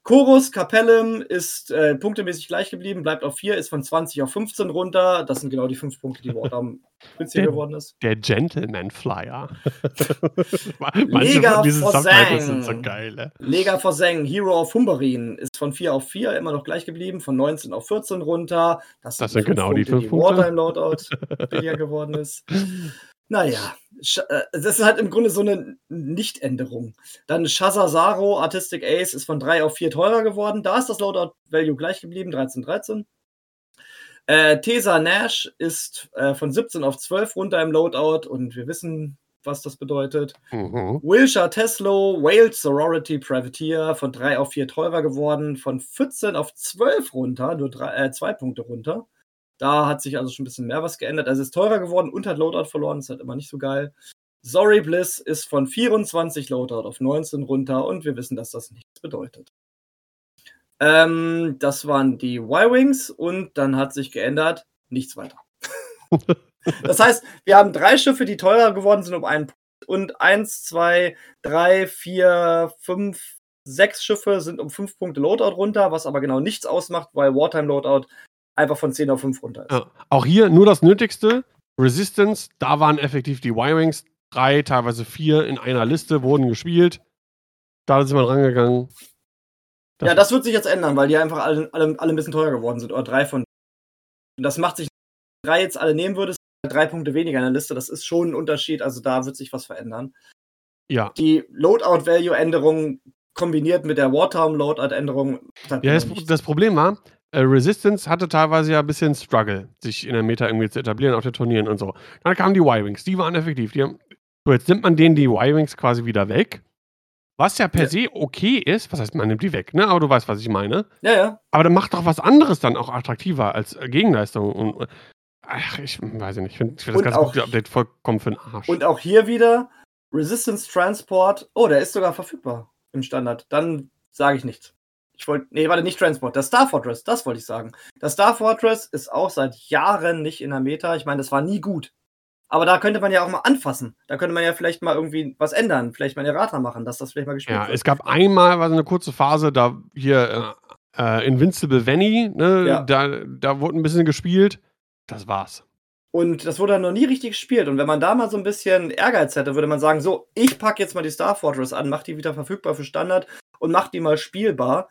Chorus Capellum ist äh, punktemäßig gleich geblieben, bleibt auf 4, ist von 20 auf 15 runter. Das sind genau die 5 Punkte, die Wartime günstiger Der- geworden ist. Der Gentleman Flyer. Lega. Subtitles sind so geil, ne? Lega Forseng, Hero of Humberin, ist von 4 auf 4 immer noch gleich geblieben, von 19 auf 14 runter. Das die sind fünf genau die fünf die Punkte. Wartime Loadout billiger geworden ist. Naja, das ist halt im Grunde so eine Nichtänderung. Dann Shazazaro, Artistic Ace, ist von 3 auf 4 teurer geworden. Da ist das Loadout Value gleich geblieben, 13, 13. Äh, Tesa Nash ist äh, von 17 auf 12 runter im Loadout und wir wissen, was das bedeutet. Mhm. Wilshire Teslo, Wales Sorority Privateer von 3 auf 4 teurer geworden, von 14 auf 12 runter, nur 2 Punkte runter. Da hat sich also schon ein bisschen mehr was geändert. Also es ist teurer geworden und hat Loadout verloren, ist halt immer nicht so geil. Sorry Bliss ist von 24 Loadout auf 19 runter und wir wissen, dass das nichts bedeutet. Ähm, das waren die Y-Wings und dann hat sich geändert, nichts weiter. das heißt, wir haben drei Schiffe, die teurer geworden sind um einen Punkt und eins, zwei, drei, vier, fünf, sechs Schiffe sind um fünf Punkte Loadout runter, was aber genau nichts ausmacht, weil Wartime Loadout einfach von 10 auf 5 runter ist. Ja. Auch hier nur das Nötigste. Resistance, da waren effektiv die Y-Wings. Drei, teilweise vier in einer Liste wurden gespielt. Da sind wir rangegangen. Das- ja, das wird sich jetzt ändern, weil die einfach alle, alle, alle ein bisschen teurer geworden sind. Oder drei von. Das macht sich, wenn du drei jetzt alle nehmen würdest, drei Punkte weniger in der Liste. Das ist schon ein Unterschied. Also da wird sich was verändern. Ja. Die Loadout-Value-Änderung kombiniert mit der Wartime-Loadout-Änderung. Ja, das, das Problem war, Resistance hatte teilweise ja ein bisschen Struggle, sich in der Meta irgendwie zu etablieren auf den Turnieren und so. Dann kamen die Y-Wings, die waren effektiv. Die haben, so, jetzt nimmt man denen die Y-Wings quasi wieder weg. Was ja per Ja. se okay ist, was heißt, man nimmt die weg, ne? Aber du weißt, was ich meine. Ja, ja. Aber dann macht doch was anderes dann auch attraktiver als äh, Gegenleistung. Und, ach, ich weiß nicht, ich finde find das ganze auch- Update vollkommen für den Arsch. Und auch hier wieder Resistance Transport. Oh, der ist sogar verfügbar im Standard. Dann sage ich nichts. Ich wollte, nee, warte, nicht Transport. Das Star Fortress, das wollte ich sagen. Das Star Fortress ist auch seit Jahren nicht in der Meta. Ich meine, das war nie gut. Aber da könnte man ja auch mal anfassen. Da könnte man ja vielleicht mal irgendwie was ändern. Vielleicht mal eine Errata machen, dass das vielleicht mal gespielt Ja, wird. es gab einmal war so eine kurze Phase, da hier äh, äh, Invincible Vanny, ne, Ja. da, da wurde ein bisschen gespielt. Das war's. Und das wurde dann noch nie richtig gespielt. Und wenn man da mal so ein bisschen Ehrgeiz hätte, würde man sagen, so, ich packe jetzt mal die Star Fortress an, mach die wieder verfügbar für Standard und mach die mal spielbar.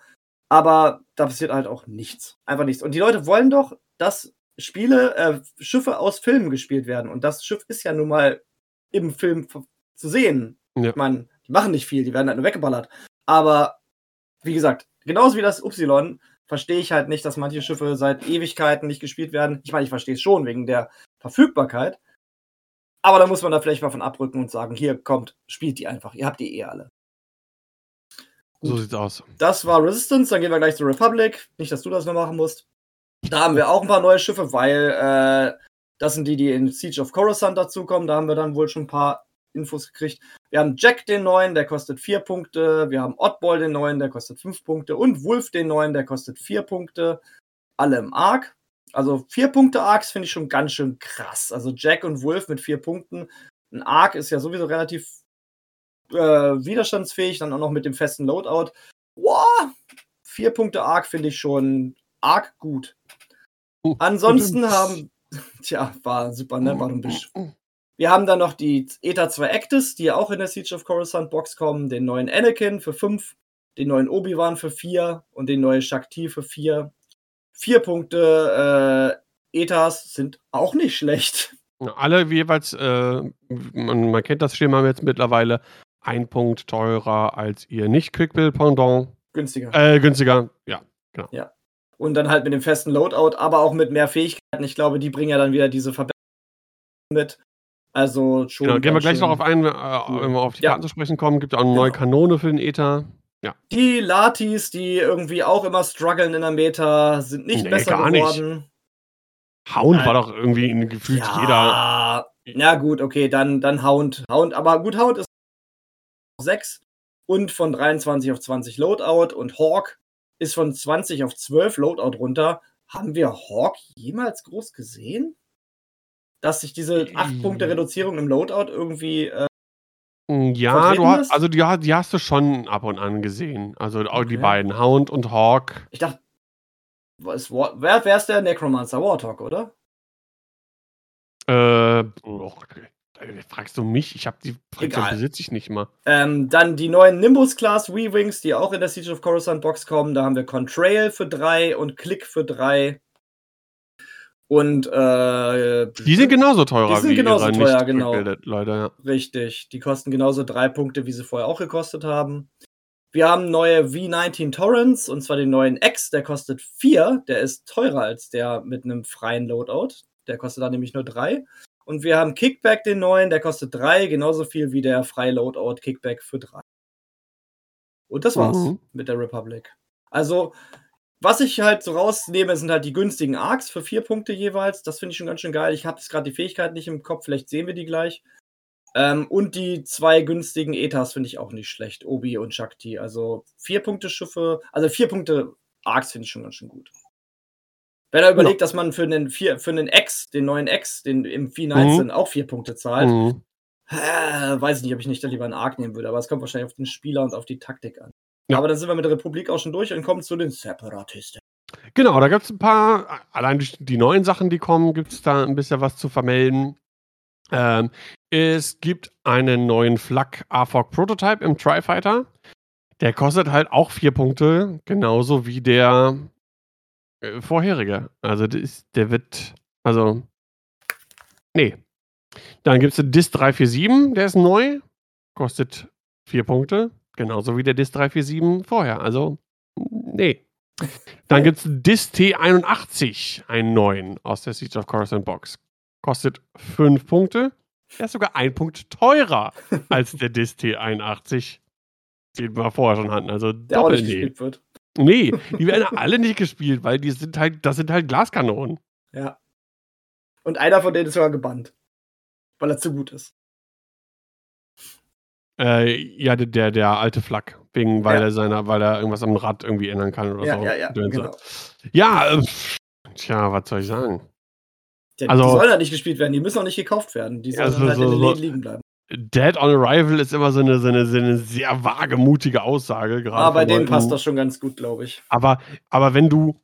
Aber da passiert halt auch nichts. Einfach nichts. Und die Leute wollen doch, dass Spiele, äh, Schiffe aus Filmen gespielt werden. Und das Schiff ist ja nun mal im Film zu sehen. Ja. Ich meine, die machen nicht viel, die werden halt nur weggeballert. Aber wie gesagt, genauso wie das Y, verstehe ich halt nicht, dass manche Schiffe seit Ewigkeiten nicht gespielt werden. Ich meine, ich verstehe es schon wegen der Verfügbarkeit. Aber da muss man da vielleicht mal von abrücken und sagen, hier kommt, spielt die einfach. Ihr habt die eh alle. So Gut. sieht's aus. Das war Resistance, dann gehen wir gleich zur Republic. Nicht, dass du das noch machen musst. Da haben wir auch ein paar neue Schiffe, weil äh, das sind die, die in Siege of Coruscant dazukommen. Da haben wir dann wohl schon ein paar Infos gekriegt. Wir haben Jack den neuen, der kostet 4 Punkte. Wir haben Oddball den neuen, der kostet 5 Punkte. Und Wolf den neuen, der kostet 4 Punkte. Alle im Arc. Also 4 Punkte Arcs finde ich schon ganz schön krass. Also Jack und Wolf mit 4 Punkten. Ein Arc ist ja sowieso relativ äh, widerstandsfähig, dann auch noch mit dem festen Loadout. Wow, 4 Punkte Arc finde ich schon arg gut. Uh, Ansonsten haben, tja, war super, ne? War ein bisschen. Wir haben dann noch die ETA 2 Actis, die auch in der Siege of Coruscant Box kommen, den neuen Anakin für 5, den neuen Obi-Wan für 4 und den neuen Shakti für 4. 4 Punkte äh, ETAs sind auch nicht schlecht. Alle jeweils, äh, man, man kennt das Schema jetzt mittlerweile, ein Punkt teurer als ihr Nicht-Quickbill-Pendant. Günstiger. Äh, günstiger, ja. Und dann halt mit dem festen Loadout, aber auch mit mehr Fähigkeiten. Ich glaube, die bringen ja dann wieder diese Verbesserung mit. Also schon. Genau, gehen wir gleich noch auf einen, äh, wenn wir auf die Ja. Karten zu sprechen kommen. Gibt auch eine neue Genau. Kanone für den Ether. Die Latis, die irgendwie auch immer strugglen in der Meta, sind nicht Nee, besser gar nicht. geworden. Hound Nein. war doch irgendwie in gefühlt jeder. ja, na gut, okay, dann, dann Hound. Hound, aber gut, Hound ist 6 und von 23 auf 20 Loadout und Hawk ist von 20 auf 12 Loadout runter. Haben wir Hawk jemals groß gesehen? Dass sich diese 8 Punkte Reduzierung im Loadout irgendwie. Äh, Ja, vertreten du hast, also die, die hast du schon ab und an gesehen. Also auch die Okay. beiden, Hound und Hawk. ich dachte, was, wer, wer ist der Necromancer Warthog, oder? Äh, oh, da fragst du mich? Ich habe die Egal. besitze ich nicht mal. Ähm, dann die neuen Nimbus-Class W-Wings, die auch in der Siege of Coruscant Box kommen. Da haben wir Contrail für 3 und Click für 3. Und äh, Die sind genauso teurer Die sind genauso teuer, genau. Leute. Ja. richtig. Die kosten genauso 3 Punkte, wie sie vorher auch gekostet haben. Wir haben neue V19 Torrents, und zwar den neuen X, der kostet 4. Der ist teurer als der mit einem freien Loadout. Der kostet da nämlich nur 3. Und wir haben Kickback, den neuen, der kostet 3, genauso viel wie der freie Loadout Kickback für 3. Und das war's Mhm. mit der Republic. Also, was ich halt so rausnehme, sind halt die günstigen Arcs für 4 Punkte jeweils. Das finde ich schon ganz schön geil. Ich habe jetzt gerade die Fähigkeit nicht im Kopf, vielleicht sehen wir die gleich. Ähm, und die zwei günstigen Ethas finde ich auch nicht schlecht, Obi und Shakti. Also vier Punkte Schiffe, also vier Punkte Arcs finde ich schon ganz schön gut. Wenn er überlegt, dass man für einen, vier, für einen X, den neuen X, den im V19 auch vier Punkte zahlt, Mhm. äh, weiß ich nicht, ob ich nicht da lieber einen Arc nehmen würde, aber es kommt wahrscheinlich auf den Spieler und auf die Taktik an. Ja. Aber dann sind wir mit der Republik auch schon durch und kommen zu den Separatisten. Genau, da gibt es ein paar, allein durch die neuen Sachen, die kommen, gibt es da ein bisschen was zu vermelden. Ähm, es gibt einen neuen Flak AFOG Prototype im Tri-Fighter. Der kostet halt auch vier Punkte, genauso wie der äh, vorherige. Also der, ist, der wird, also, nee. Dann gibt es den DIS 347, der ist neu, kostet vier Punkte, genauso wie der DIS 347 vorher. Also, nee. Dann gibt es DIS T81, einen neuen aus der Siege of Coruscant Box. Kostet 5 Punkte. Der ist sogar ein Punkt teurer als der DIS T81, den wir vorher schon hatten. Also Der auch nicht nee. gespielt wird. Nee, die werden alle nicht gespielt, weil die sind halt, das sind halt Glaskanonen. Ja. Und einer von denen ist sogar gebannt. Weil er zu gut ist. Äh, ja, der, der, alte Flak. Wegen, weil Ja. er seiner, weil er irgendwas am Rad irgendwie ändern kann oder Ja, so. ja, ja, genau. Ja, äh, tja, was soll ich sagen? Ja, Also- die sollen ja nicht gespielt werden, die müssen auch nicht gekauft werden. Die Ja, sollen so- halt so- in den Läden liegen bleiben. Dead on Arrival ist immer so eine, so eine, so eine sehr wagemutige Aussage. Gerade Aber bei von denen Leuten. passt das schon ganz gut, glaube ich. Aber, aber wenn du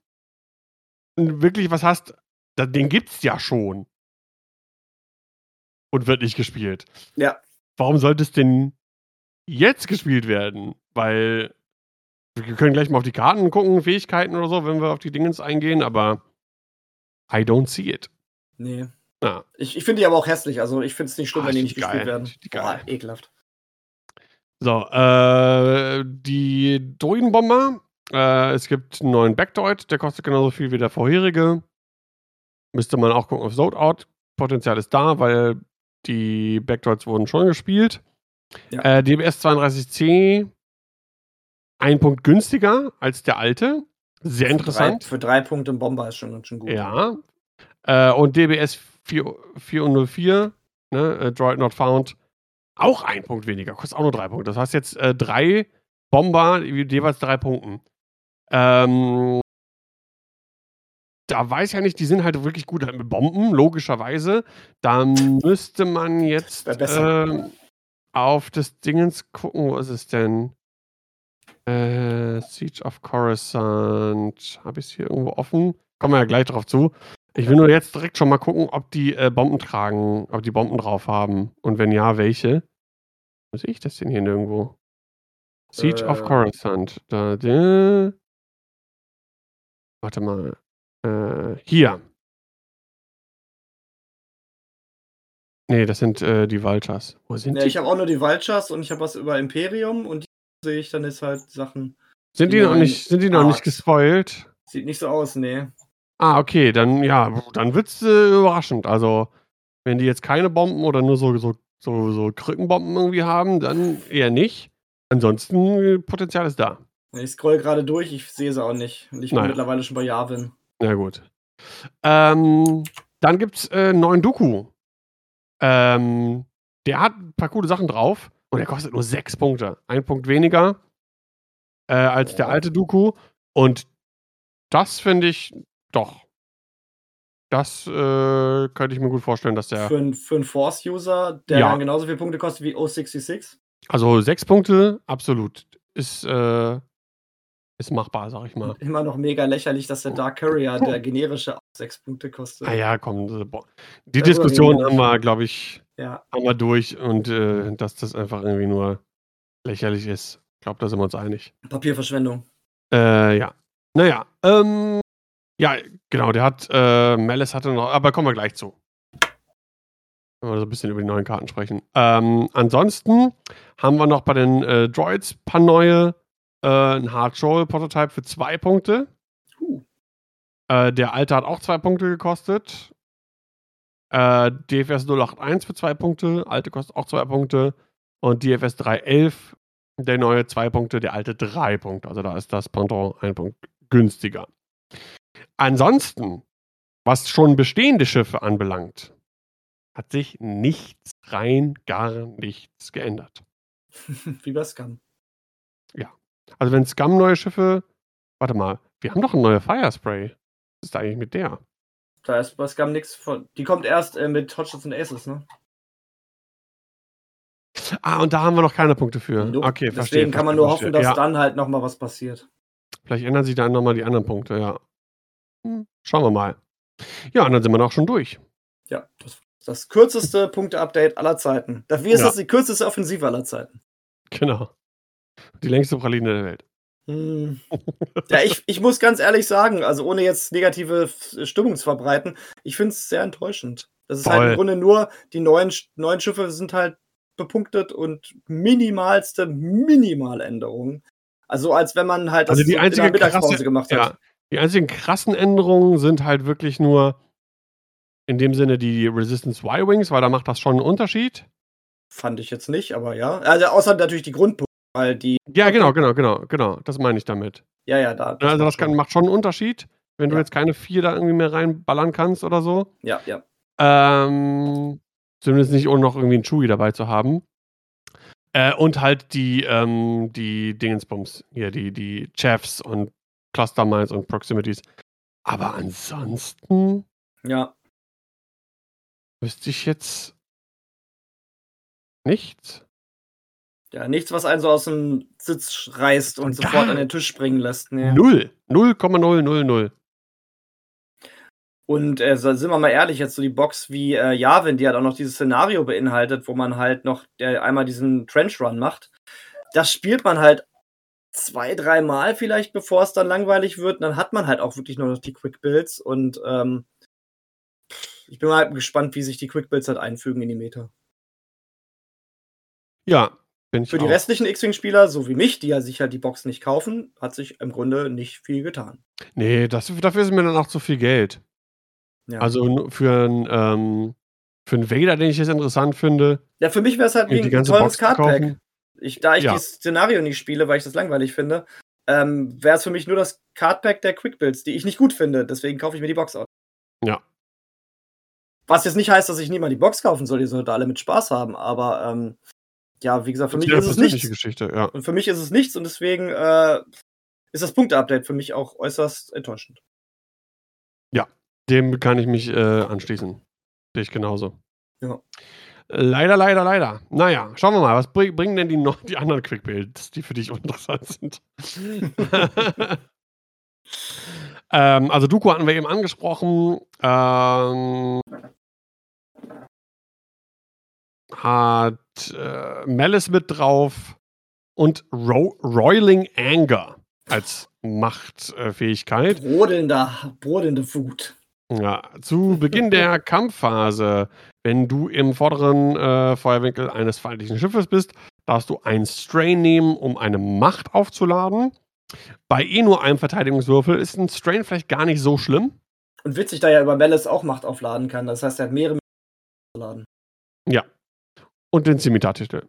wirklich was hast, den gibt's ja schon. Und wird nicht gespielt. Ja. Warum sollte es denn jetzt gespielt werden? Weil wir können gleich mal auf die Karten gucken, Fähigkeiten oder so, wenn wir auf die Dingens eingehen, aber I don't see it. Nee. Ja. Ich, ich finde die aber auch hässlich. Also ich finde es nicht schlimm, Ah, wenn die ich nicht die gespielt geil. werden. Die geil. Boah, ekelhaft. So, äh, die Druidenbomber. Äh, es gibt einen neuen Backdoid, der kostet genauso viel wie der vorherige. Müsste man auch gucken auf Loadout. Potenzial ist da, weil die Backdoids wurden schon gespielt. Ja. Äh, DBS 32C, ein Punkt günstiger als der alte. Sehr interessant. Drei, für drei Punkte im Bomber ist schon ganz schön gut. Ja. Äh, und DBS 4, 404, ne, äh, Droid Not Found, auch ein Punkt weniger, kostet auch nur drei Punkte. Das heißt jetzt äh, drei Bomber, jeweils drei Punkten. Ähm, da weiß ich ja nicht, die sind halt wirklich gut mit Bomben, logischerweise. Da müsste man jetzt ähm, auf das Dingens gucken. Wo ist es denn? Äh, Siege of Coruscant. Habe ich es hier irgendwo offen? Kommen wir ja gleich drauf zu. Ich will nur jetzt direkt schon mal gucken, ob die äh, Bomben tragen, ob die Bomben drauf haben. Und wenn ja, welche. Wo sehe ich das denn hier nirgendwo? Siege of Äh. Coruscant. Da, da. Warte mal. Äh, hier. Nee, das sind äh, die Vultures. Wo sind Ja, die? ich habe auch nur die Vultures und ich habe was über Imperium und die sehe ich dann ist halt Sachen. Sind die die noch nicht, sind die noch nicht gespoilt? Sieht nicht so aus, nee. Ah, okay, dann ja, dann wird's äh, überraschend. Also, Wenn die jetzt keine Bomben oder nur so, so, so, so Krückenbomben irgendwie haben, dann eher nicht. Ansonsten Potenzial ist da. Ich scroll gerade durch, ich sehe sie auch nicht. Und ich bin Naja. mittlerweile schon bei Yavin. Na gut. Ähm, dann gibt's äh, einen neuen Doku. Ähm, der hat ein paar coole Sachen drauf und der kostet nur sechs Punkte. Ein Punkt weniger äh, als der alte Doku. Und das finde ich doch. Das äh, könnte ich mir gut vorstellen, dass der. Für, einen- für einen Force-User, der Ja. dann genauso viele Punkte kostet wie O66. Also sechs Punkte, absolut. Ist, äh, ist machbar, sag ich mal. Immer noch mega lächerlich, dass der Dark Courier, der generische, auch sechs Punkte kostet. Ah ja, komm. Die Darüber Diskussion haben wir, glaube ich, Ja. haben wir durch und äh, dass das einfach irgendwie nur lächerlich ist. Ich glaube, da sind wir uns einig. Papierverschwendung. Äh, ja. Naja, ähm, ja, genau, der hat, äh, Malice hatte noch, aber kommen wir gleich zu. Wenn wir so ein bisschen über die neuen Karten sprechen. Ähm, ansonsten haben wir noch bei den äh, Droids ein paar neue, äh, ein Hard Roll Prototype für zwei Punkte. Huh. Äh, der alte hat auch zwei Punkte gekostet. Äh, DFS 081 für zwei Punkte, alte kostet auch zwei Punkte. Und DFS 311, der neue zwei Punkte, der alte drei Punkte. Also da ist das Pendant ein Punkt günstiger. Ansonsten, was schon bestehende Schiffe anbelangt, hat sich nichts, rein gar nichts geändert. wie bei Scum. Also wenn Scum neue Schiffe, warte mal, wir haben doch eine neue Firespray. Was ist da eigentlich mit der? Da ist bei Scum nichts von. Die kommt erst äh, mit Hotshots und Aces, ne? Ah, und da haben wir noch keine Punkte für. Nope. Okay, Deswegen verstehe. kann man verstehe, nur hoffen, verstehe. dass ja, dann halt nochmal was passiert. Vielleicht ändern sich dann nochmal die anderen Punkte, ja. Hm, Schauen wir mal. Ja, und dann sind wir auch schon durch. Ja, das, das kürzeste Punkte-Update aller Zeiten. Dafür ist Ja. das die kürzeste Offensive aller Zeiten. Genau. Die längste Praline der Welt. Hm. Ja, ich, ich muss ganz ehrlich sagen, also ohne jetzt negative Stimmung zu verbreiten, ich finde es sehr enttäuschend. Das ist halt Voll. im Grunde nur, die neuen, neuen Schiffe sind halt bepunktet und minimalste Minimaländerungen. Also als wenn man halt Also die so in einzige der Mittagspause krasse- gemacht hat. Ja, die einzigen krassen Änderungen sind halt wirklich nur in dem Sinne die Resistance Y-Wings, weil da macht das schon einen Unterschied. Fand ich jetzt nicht, aber ja. Also außer natürlich die Grundpunkte, weil die, Ja, genau, genau, genau, genau. Das meine ich damit. ja, ja, da. also das macht kann, schon. macht schon einen Unterschied, wenn du Ja. jetzt keine vier da irgendwie mehr reinballern kannst oder so. Ja, ja. Ähm, zumindest nicht, ohne noch irgendwie einen Chewie dabei zu haben. Äh, und halt die, ähm, die Dingensbums. Hier, die, die Chefs und Cluster Mines und Proximities. Aber ansonsten Ja. wüsste ich jetzt nichts. Ja, nichts, was einen so aus dem Sitz reißt und Gar- sofort an den Tisch springen lässt. Nee. Null. 0,000. Und äh, sind wir mal ehrlich, jetzt so die Box wie äh, Yavin, die halt auch noch dieses Szenario beinhaltet, wo man halt noch äh, einmal diesen Trench Run macht. Das spielt man halt zwei, dreimal vielleicht, bevor es dann langweilig wird. Und dann hat man halt auch wirklich nur noch die Quick Builds. Und ähm, ich bin mal halt gespannt, wie sich die Quick Builds halt einfügen in die Meta. Ja, bin ich Für die auch. restlichen X-Wing-Spieler, so wie mich, die ja sich halt die Box nicht kaufen, hat sich im Grunde nicht viel getan. Nee, das, dafür ist mir dann auch zu viel Geld. Ja. Also für einen ähm, für einen Vader, den ich jetzt interessant finde, Ja, für mich wäre es halt wie die ein teures Cardpack. Ich, da ich Ja. dieses Szenario nicht spiele, weil ich das langweilig finde, ähm, wäre es für mich nur das Cardpack der Quick Builds, die ich nicht gut finde. Deswegen kaufe ich mir die Box aus. Ja. Was jetzt nicht heißt, dass ich niemand die Box kaufen soll, die sollte alle mit Spaß haben. Aber ähm, ja, wie gesagt, für Das mich ist es nichts. Geschichte, ja. Und für mich ist es nichts und deswegen äh, ist das Punkte-Update für mich auch äußerst enttäuschend. Dem kann ich mich äh, anschließen. Sehe ich genauso. Ja. Leider, leider, leider. Naja, schauen wir mal, was bring, bringen denn die, noch, die anderen Quick-Builds, die für dich uninteressant sind? ähm, also Duku hatten wir eben angesprochen. Ähm, hat äh, Malice mit drauf und Ro Roiling Anger als Machtfähigkeit. Brodelnder, brodelnde Wut. Ja, zu Beginn der Kampfphase, wenn du im vorderen äh, Feuerwinkel eines feindlichen Schiffes bist, darfst du einen Strain nehmen, um eine Macht aufzuladen. Bei eh nur einem Verteidigungswürfel ist ein Strain vielleicht gar nicht so schlimm. Und witzig, da ja über Malice auch Macht aufladen kann. Das heißt, er hat mehrere laden. Ja. Und den Cimitar-Titel.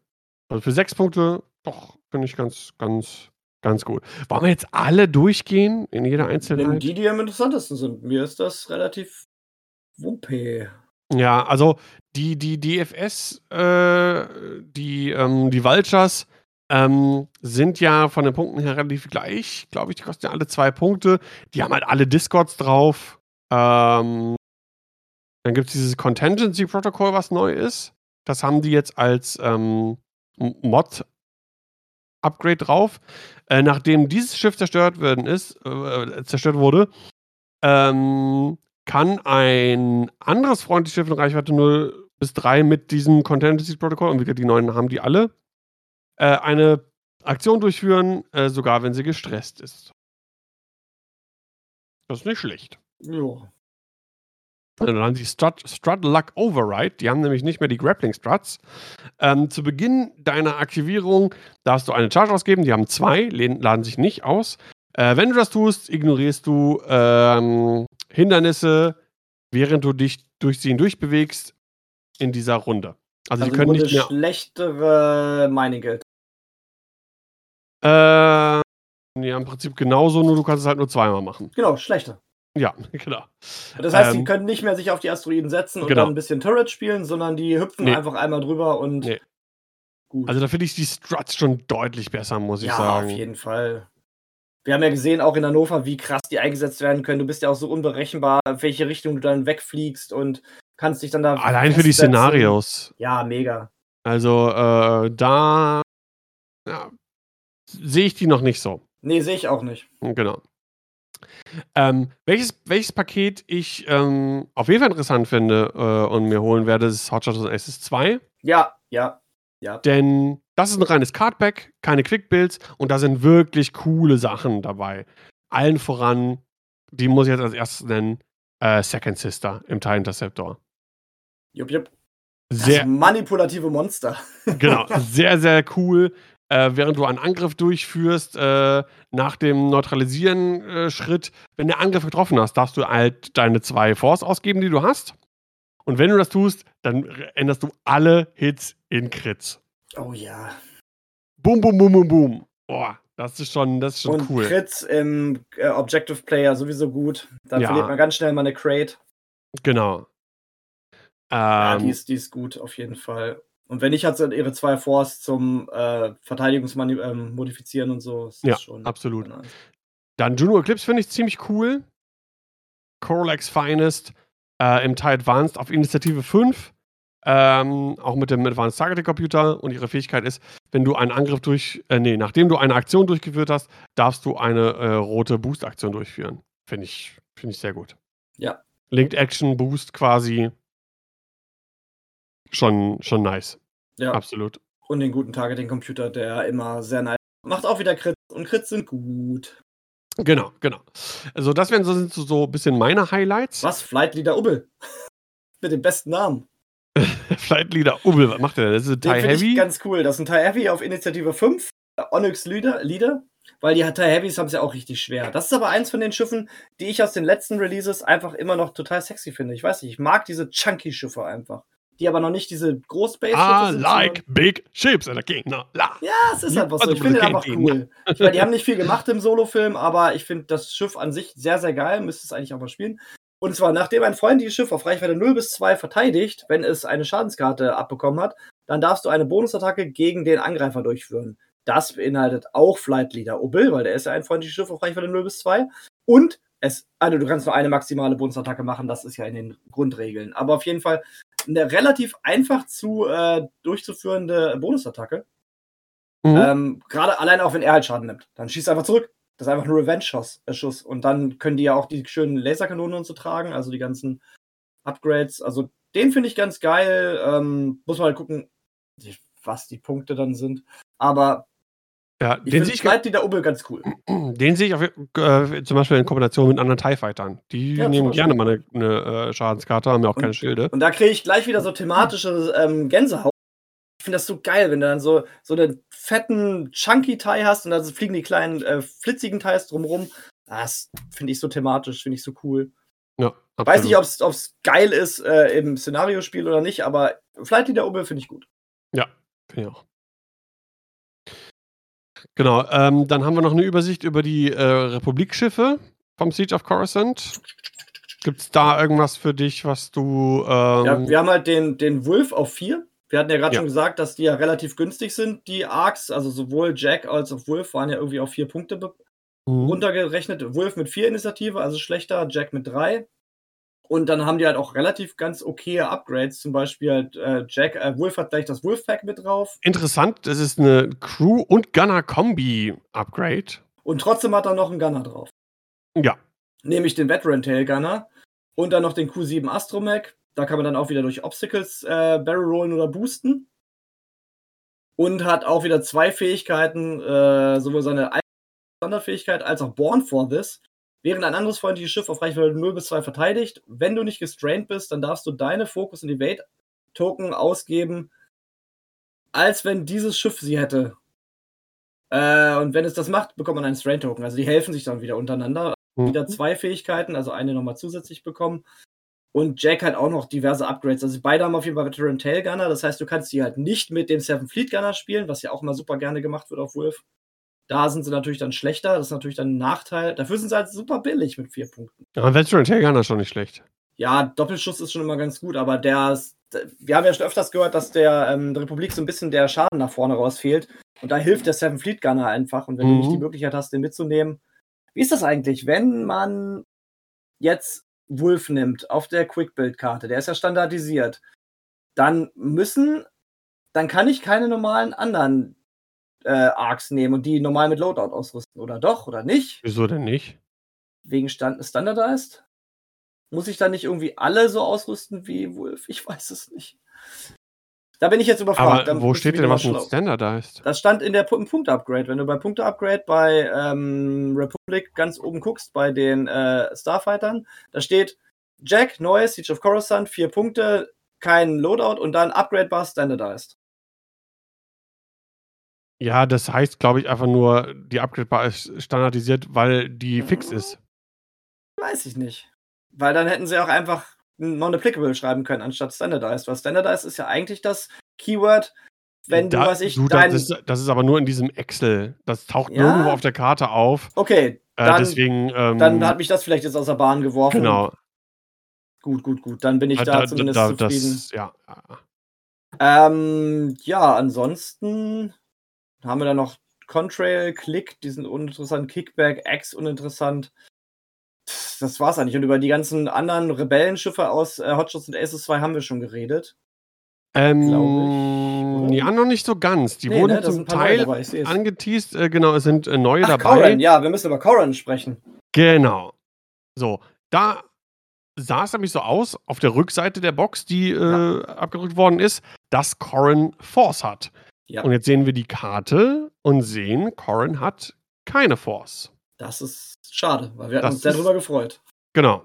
Also für sechs Punkte, doch, finde ich ganz, ganz, ganz gut. Wollen wir jetzt alle durchgehen in jeder Nimm Einzelheit? die, die am interessantesten sind. Mir ist das relativ wumpe. Ja, also die, die DFS, äh, die, ähm, die Vultures ähm, sind ja von den Punkten her relativ gleich. Glaube ich, die kosten ja alle zwei Punkte. Die haben halt alle Discords drauf. Ähm, dann gibt es dieses Contingency Protocol, was neu ist. Das haben die jetzt als ähm, Mod-Upgrade drauf. Äh, nachdem dieses Schiff zerstört worden ist, äh, zerstört wurde, ähm, kann ein anderes freundliches Schiff in Reichweite 0 bis 3 mit diesem Contingency-Protokoll, und wie gesagt, die neuen haben die alle, äh, eine Aktion durchführen, äh, sogar wenn sie gestresst ist. Das ist nicht schlecht. Ja. Dann haben sie Strut, Strut Luck Override. Die haben nämlich nicht mehr die Grappling Struts. Ähm, zu Beginn deiner Aktivierung darfst du eine Charge ausgeben. Die haben zwei, laden sich nicht aus. Äh, wenn du das tust, ignorierst du ähm, Hindernisse, während du dich durch sie hindurchbewegst in dieser Runde. Also, Also die können nicht mehr. schlechtere Mining-Geld. Äh, ja, im Prinzip genauso, nur du kannst es halt nur zweimal machen. Genau, schlechter. Ja, genau. Das heißt, Ähm, die können nicht mehr sich auf die Asteroiden setzen und genau. dann ein bisschen Turret spielen, sondern die hüpfen Nee. einfach einmal drüber und Nee. gut. Also da finde ich die Struts schon deutlich besser, muss ich ja, sagen. auf jeden Fall. Wir haben ja gesehen, auch in Hannover, wie krass die eingesetzt werden können. Du bist ja auch so unberechenbar, in welche Richtung du dann wegfliegst und kannst dich dann da. Allein für die. Szenarios. Ja, mega. Also äh, da ja, sehe ich die noch nicht so. Nee, sehe ich auch nicht. Genau. Ähm, welches, welches Paket ich ähm, auf jeden Fall interessant finde äh, und mir holen werde, ist Hot Shots Aces 2. Ja, ja, ja. Denn das ist ein reines Cardback, keine Quick-Builds und da sind wirklich coole Sachen dabei. Allen voran, die muss ich jetzt als erstes nennen, äh, Second Sister im TIE Interceptor. Jupp, jupp. Das Sehr, manipulative Monster. genau, sehr, sehr cool. Äh, während du einen Angriff durchführst, äh, nach dem Neutralisieren-Schritt, wenn der Angriff getroffen hast, darfst du halt deine zwei Force ausgeben, die du hast. Und wenn du das tust, dann änderst du alle Hits in Crits. Oh ja. Boom, boom, boom, boom, boom. Boah, das ist schon, das ist schon Und cool. Crits im äh, Objective Player sowieso gut. Dann Ja. verliert man ganz schnell mal eine Crate. Genau. Ja, Ähm, die ist, die ist gut, auf jeden Fall. Und wenn nicht, hat sie ihre zwei Force zum äh, Verteidigungsmodifizieren und so. Das Ja, absolut. nice. Dann Juno Eclipse finde ich ziemlich cool. Coralex Finest äh, im TIE Advanced auf Initiative 5. Ähm, auch mit dem Advanced Targeting Computer. Und ihre Fähigkeit ist, wenn du einen Angriff durch, äh, nee, nachdem du eine Aktion durchgeführt hast, darfst du eine äh, rote Boost-Aktion durchführen. Finde ich, finde ich sehr gut. Ja. Linked Action Boost quasi. Schon, schon nice. Ja. Absolut. Und den guten Targeting-Computer, der immer sehr nice macht auch wieder Crits. Und Crits sind gut. Genau, genau. Also, das wären so, sind so, so ein bisschen meine Highlights. Was? Flight Leader Ubbel. Mit dem besten Namen. Flight Leader Ubbel, was macht der? Das ist ein TIE finde ich Heavy. ganz cool. Das ist ein TIE Heavy auf Initiative 5. äh, Onyx Leader, Leader. Weil die TIE Heavys haben es ja auch richtig schwer. Das ist aber eins von den Schiffen, die ich aus den letzten Releases einfach immer noch total sexy finde. Ich weiß nicht, ich mag diese chunky Schiffe einfach. Die aber noch nicht diese Großbase I sind. like big ships and a king. No, la. Ja, es ist Ja, einfach so. also Ich finde einfach cool. Ich meine, die haben nicht viel gemacht im Solofilm, aber ich finde das Schiff an sich sehr, sehr geil. Müsste es eigentlich auch mal spielen. Und zwar, nachdem ein freundliches Schiff auf Reichweite 0 bis 2 verteidigt, wenn es eine Schadenskarte abbekommen hat, dann darfst du eine Bonusattacke gegen den Angreifer durchführen. Das beinhaltet auch Flight Leader Obil, weil der ist ja ein freundliches Schiff auf Reichweite 0 bis 2. Und es, also du kannst nur eine maximale Bonusattacke machen, das ist ja in den Grundregeln. Aber auf jeden Fall eine relativ einfach zu äh, durchzuführende Bonusattacke. Mhm. Ähm, Gerade allein auch, wenn er halt Schaden nimmt. Dann schießt er einfach zurück. Das ist einfach ein Revenge-Schuss. Äh. Und dann können die ja auch die schönen Laserkanonen und so tragen, also die ganzen Upgrades. Also den finde ich ganz geil. Ähm, muss man halt gucken, was die Punkte dann sind. Aber ja, ich den sehe ich, Flight Leader Ubbel ganz cool. den sehe ich auf, äh, zum Beispiel in Kombination mit anderen TIE Fightern. Die Ja, nehmen gerne mal eine, eine äh, Schadenskarte, haben ja auch Und- keine Schilde. Und da kriege ich gleich wieder so thematische ähm, Gänsehaut. Ich finde das so geil, wenn du dann so, so einen fetten, chunky Tie hast und dann fliegen die kleinen, äh, flitzigen Ties drumrum. Das finde ich so thematisch, finde ich so cool. Ja, Weiß nicht, ob es geil ist äh, im Szenariospiel oder nicht, aber Flight Leader Umme finde ich gut. Ja, finde ich auch. Genau, ähm, dann haben wir noch eine Übersicht über die äh, Republikschiffe vom Siege of Coruscant. Gibt es da irgendwas für dich, was du. Ähm ja, wir haben halt den, den Wolf auf 4. Wir hatten ja gerade Ja. schon gesagt, dass die ja relativ günstig sind, die Arcs. Also sowohl Jack als auch Wolf waren ja irgendwie auf vier Punkte Mhm. runtergerechnet. Wolf mit vier Initiative, also schlechter, Jack mit drei. Und dann haben die halt auch relativ ganz okaye Upgrades. Zum Beispiel halt äh, Jack, äh, Wolf hat gleich das Wolf-Pack mit drauf. Interessant, das ist eine Crew- und Gunner-Kombi-Upgrade. Und trotzdem hat er noch einen Gunner drauf. Ja, Nämlich den Veteran Tail Gunner. Und dann noch den Q7 Astromech. Da kann man dann auch wieder durch Obstacles äh, Barrel rollen oder boosten. Und hat auch wieder zwei Fähigkeiten, äh, sowohl seine Standardfähigkeit als auch Born for This. Während ein anderes freundliches Schiff auf Reichweite 0 bis 2 verteidigt, wenn du nicht gestrained bist, dann darfst du deine Focus und Evade Token ausgeben, als wenn dieses Schiff sie hätte. Äh, und wenn es das macht, bekommt man einen Strain Token. Also die helfen sich dann wieder untereinander wieder zwei Fähigkeiten, also eine nochmal zusätzlich bekommen. Und Jack hat auch noch diverse Upgrades. Also beide haben auf jeden Fall Veteran Tail Gunner. Das heißt, du kannst die halt nicht mit dem Seven Fleet Gunner spielen, was ja auch immer super gerne gemacht wird auf Wolf. Da sind sie natürlich dann schlechter. Das ist natürlich dann ein Nachteil. Dafür sind sie halt super billig mit vier Punkten. ja Gunner ist schon nicht schlecht. Ja, Doppelschuss ist schon immer ganz gut, aber der, ist- wir haben ja schon öfters gehört, dass der, ähm, der Republik so ein bisschen der Schaden nach vorne raus fehlt. Und da hilft der Seven Fleet Gunner einfach. Und wenn du Mhm. nicht die Möglichkeit hast, den mitzunehmen. Wie ist das eigentlich, wenn man jetzt Wolf nimmt auf der Quick-Build-Karte? Der ist ja standardisiert. Dann müssen, dann kann ich keine normalen anderen äh, Arcs nehmen und die normal mit Loadout ausrüsten. Oder doch, oder nicht? Wieso denn nicht? Wegen Stand Standardized? Muss ich dann nicht irgendwie alle so ausrüsten wie Wolf? Ich weiß es nicht. Da bin ich jetzt überfragt. Da Aber wo steht denn was mit. Standardized? Das stand in der Pu- im Punkte-Upgrade. Wenn du bei Punkte-Upgrade bei ähm, Republic ganz oben guckst, bei den äh, Starfightern, da steht Jack, neues, Siege of Coruscant, vier Punkte, kein Loadout und dann Upgrade Bar Standardized. Ja, das heißt, glaube ich, einfach nur, die Upgrade-Bar ist standardisiert, weil die fix ist. Weiß ich nicht. Weil dann hätten sie auch einfach non-applicable schreiben können, anstatt Standardized. Weil Standardized ist ja eigentlich das Keyword, wenn Da- du, weiß ich, du, dein. das, ist, das ist aber nur in diesem Excel. Das taucht Ja. nirgendwo auf der Karte auf. okay, Äh, dann, deswegen. Ähm, dann hat mich das vielleicht jetzt aus der Bahn geworfen. Genau. Gut, gut, gut. Dann bin ich Äh, da, zumindest zufrieden. das, ja. Ähm, ja, ansonsten haben wir da noch Contrail, Click, die sind uninteressant, Kickback, X uninteressant. Das war's eigentlich. Und über die ganzen anderen Rebellenschiffe aus äh, Hotshots und Aces 2 haben wir schon geredet. Ähm, ich, ja, noch nicht so ganz. Die Nee, wurden ne, zum Teil dabei, angeteased. Äh, genau, es sind äh, neue Ach, dabei. Corran, ja, wir müssen über Corran sprechen. Genau. So, da sah es nämlich so aus, auf der Rückseite der Box, die äh, abgedrückt worden ist, dass Corrin Force hat. Ja. Und jetzt sehen wir die Karte und sehen, Corrin hat keine Force. Das ist schade, weil wir hatten Das uns sehr drüber gefreut. Genau.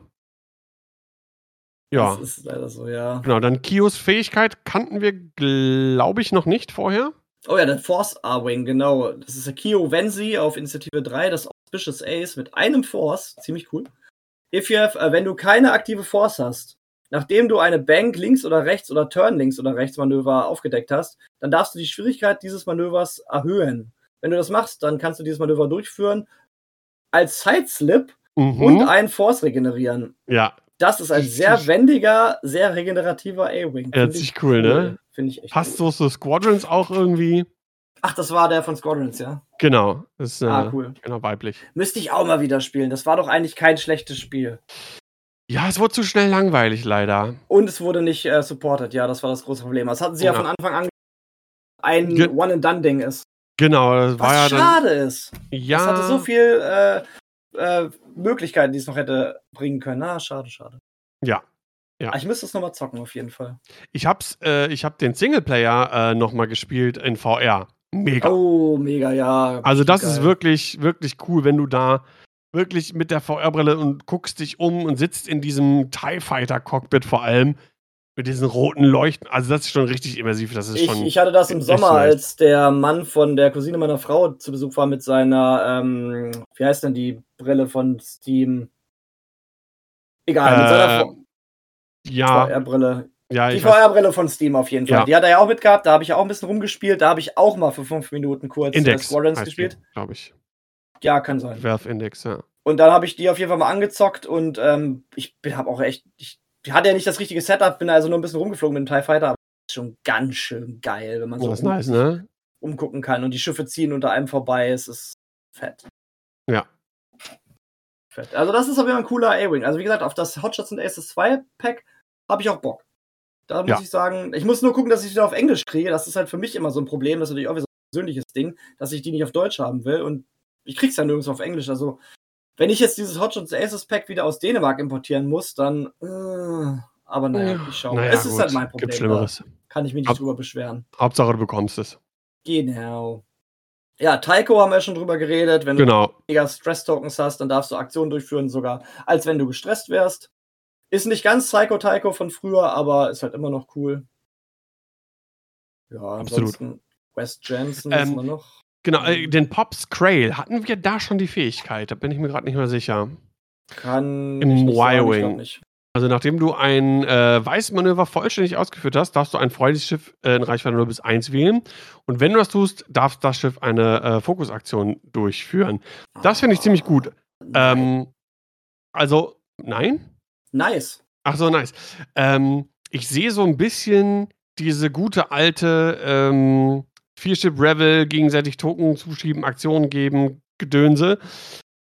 Ja, Das ist leider so, ja. genau. Dann Kios Fähigkeit kannten wir, glaube ich, noch nicht vorher. Oh ja, der Force A-Wing, genau. Das ist der Kyo Venzi auf Initiative 3, das Auspicious Ace mit einem Force. Ziemlich cool. If you have, äh, wenn du keine aktive Force hast, nachdem du eine Bank links oder rechts oder Turn links oder rechts Manöver aufgedeckt hast, dann darfst du die Schwierigkeit dieses Manövers erhöhen. Wenn du das machst, dann kannst du dieses Manöver durchführen als Sideslip Mhm. und einen Force regenerieren. ja, Das ist ein sehr wendiger, sehr regenerativer A-Wing. Ja, ziemlich ich cool, ne? Finde ich echt passt cool. so zu Squadrons auch irgendwie. Ach, das war der von Squadrons, ja? Genau. Das ist äh, Ah, cool. genau weiblich. Müsste ich auch mal wieder spielen. Das war doch eigentlich kein schlechtes Spiel. Ja, es wurde zu schnell langweilig, leider. Und es wurde nicht äh, supported. Ja, das war das große Problem. Das hatten sie ja, Ja. von Anfang an ein Ge- One-and-Done-Ding ist. Genau, das Was war ja dann. schade ist. Ja, Es hatte so viel äh, äh, Möglichkeiten, die es noch hätte bringen können. Ah, schade, schade. Ja. Ja. Ah, Ich müsste es nochmal zocken, auf jeden Fall. Ich hab's, äh, ich hab den Singleplayer äh, nochmal gespielt in VR. Mega. Oh, mega, ja. also das geil. ist wirklich, wirklich cool, wenn du da wirklich mit der VR-Brille und guckst dich um und sitzt in diesem TIE Fighter-Cockpit vor allem mit diesen roten Leuchten. Also das ist schon richtig immersiv. Das ist Ich, schon. ich hatte das im Sommer, nice. als der Mann von der Cousine meiner Frau zu Besuch war mit seiner, ähm, wie heißt denn die Brille von Steam? Egal, mit seiner Äh, ja, VR-Brille. ja, Die VR-Brille von Steam auf jeden Fall. Ja. Die hat er ja auch mitgehabt, da habe ich ja auch ein bisschen rumgespielt. Da habe ich auch mal für fünf Minuten kurz äh, Index Squadrons gespielt. glaube ich. Ja, kann sein. Valve Index, ja. Und dann habe ich die auf jeden Fall mal angezockt und ähm, ich habe auch echt, ich, hatte ja nicht das richtige Setup, bin also nur ein bisschen rumgeflogen mit dem TIE Fighter, aber ist schon ganz schön geil, wenn man so Das ist um, nice, ne? umgucken kann und die Schiffe ziehen unter einem vorbei. Es ist fett. Ja. Fett. Also das ist auf jeden Fall ein cooler A-Wing. Also wie gesagt, auf das Hotshots und Aces 2 Pack habe ich auch Bock. Da muss Ja. ich sagen, ich muss nur gucken, dass ich die wieder auf Englisch kriege. Das ist halt für mich immer so ein Problem. Das ist natürlich auch wieder so ein persönliches Ding, dass ich die nicht auf Deutsch haben will. Und ich krieg's ja nirgends auf Englisch. Also, wenn ich jetzt dieses Hotshots Aces Pack wieder aus Dänemark importieren muss, dann. Äh, aber naja, ich schaue. Naja, es ist gut, halt mein Problem. Gibt Schlimmeres. kann ich mich nicht Ab- drüber beschweren. Hauptsache, du bekommst es. Genau. Ja, Taiko haben wir schon drüber geredet. Wenn du Genau. weniger Stress-Tokens hast, dann darfst du Aktionen durchführen, sogar als wenn du gestresst wärst. Ist nicht ganz Psycho Taiko von früher, aber ist halt immer noch cool. Ja, Absolut. ansonsten West Jensen Ähm, wissen wir noch. Genau, äh, den Pops Crail, hatten wir da schon die Fähigkeit? Da bin ich mir gerade nicht mehr sicher. Kann im ich nicht sagen. Also nachdem du ein äh, Weißmanöver vollständig ausgeführt hast, darfst du ein freundliches Schiff äh, in Reichweite 0 bis 1 wählen. Und wenn du das tust, darf das Schiff eine äh, Fokusaktion durchführen. Das finde ich ziemlich gut. Ah, Ähm, also, nein? nice. Ach so, nice. Ähm, ich sehe so ein bisschen diese gute alte ähm, Viership Revel, gegenseitig Token zuschieben, Aktionen geben, Gedönse.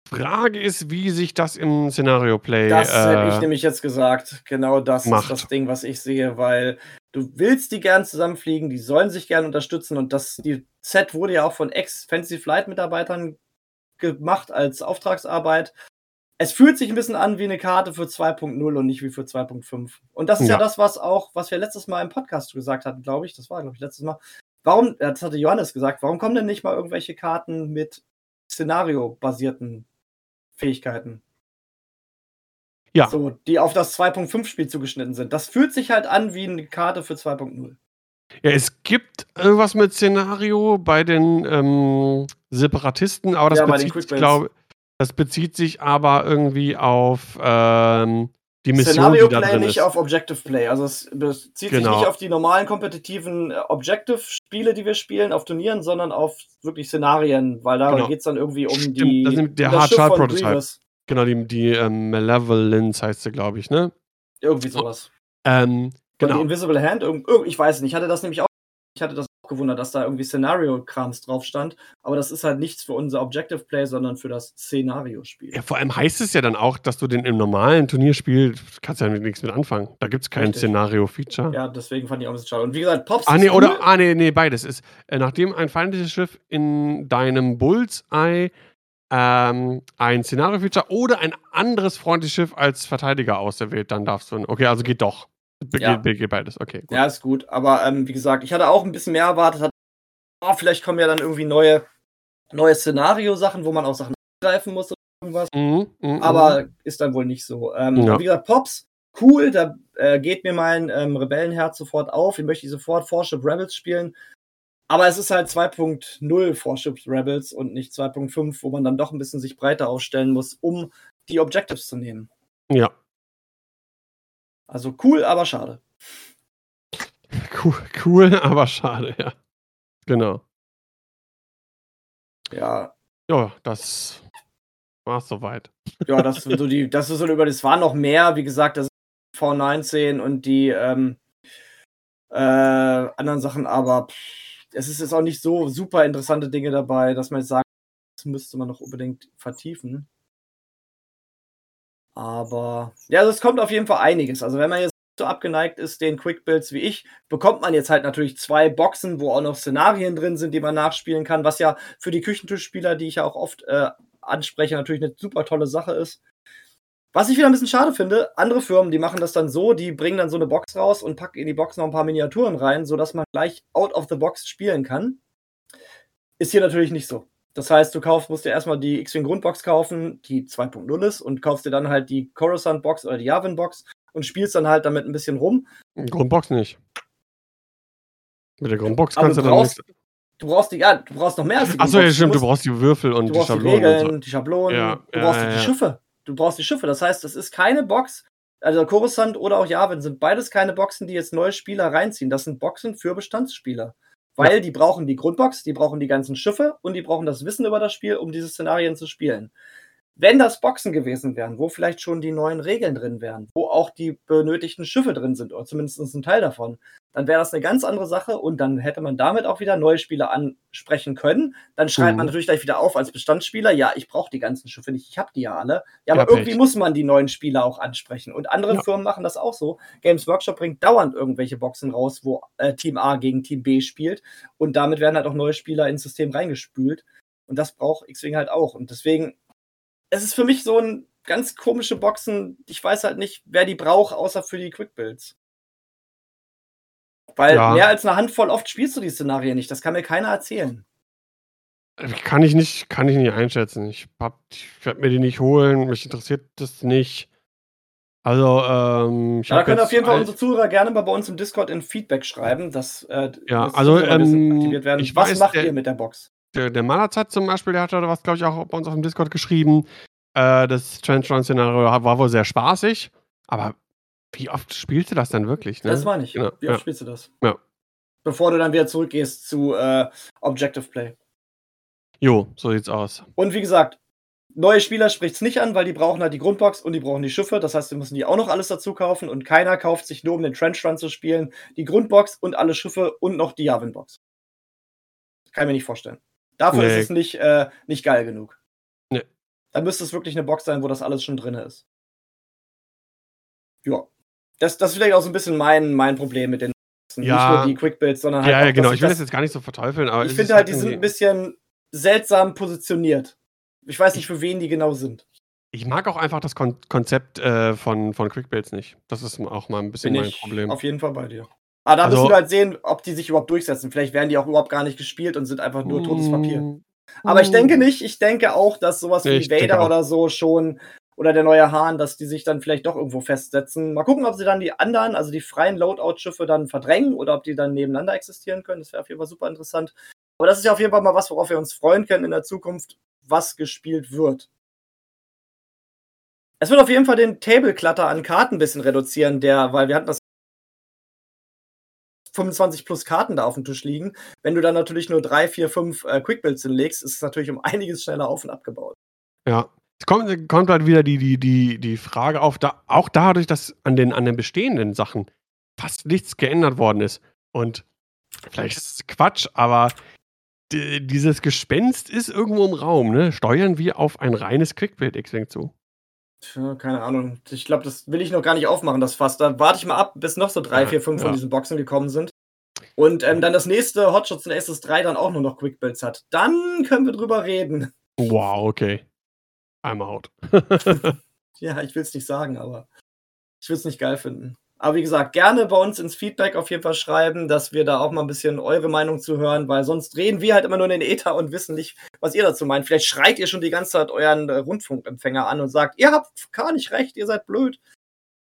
Frage ist, wie sich das im Szenario-Play Das hätte ich äh, nämlich jetzt gesagt. Genau das macht. ist das Ding, was ich sehe, weil du willst die gern zusammenfliegen, die sollen sich gern unterstützen und das die Set wurde ja auch von Ex-Fantasy Flight-Mitarbeitern gemacht als Auftragsarbeit. Es fühlt sich ein bisschen an wie eine Karte für 2.0 und nicht wie für 2.5. Und das ist ja. Ja. das, was auch, was wir letztes Mal im Podcast gesagt hatten, glaube ich. Das war, glaube ich, letztes Mal. Warum, das hatte Johannes gesagt, warum kommen denn nicht mal irgendwelche Karten mit Szenario-basierten Fähigkeiten? Ja. So, die auf das 2.5-Spiel zugeschnitten sind. Das fühlt sich halt an wie eine Karte für 2.0. Ja, es gibt irgendwas mit Szenario bei den ähm, Separatisten, aber das, Ja, bezieht, glaub, das bezieht sich aber irgendwie auf ähm, die Mission, Szenario die da Play drin nicht ist. auf Objective Play. Also es bezieht sich Genau. nicht auf die normalen kompetitiven äh, Objective-Spiele, die wir spielen, auf Turnieren, sondern auf wirklich Szenarien, weil da Genau. geht es dann irgendwie um Stimmt, die das ist der das Hard Schiff Child von Prototype. Grievous. Genau, die, die ähm, Malevolence heißt sie, glaube ich, ne? Irgendwie sowas. Ähm, Oder die genau. Invisible Hand, irgend, irgend- ich weiß nicht, ich hatte das nämlich auch, ich hatte das auch gewundert, dass da irgendwie Szenario-Krams drauf stand, aber das ist halt nichts für unser Objective Play, sondern für das Szenario-Spiel. Ja, vor allem heißt es ja dann auch, dass du den im normalen Turnierspiel, kannst ja mit nichts mit anfangen. Da gibt es kein. Szenario-Feature. Ja, deswegen fand ich auch ein bisschen schade. Und wie gesagt, Pops Ah, nee, cool. oder, ah, nee, nee, beides ist, äh, nachdem ein feindliches Schiff in deinem Bullseye ähm, ein Szenario-Feature oder ein anderes freundliches Schiff als Verteidiger auserwählt, dann darfst du. Okay, also geht doch. Be Ja. geht beides, okay. Gut. Ja, ist gut. Aber ähm, wie gesagt, ich hatte auch ein bisschen mehr erwartet. Hatte, oh, vielleicht kommen ja dann irgendwie neue, neue Szenario-Sachen, wo man auch Sachen angreifen muss oder irgendwas. Mhm, mhm, Aber ist dann wohl nicht so. Ähm, Ja. Wie gesagt, Pops, cool. Da äh, geht mir mein ähm, Rebellenherz sofort auf. Ich möchte sofort Forship Rebels spielen. Aber es ist halt 2.0 Forship Rebels und nicht 2.5, wo man dann doch ein bisschen sich breiter aufstellen muss, um die Objectives zu nehmen. Ja, Also cool, aber schade. cool, cool, aber schade, ja. Genau. Ja, Ja, das war's soweit. Ja, das sind so die, das ist so über, das waren noch mehr, wie gesagt, das ist V19 und die ähm, äh, anderen Sachen, aber pff, es ist jetzt auch nicht so super interessante Dinge dabei, dass man jetzt sagt, das müsste man noch unbedingt vertiefen. Aber ja, also es kommt auf jeden Fall einiges. Also wenn man jetzt so abgeneigt ist, den Quick Builds wie ich, bekommt man jetzt halt natürlich zwei Boxen, wo auch noch Szenarien drin sind, die man nachspielen kann, was ja für die Küchentischspieler, die ich ja auch oft äh, anspreche, natürlich eine super tolle Sache ist. Was ich wieder ein bisschen schade finde, andere Firmen, die machen das dann so, die bringen dann so eine Box raus und packen in die Box noch ein paar Miniaturen rein, sodass man gleich out of the box spielen kann. Ist hier natürlich nicht so. Das heißt, du kaufst, musst dir erstmal die X-Wing Grundbox kaufen, die 2.0 ist, und kaufst dir dann halt die Coruscant Box oder die Yavin Box und spielst dann halt damit ein bisschen rum. Grundbox nicht. Mit der Grundbox kannst du du dann brauchst nichts. Du brauchst die, ja, du brauchst noch mehr als die Achso, ja, stimmt, du brauchst die Würfel und die die Schablonen. und Regeln, so. die Schablonen, Ja, du brauchst ja, die ja. Schiffe. Du brauchst die Schiffe. Das heißt, es ist keine Box. Also Coruscant oder auch Yavin sind beides keine Boxen, die jetzt neue Spieler reinziehen. Das sind Boxen für Bestandsspieler. Weil ja. die brauchen die Grundbox, die brauchen die ganzen Schiffe und die brauchen das Wissen über das Spiel, um diese Szenarien zu spielen. Wenn das Boxen gewesen wären, wo vielleicht schon die neuen Regeln drin wären, wo auch die benötigten Schiffe drin sind, oder zumindest ein Teil davon, dann wäre das eine ganz andere Sache und dann hätte man damit auch wieder neue Spieler ansprechen können. Dann schreibt mhm. man natürlich gleich wieder auf als Bestandsspieler, ja, ich brauche die ganzen Schiffe nicht, ich habe die ja alle. Ja, aber ja, irgendwie Pech. muss man die neuen Spieler auch ansprechen. Und andere ja. Firmen machen das auch so. Games Workshop bringt dauernd irgendwelche Boxen raus, wo äh, Team A gegen Team B spielt und damit werden halt auch neue Spieler ins System reingespült. Und das braucht X-Wing halt auch. Und deswegen es ist für mich so ein ganz komische Boxen. Ich weiß halt nicht, wer die braucht, außer für die Quick-Builds. Weil ja. mehr als eine Handvoll oft spielst du die Szenarien nicht. Das kann mir keiner erzählen. Kann ich nicht, kann ich nicht einschätzen. Ich, ich werde mir die nicht holen. Mich interessiert das nicht. Also, ähm, ich ja, da können auf jeden Fall unsere Zuhörer gerne mal bei uns im Discord in Feedback schreiben, dass äh, ja, also ähm, aktiviert werden. Was weiß, macht der, ihr mit der Box? Der, der Malatzat zum Beispiel, der hat da was, glaube ich, auch bei uns auf dem Discord geschrieben. Äh, das Trench-Run-Szenario war wohl sehr spaßig, aber wie oft spielst du das dann wirklich? Ne? Das meine ich. Genau. Wie oft ja. spielst du das? Ja. Bevor du dann wieder zurückgehst zu äh, Objective Play. Jo, so sieht's aus. Und wie gesagt, neue Spieler spricht es nicht an, weil die brauchen halt die Grundbox und die brauchen die Schiffe. Das heißt, die müssen die auch noch alles dazu kaufen und keiner kauft sich nur, um den Trench Run zu spielen, die Grundbox und alle Schiffe und noch die Yavin Box. Kann ich mir nicht vorstellen. Dafür nee. ist es nicht, äh, nicht geil genug. Nee. Da müsste es wirklich eine Box sein, wo das alles schon drin ist. Ja. Das, das ist vielleicht auch so ein bisschen mein, mein Problem mit den Boxen. Ja. Nicht nur die Quick Builds, sondern halt. Ja, ja, genau. Ich will das, jetzt gar nicht so verteufeln, aber. Ich finde halt, halt, die sind ein bisschen seltsam positioniert. Ich weiß nicht, für wen die genau sind. Ich mag auch einfach das Kon Konzept äh, von, von Quick Builds nicht. Das ist auch mal ein bisschen Bin mein Problem. Auf jeden Fall bei dir. Aber da also, müssen wir halt sehen, ob die sich überhaupt durchsetzen. Vielleicht werden die auch überhaupt gar nicht gespielt und sind einfach nur totes Papier. Mm. Aber ich denke nicht, ich denke auch, dass sowas wie Vader oder so schon oder der neue Hahn, dass die sich dann vielleicht doch irgendwo festsetzen. Mal gucken, ob sie dann die anderen, also die freien Loadout-Schiffe dann verdrängen oder ob die dann nebeneinander existieren können. Das wäre auf jeden Fall super interessant. Aber das ist ja auf jeden Fall mal was, worauf wir uns freuen können in der Zukunft, was gespielt wird. Es wird auf jeden Fall den Table-Clutter an Karten ein bisschen reduzieren, der, weil wir hatten das 25 plus Karten da auf dem Tisch liegen. Wenn du dann natürlich nur drei, vier, fünf äh, Quickbuilds hinlegst, ist es natürlich um einiges schneller auf und abgebaut. Ja. Es kommt, kommt halt wieder die, die, die, die Frage auf, da, auch dadurch, dass an den, an den bestehenden Sachen fast nichts geändert worden ist. Und vielleicht ist es Quatsch, aber dieses Gespenst ist irgendwo im Raum, ne? Steuern wir auf ein reines Quickbuild X-Wing zu? Tja, keine Ahnung. Ich glaube, das will ich noch gar nicht aufmachen, das Fass. Da warte ich mal ab, bis noch so drei, vier, fünf ja. von diesen Boxen gekommen sind. Und ähm, dann das nächste Hotshots in SS3 dann auch nur noch Quickbuilds hat. Dann können wir drüber reden. Wow, okay. I'm out. ja, ich will es nicht sagen, aber ich will es nicht geil finden. Aber wie gesagt, gerne bei uns ins Feedback auf jeden Fall schreiben, dass wir da auch mal ein bisschen eure Meinung zu hören, weil sonst reden wir halt immer nur in den Ether und wissen nicht, was ihr dazu meint. Vielleicht schreit ihr schon die ganze Zeit euren äh, Rundfunkempfänger an und sagt, ihr habt gar nicht recht, ihr seid blöd.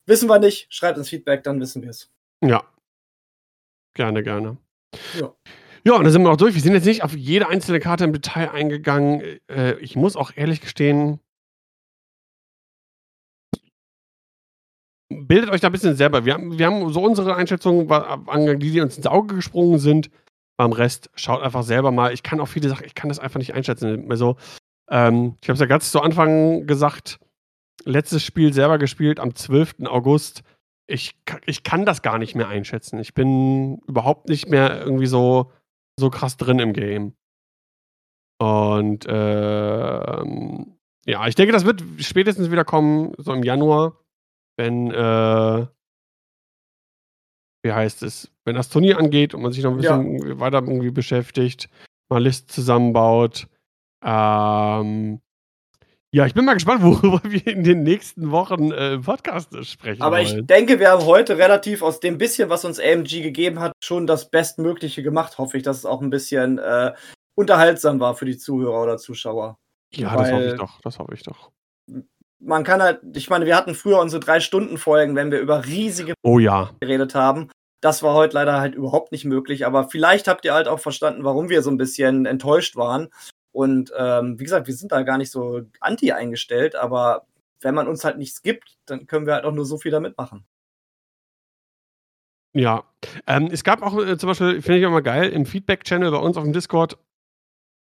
Wissen wir nicht, schreibt ins Feedback, dann wissen wir es. Ja. Gerne, gerne. Ja. Ja, und dann sind wir auch durch. Wir sind jetzt nicht auf jede einzelne Karte im Detail eingegangen. Äh, ich muss auch ehrlich gestehen, bildet euch da ein bisschen selber. Wir haben, wir haben so unsere Einschätzungen die, die uns ins Auge gesprungen sind. Beim Rest schaut einfach selber mal. Ich kann auch viele Sachen, ich kann das einfach nicht einschätzen. Also, ähm, ich habe es ja ganz zu Anfang gesagt, letztes Spiel selber gespielt am 12. August. Ich, ich kann das gar nicht mehr einschätzen. Ich bin überhaupt nicht mehr irgendwie so, so krass drin im Game. Und ähm, ja, ich denke, das wird spätestens wieder kommen, so im Januar wenn, äh, wie heißt es, wenn das Turnier angeht und man sich noch ein bisschen ja. weiter irgendwie beschäftigt, mal List zusammenbaut. Ähm, ja, ich bin mal gespannt, worüber wir in den nächsten Wochen äh, im Podcast sprechen. Aber wollen. ich denke, wir haben heute relativ aus dem bisschen, was uns AMG gegeben hat, schon das Bestmögliche gemacht. Hoffe ich, dass es auch ein bisschen äh, unterhaltsam war für die Zuhörer oder Zuschauer. Ja, Weil, das hoffe ich doch. Das hoffe ich doch man kann halt, ich meine, wir hatten früher unsere drei Stunden Folgen, wenn wir über riesige oh, ja. geredet haben. Das war heute leider halt überhaupt nicht möglich, aber vielleicht habt ihr halt auch verstanden, warum wir so ein bisschen enttäuscht waren. Und ähm, wie gesagt, wir sind da gar nicht so anti eingestellt, aber wenn man uns halt nichts gibt, dann können wir halt auch nur so viel damit machen. Ja. Ähm, es gab auch äh, zum Beispiel, finde ich auch mal geil, im Feedback-Channel bei uns auf dem Discord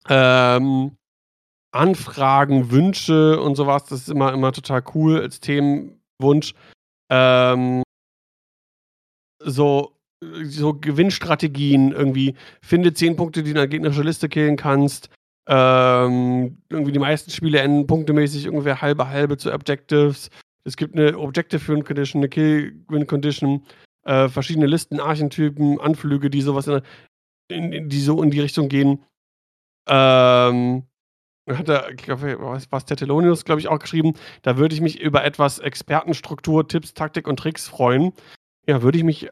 ähm, Anfragen, Wünsche und sowas. Das ist immer, immer total cool als Themenwunsch. Ähm, so, so Gewinnstrategien irgendwie. Finde zehn Punkte, die in der gegnerischen Liste killen kannst. Ähm, irgendwie die meisten Spiele enden punktemäßig ungefähr halbe halbe zu Objectives. Es gibt eine Objective Win Condition, eine Kill Win Condition, äh, verschiedene Listen, Archentypen, Anflüge, die sowas in, in, die so in die Richtung gehen. Ähm, hat er, ich glaube, was, Tetelonius, glaube ich, auch geschrieben, da würde ich mich über etwas Expertenstruktur, Tipps, Taktik und Tricks freuen. Ja, würde ich mich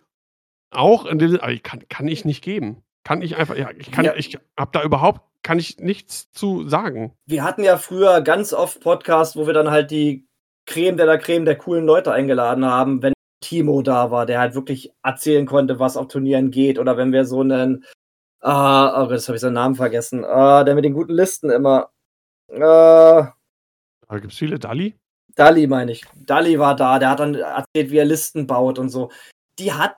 auch in dem, also kann, kann ich nicht geben. Kann ich einfach, ja, ich kann, ja. ich habe da überhaupt, kann ich nichts zu sagen. Wir hatten ja früher ganz oft Podcasts, wo wir dann halt die Creme der la Creme der coolen Leute eingeladen haben, wenn Timo da war, der halt wirklich erzählen konnte, was auf Turnieren geht, oder wenn wir so einen, ah, oh, das habe ich seinen Namen vergessen, ah, der mit den guten Listen immer, äh, da gibt es viele, Dali? Dali meine ich. Dali war da, der hat dann erzählt, wie er Listen baut und so. Die hat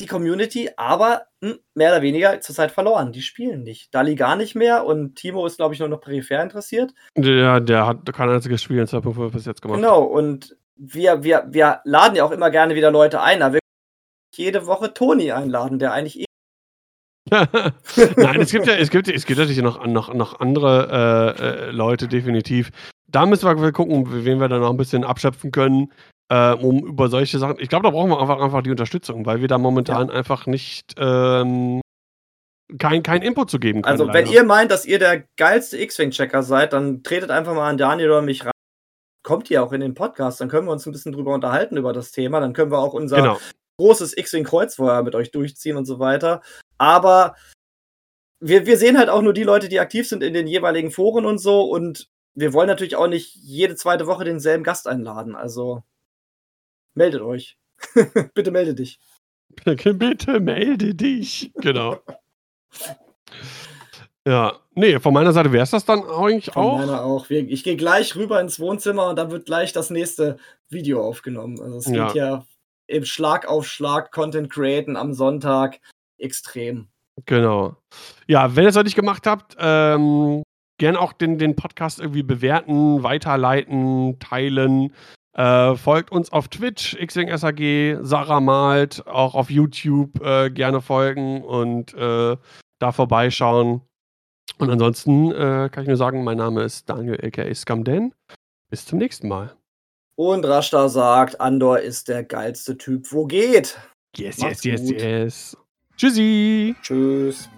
die Community aber hm, mehr oder weniger zurzeit verloren. Die spielen nicht. Dali gar nicht mehr und Timo ist, glaube ich, nur noch peripher interessiert. Ja, der hat kein einziges Spiel in 2.5 bis jetzt gemacht. Genau, und wir, wir, wir laden ja auch immer gerne wieder Leute ein, aber wir jede Woche Toni einladen, der eigentlich eh Nein, es gibt ja, es gibt, es gibt natürlich noch, noch, noch andere äh, äh, Leute, definitiv. Da müssen wir gucken, wen wir dann noch ein bisschen abschöpfen können, äh, um über solche Sachen. Ich glaube, da brauchen wir einfach, einfach die Unterstützung, weil wir da momentan ja. einfach nicht ähm, kein, kein Input zu geben können. Also, leider. wenn ihr meint, dass ihr der geilste X-Wing-Checker seid, dann tretet einfach mal an Daniel oder mich ran. Kommt ihr auch in den Podcast, dann können wir uns ein bisschen drüber unterhalten über das Thema. Dann können wir auch unser genau. Großes X-Wing-Kreuzfeuer mit euch durchziehen und so weiter. Aber wir, wir sehen halt auch nur die Leute, die aktiv sind in den jeweiligen Foren und so. Und wir wollen natürlich auch nicht jede zweite Woche denselben Gast einladen. Also meldet euch. Bitte melde dich. Bitte melde dich. Genau. ja, nee, von meiner Seite wäre es das dann eigentlich von auch. Von meiner auch. Ich gehe gleich rüber ins Wohnzimmer und da wird gleich das nächste Video aufgenommen. Also es ja. geht ja im Schlag auf Schlag Content createn am Sonntag extrem. Genau. Ja, wenn ihr es noch nicht gemacht habt, ähm, gerne auch den, den Podcast irgendwie bewerten, weiterleiten, teilen. Äh, folgt uns auf Twitch, xwing.sag, Sarah malt, auch auf YouTube äh, gerne folgen und äh, da vorbeischauen. Und ansonsten äh, kann ich nur sagen, mein Name ist Daniel aka Scamden. Bis zum nächsten Mal. Und Rashta sagt, Andor ist der geilste Typ, wo geht. Yes, Macht's yes, yes, gut. yes. Tschüssi. Tschüss.